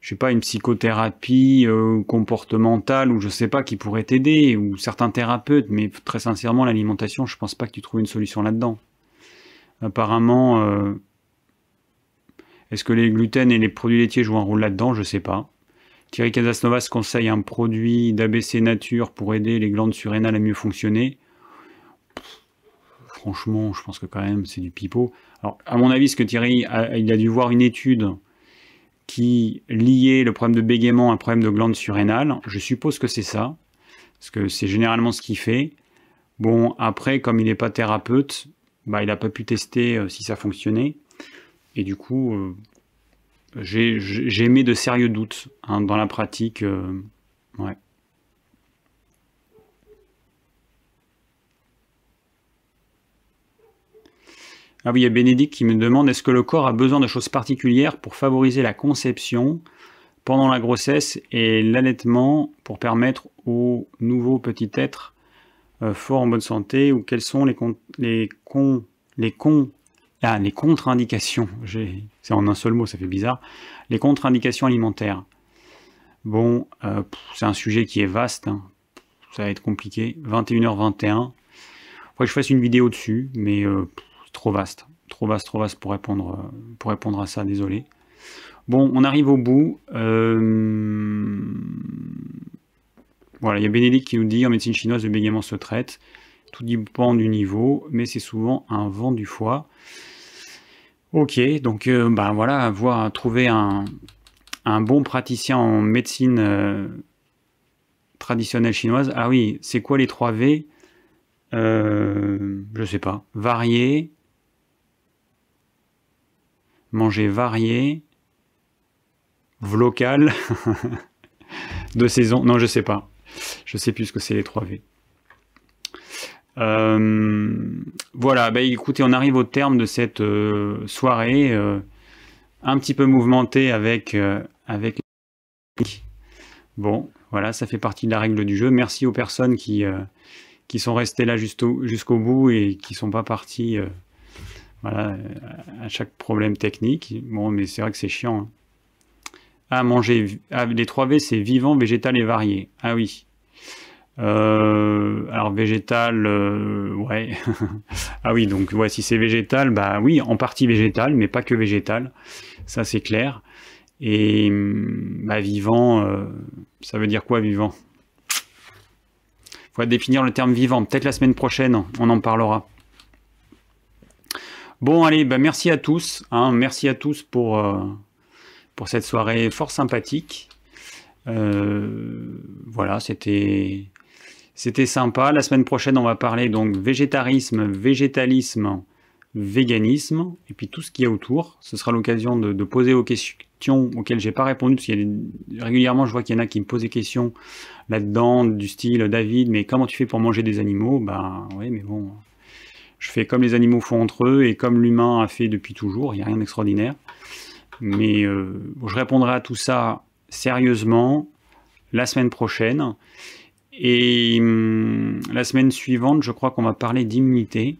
je sais pas, une psychothérapie euh, comportementale ou je sais pas qui pourrait t'aider ou certains thérapeutes. Mais très sincèrement, l'alimentation, je pense pas que tu trouves une solution là-dedans. Apparemment, euh, est-ce que les gluten et les produits laitiers jouent un rôle là-dedans? Je ne sais pas. Thierry Casasnovas conseille un produit d'ABC Nature pour aider les glandes surrénales à mieux fonctionner. Franchement, je pense que quand même c'est du pipeau. Alors, à mon avis, ce que Thierry a, il a dû voir une étude qui liait le problème de bégaiement à un problème de glandes surrénales. Je suppose que c'est ça, parce que c'est généralement ce qu'il fait. Bon, après, comme il n'est pas thérapeute, bah, il n'a pas pu tester euh, si ça fonctionnait. Et du coup, euh, j'ai mis de sérieux doutes hein, dans la pratique. Euh, ouais. Ah oui, il y a Bénédicte qui me demande est-ce que le corps a besoin de choses particulières pour favoriser la conception pendant la grossesse et l'allaitement pour permettre au nouveau petit être fort en bonne santé ou quels sont les, les, con les, con ah, les contre-indications C'est en un seul mot, ça fait bizarre. Les contre-indications alimentaires. Bon, euh, c'est un sujet qui est vaste. Hein. Ça va être compliqué. 21h21. Faudrait que je fasse une vidéo dessus, mais euh, trop vaste. Trop vaste, trop vaste pour répondre, pour répondre à ça, désolé. Bon, on arrive au bout. Euh, voilà, il y a Bénédicte qui nous dit en médecine chinoise, le bégaiement se traite. Tout dépend du niveau, mais c'est souvent un vent du foie. Ok, donc euh, ben voilà, avoir trouver un, bon praticien en médecine euh, traditionnelle chinoise. Ah oui, c'est quoi les 3 V? Euh, Je sais pas. Varier, manger varié, local, *laughs* de saison. Non, je sais pas. Je sais plus ce que c'est les 3 V. Euh, voilà, bah, écoutez, on arrive au terme de cette euh, soirée euh, un petit peu mouvementée avec, avec Bon, voilà, ça fait partie de la règle du jeu. Merci aux personnes qui, qui sont restées là jusqu'au bout et qui sont pas parties voilà, à chaque problème technique. Bon, mais c'est vrai que c'est chiant. Hein. Ah, manger. Ah, les 3 V, c'est vivant, végétal et varié. Ah oui. Euh, alors végétal, euh, ouais. *laughs* ah oui, donc ouais, si c'est végétal, bah oui, en partie végétal, mais pas que végétal. Ça c'est clair. Et bah, vivant, euh, ça veut dire quoi vivant? Faut définir le terme vivant. Peut-être la semaine prochaine, on en parlera. Bon, allez, bah, merci à tous. Hein, merci à tous pour, pour cette soirée fort sympathique. voilà, c'était c'était sympa. La semaine prochaine, on va parler donc végétarisme, végétalisme, véganisme, et puis tout ce qu'il y a autour. Ce sera l'occasion de, poser vos questions auxquelles j'ai pas répondu, parce qu'il y a régulièrement, je vois qu'il y en a qui me posent des questions là-dedans, du style David, mais comment tu fais pour manger des animaux? Ben oui, mais bon, je fais comme les animaux font entre eux et comme l'humain a fait depuis toujours. Il n'y a rien d'extraordinaire. Mais euh, je répondrai à tout ça sérieusement la semaine prochaine. Et hum, la semaine suivante, je crois qu'on va parler d'immunité.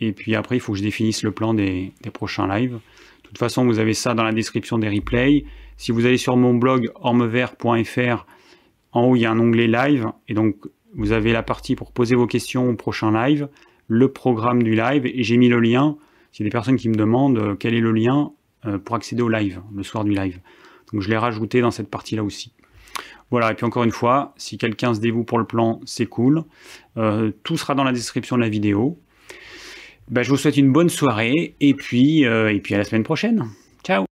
Et puis après, il faut que je définisse le plan des, prochains lives. De toute façon, vous avez ça dans la description des replays. Si vous allez sur mon blog ormevert.fr, en haut, il y a un onglet live. Et donc, vous avez la partie pour poser vos questions au prochain live, le programme du live. Et j'ai mis le lien. A des personnes qui me demandent euh, quel est le lien pour accéder au live, le soir du live. Donc, je l'ai rajouté dans cette partie-là aussi. Voilà, et puis encore une fois, si quelqu'un se dévoue pour le plan, c'est cool. Euh, tout sera dans la description de la vidéo. Ben, je vous souhaite une bonne soirée, et puis, euh, et puis à la semaine prochaine. Ciao